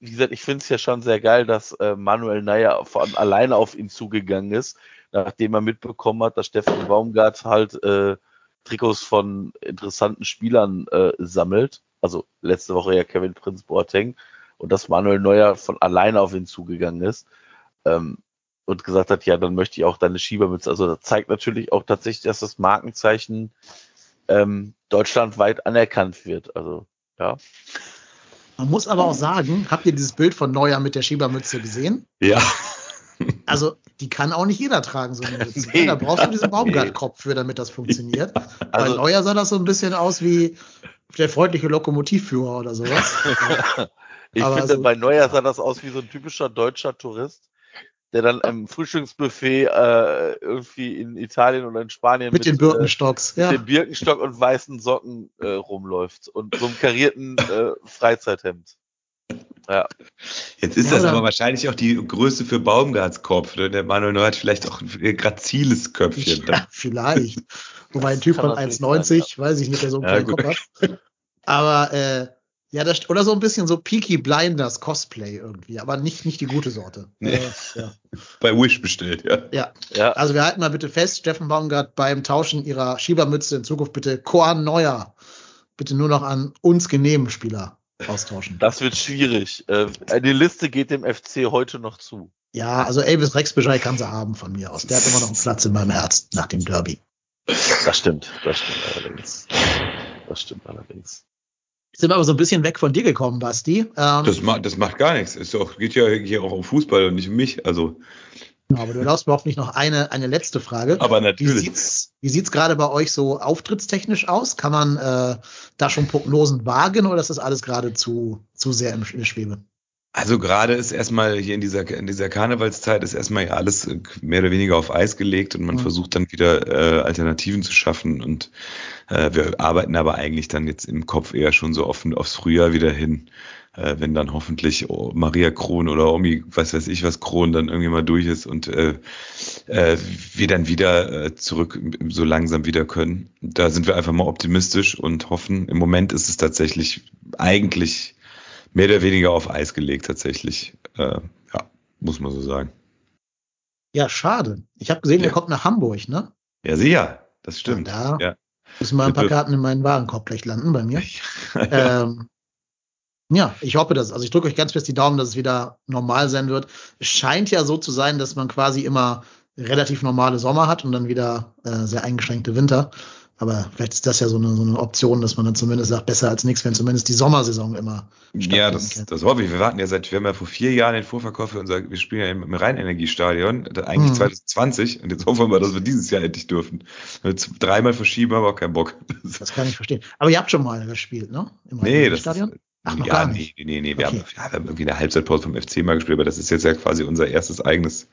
wie gesagt, ich finde es ja schon sehr geil, dass äh, Manuel Neuer von alleine auf ihn zugegangen ist, nachdem er mitbekommen hat, dass Steffen Baumgart halt äh, Trikots von interessanten Spielern äh, sammelt. Also letzte Woche ja Kevin Prinz Boateng und dass Manuel Neuer von alleine auf ihn zugegangen ist ähm, und gesagt hat, ja, dann möchte ich auch deine Schiebermütze. Also das zeigt natürlich auch tatsächlich, dass das Markenzeichen ähm, deutschlandweit anerkannt wird. Also ja. Man muss aber auch sagen, habt ihr dieses Bild von Neuer mit der Schiebermütze gesehen? Ja. Also, die kann auch nicht jeder tragen, so eine Mütze. Nee. Da brauchst du diesen Baumgart-Kopf für, damit das funktioniert. Bei Also- Neuer sah das so ein bisschen aus wie der freundliche Lokomotivführer oder sowas. Ich Aber finde, so- bei Neuer sah das aus wie so ein typischer deutscher Tourist, der dann im Frühstücksbuffet äh, irgendwie in Italien oder in Spanien mit den Birkenstocks. äh, Ja. mit dem Birkenstock und weißen Socken äh, rumläuft und so einem karierten äh, Freizeithemd. Ja, Jetzt ist Ja, das aber wahrscheinlich auch die Größe für Baumgarts Kopf. Ne? Der Manuel Neuer hat vielleicht auch ein graziles Köpfchen. Ja, vielleicht. Wobei ein Typ von natürlich 1,90, sein, weiß ich nicht, der so einen Ja, kleinen. Kopf hat. Aber äh, Ja, das, oder so ein bisschen so Peaky Blinders Cosplay irgendwie, aber nicht, nicht die gute Sorte. Nee. Äh, ja. Bei Wish bestellt, ja. ja. Ja, Also wir halten mal bitte fest, Steffen Baumgart beim Tauschen ihrer Schiebermütze in Zukunft bitte Korn Neuer. Bitte nur noch an uns genehmen Spieler austauschen. das wird schwierig. Äh, die Liste geht dem FC heute noch zu. Ja, also Elvis Rexbeschei kann sie haben von mir aus. Der hat immer noch einen Platz in meinem Herz nach dem Derby. Das stimmt, das stimmt allerdings. Das stimmt allerdings. Sind wir aber so ein bisschen weg von dir gekommen, Basti. Ähm, Das, macht, das macht gar nichts. Doch, geht ja hier auch um Fußball und nicht um mich. Also, aber du erlaubst mir nicht noch eine, eine letzte Frage. aber Wie natürlich. sieht's, wie sieht's gerade bei euch so auftrittstechnisch aus? Kann man äh, da schon Prognosen wagen oder ist das alles gerade zu, zu sehr im, in der Schwebe? Also gerade ist erstmal hier in dieser in dieser Karnevalszeit ist erstmal ja alles äh, mehr oder weniger auf Eis gelegt und man Mhm. versucht dann wieder äh, Alternativen zu schaffen und äh, wir arbeiten aber eigentlich dann jetzt im Kopf eher schon so offen aufs Frühjahr wieder hin, äh, wenn dann hoffentlich oh, Maria Kron oder Omi, was weiß ich was Kron dann irgendwie mal durch ist und äh, äh, wir dann wieder äh, zurück so langsam wieder können. Da sind wir einfach mal optimistisch und hoffen. Im Moment ist es tatsächlich eigentlich mehr oder weniger auf Eis gelegt tatsächlich. Äh, ja, muss man so sagen. Ja, schade. Ich habe gesehen, Ja. der kommt nach Hamburg, ne? Ja, sicher, das stimmt. Ja, da Ja. müssen mal ein paar. Karten in meinen Warenkorb gleich landen bei mir. ähm, ja, ich hoffe das. Also ich drücke euch ganz fest die Daumen, dass es wieder normal sein wird. Es scheint ja so zu sein, dass man quasi immer relativ normale Sommer hat und dann wieder äh, sehr eingeschränkte Winter. Aber vielleicht ist das ja so eine, so eine Option, dass man dann zumindest sagt, besser als nichts, wenn zumindest die Sommersaison immer Ja, das, kann. das hoffe ich. Wir warten ja seit, wir haben ja vor vier Jahren den Vorverkauf für unser, wir spielen ja im, Rheinenergiestadion, eigentlich Mhm. 2020 und jetzt hoffen wir mal, dass wir dieses Jahr endlich dürfen. Z- dreimal verschieben, haben wir auch keinen Bock. Das kann ich verstehen. Aber ihr habt schon mal gespielt, ne? Im Nee, das Stadion? ist, Ach, noch ja, gar nee, nicht. nee, nee, nee. Wir, Okay. haben, wir haben irgendwie eine Halbzeitpause vom FC mal gespielt, aber das ist jetzt ja quasi unser erstes eigenes,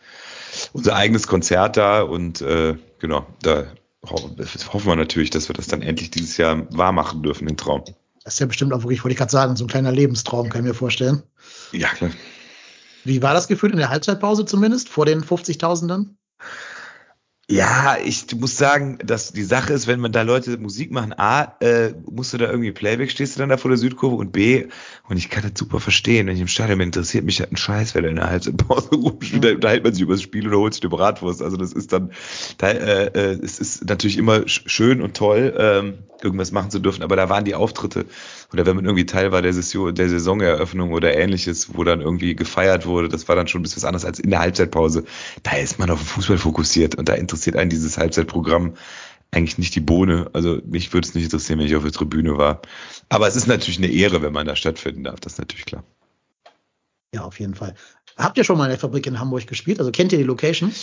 unser eigenes Konzert da und äh, genau, da hoffen wir natürlich, dass wir das dann endlich dieses Jahr wahr machen dürfen, den Traum. Das ist ja bestimmt auch wirklich, wollte ich gerade sagen, so ein kleiner Lebenstraum, kann ich mir vorstellen. Ja, klar. Wie war das Gefühl in der Halbzeitpause zumindest, vor den 50.000ern? Ja, ich muss sagen, dass die Sache ist, wenn man da Leute Musik machen, A, äh, musst du da irgendwie Playback, stehst du dann da vor der Südkurve und B, und ich kann das super verstehen, wenn ich im Stadion bin, interessiert mich halt ein Scheiß, wer da in der Halbzeitpause rumspielt, da unterhält man sich über das Spiel oder holt sich eine Bratwurst, also das ist dann, da, äh, äh, es ist natürlich immer sch schön und toll, ähm, irgendwas machen zu dürfen, aber da waren die Auftritte, oder wenn man irgendwie Teil war der, Saison, der Saisoneröffnung oder ähnliches, wo dann irgendwie gefeiert wurde, das war dann schon ein bisschen was anderes als in der Halbzeitpause. Da ist man auf Fußball fokussiert und da interessiert einen dieses Halbzeitprogramm eigentlich nicht die Bohne. Also mich würde es nicht interessieren, wenn ich auf der Tribüne war. Aber es ist natürlich eine Ehre, wenn man da stattfinden darf, das ist natürlich klar. Ja, auf jeden Fall. Habt ihr schon mal in der Fabrik in Hamburg gespielt? Also kennt ihr die Location?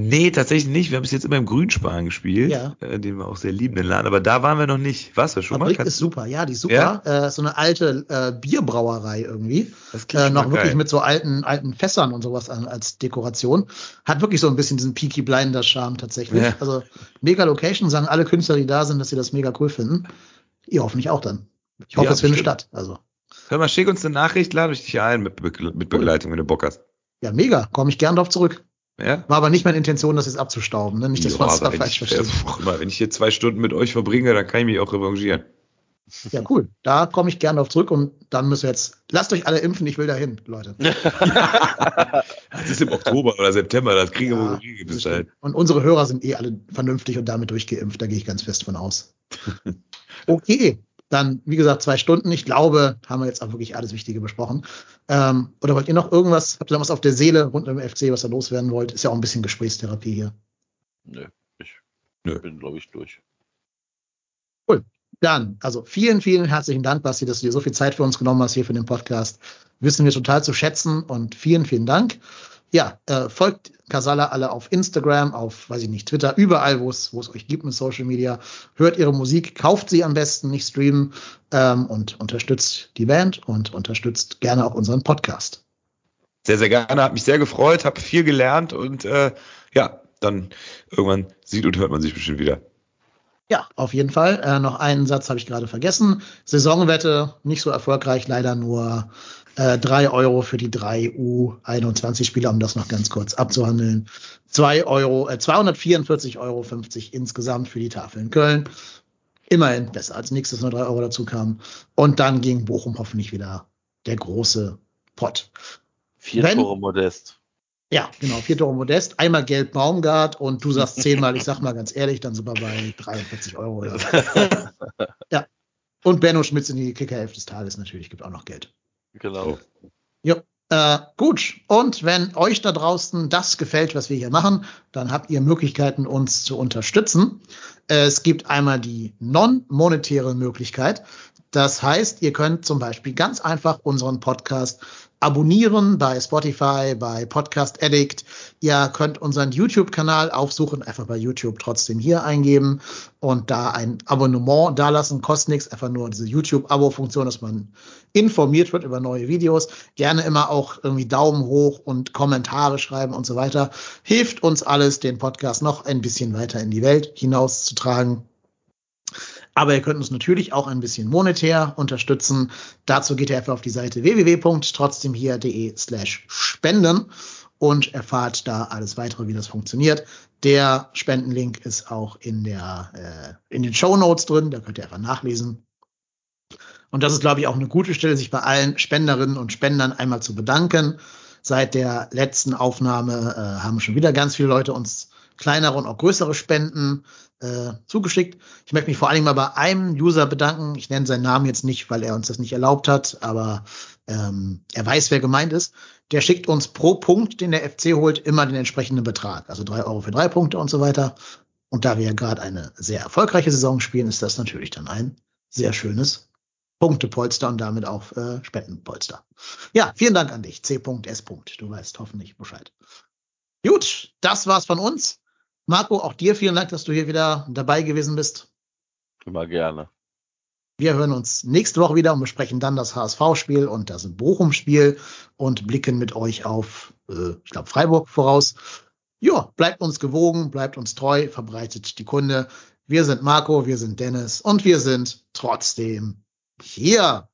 Nee, tatsächlich nicht. Wir haben bis jetzt immer im Grünspan gespielt, Ja. äh, den wir auch sehr lieben, den Laden. Aber da waren wir noch nicht. Warst du schon Fabrik mal? ist super, ja, die ist super. Äh, so eine alte äh, Bierbrauerei irgendwie. das Äh, noch wirklich geil. mit so alten, alten Fässern und sowas an, als Dekoration. Hat wirklich so ein bisschen diesen Peaky Blinder Charme tatsächlich. Ja. Also mega Location, sagen alle Künstler, die da sind, dass sie das mega cool finden. Ihr hoffentlich auch dann. Ich hoffe, Ja, es findet statt. Also, Hör mal, schick uns eine Nachricht, lade dich hier ein mit, Be mit Begleitung, wenn du Bock hast. ja, mega. Komme ich gern drauf zurück. Ja? War aber nicht meine Intention, das jetzt abzustauben. Ne? Nicht, dass man es da falsch ich, versteht. äh, wenn ich hier zwei Stunden mit euch verbringe, dann kann ich mich auch revanchieren. Ja, cool. Da komme ich gern drauf zurück und dann müssen wir jetzt, lasst euch alle impfen, ich will dahin, Leute. Das ist im Oktober oder September, das kriegen wir Ja, wohl bis dahin. Und unsere Hörer sind eh alle vernünftig und damit durchgeimpft, da gehe ich ganz fest von aus. Okay, dann, wie gesagt, zwei Stunden. Ich glaube, haben wir jetzt auch wirklich alles Wichtige besprochen. Ähm, oder wollt ihr noch irgendwas, habt ihr noch was auf der Seele rund um den FC, was ihr loswerden wollt? Ist ja auch ein bisschen Gesprächstherapie hier. Nö, ich Nö. bin, glaube ich, durch. Dann, also vielen, vielen herzlichen Dank, Basti, dass du dir so viel Zeit für uns genommen hast hier für den Podcast. Wissen wir total zu schätzen und vielen, vielen Dank. Ja, äh, folgt Casala alle auf Instagram, auf, weiß ich nicht, Twitter, überall, wo es euch gibt mit Social Media. Hört ihre Musik, kauft sie am besten, nicht streamen ähm, und unterstützt die Band und unterstützt gerne auch unseren Podcast. Sehr, sehr gerne, hat mich sehr gefreut, habe viel gelernt und äh, ja, dann irgendwann sieht und hört man sich bestimmt wieder. Ja, auf jeden Fall. Äh, noch einen Satz habe ich gerade vergessen. Saisonwette nicht so erfolgreich, leider nur äh, 3 Euro für die drei U21-Spieler, um das noch ganz kurz abzuhandeln. 2 Euro, äh, 244,50 Euro insgesamt für die Tafel in Köln. Immerhin besser als nächstes nur drei Euro dazu kamen. Und dann ging Bochum hoffentlich wieder der große Pott. Vier Wenn- Tore Modest. Ja, genau, vier Tore Modest, einmal Geld Baumgart und du sagst zehnmal, ich sag mal ganz ehrlich, dann sind wir bei 43 Euro. Oder so. ja. Und Benno Schmitz in die Kickerhälfte des Tages natürlich, gibt auch noch Geld. Genau. Äh, gut, und wenn euch da draußen das gefällt, was wir hier machen, dann habt ihr Möglichkeiten, uns zu unterstützen. Äh, es gibt einmal die non-monetäre Möglichkeit. Das heißt, ihr könnt zum Beispiel ganz einfach unseren Podcast abonnieren bei Spotify, bei Podcast Addict. Ihr könnt unseren YouTube-Kanal aufsuchen, einfach bei YouTube trotzdem hier eingeben und da ein Abonnement dalassen. Kostet nichts, einfach nur diese YouTube-Abo-Funktion, dass man informiert wird über neue Videos. Gerne immer auch irgendwie Daumen hoch und Kommentare schreiben und so weiter. Hilft uns alles, den Podcast noch ein bisschen weiter in die Welt hinauszutragen. Aber ihr könnt uns natürlich auch ein bisschen monetär unterstützen. Dazu geht ihr einfach auf die Seite www.trotzdemhier.de slash spenden und erfahrt da alles weitere, wie das funktioniert. Der Spendenlink ist auch in der, äh, in den Show Notes drin. Da könnt ihr einfach nachlesen. Und das ist, glaube ich, auch eine gute Stelle, sich bei allen Spenderinnen und Spendern einmal zu bedanken. Seit der letzten Aufnahme äh, haben schon wieder ganz viele Leute uns kleinere und auch größere Spenden äh, zugeschickt. Ich möchte mich vor allen Dingen mal bei einem User bedanken. Ich nenne seinen Namen jetzt nicht, weil er uns das nicht erlaubt hat, aber ähm, er weiß, wer gemeint ist. Der schickt uns pro Punkt, den der FC holt, immer den entsprechenden Betrag. Also drei Euro für drei Punkte und so weiter. Und da wir ja gerade eine sehr erfolgreiche Saison spielen, ist das natürlich dann ein sehr schönes Punktepolster und damit auch äh, Spendenpolster. Ja, vielen Dank an dich, C.S. Du weißt hoffentlich Bescheid. Gut, das war's von uns. Marco, auch dir vielen Dank, dass du hier wieder dabei gewesen bist. Immer gerne. Wir hören uns nächste Woche wieder und besprechen dann das HSV-Spiel und das Bochum-Spiel und blicken mit euch auf, äh, ich glaube, Freiburg voraus. Ja, bleibt uns gewogen, bleibt uns treu, verbreitet die Kunde. Wir sind Marco, wir sind Dennis und wir sind trotzdem hier.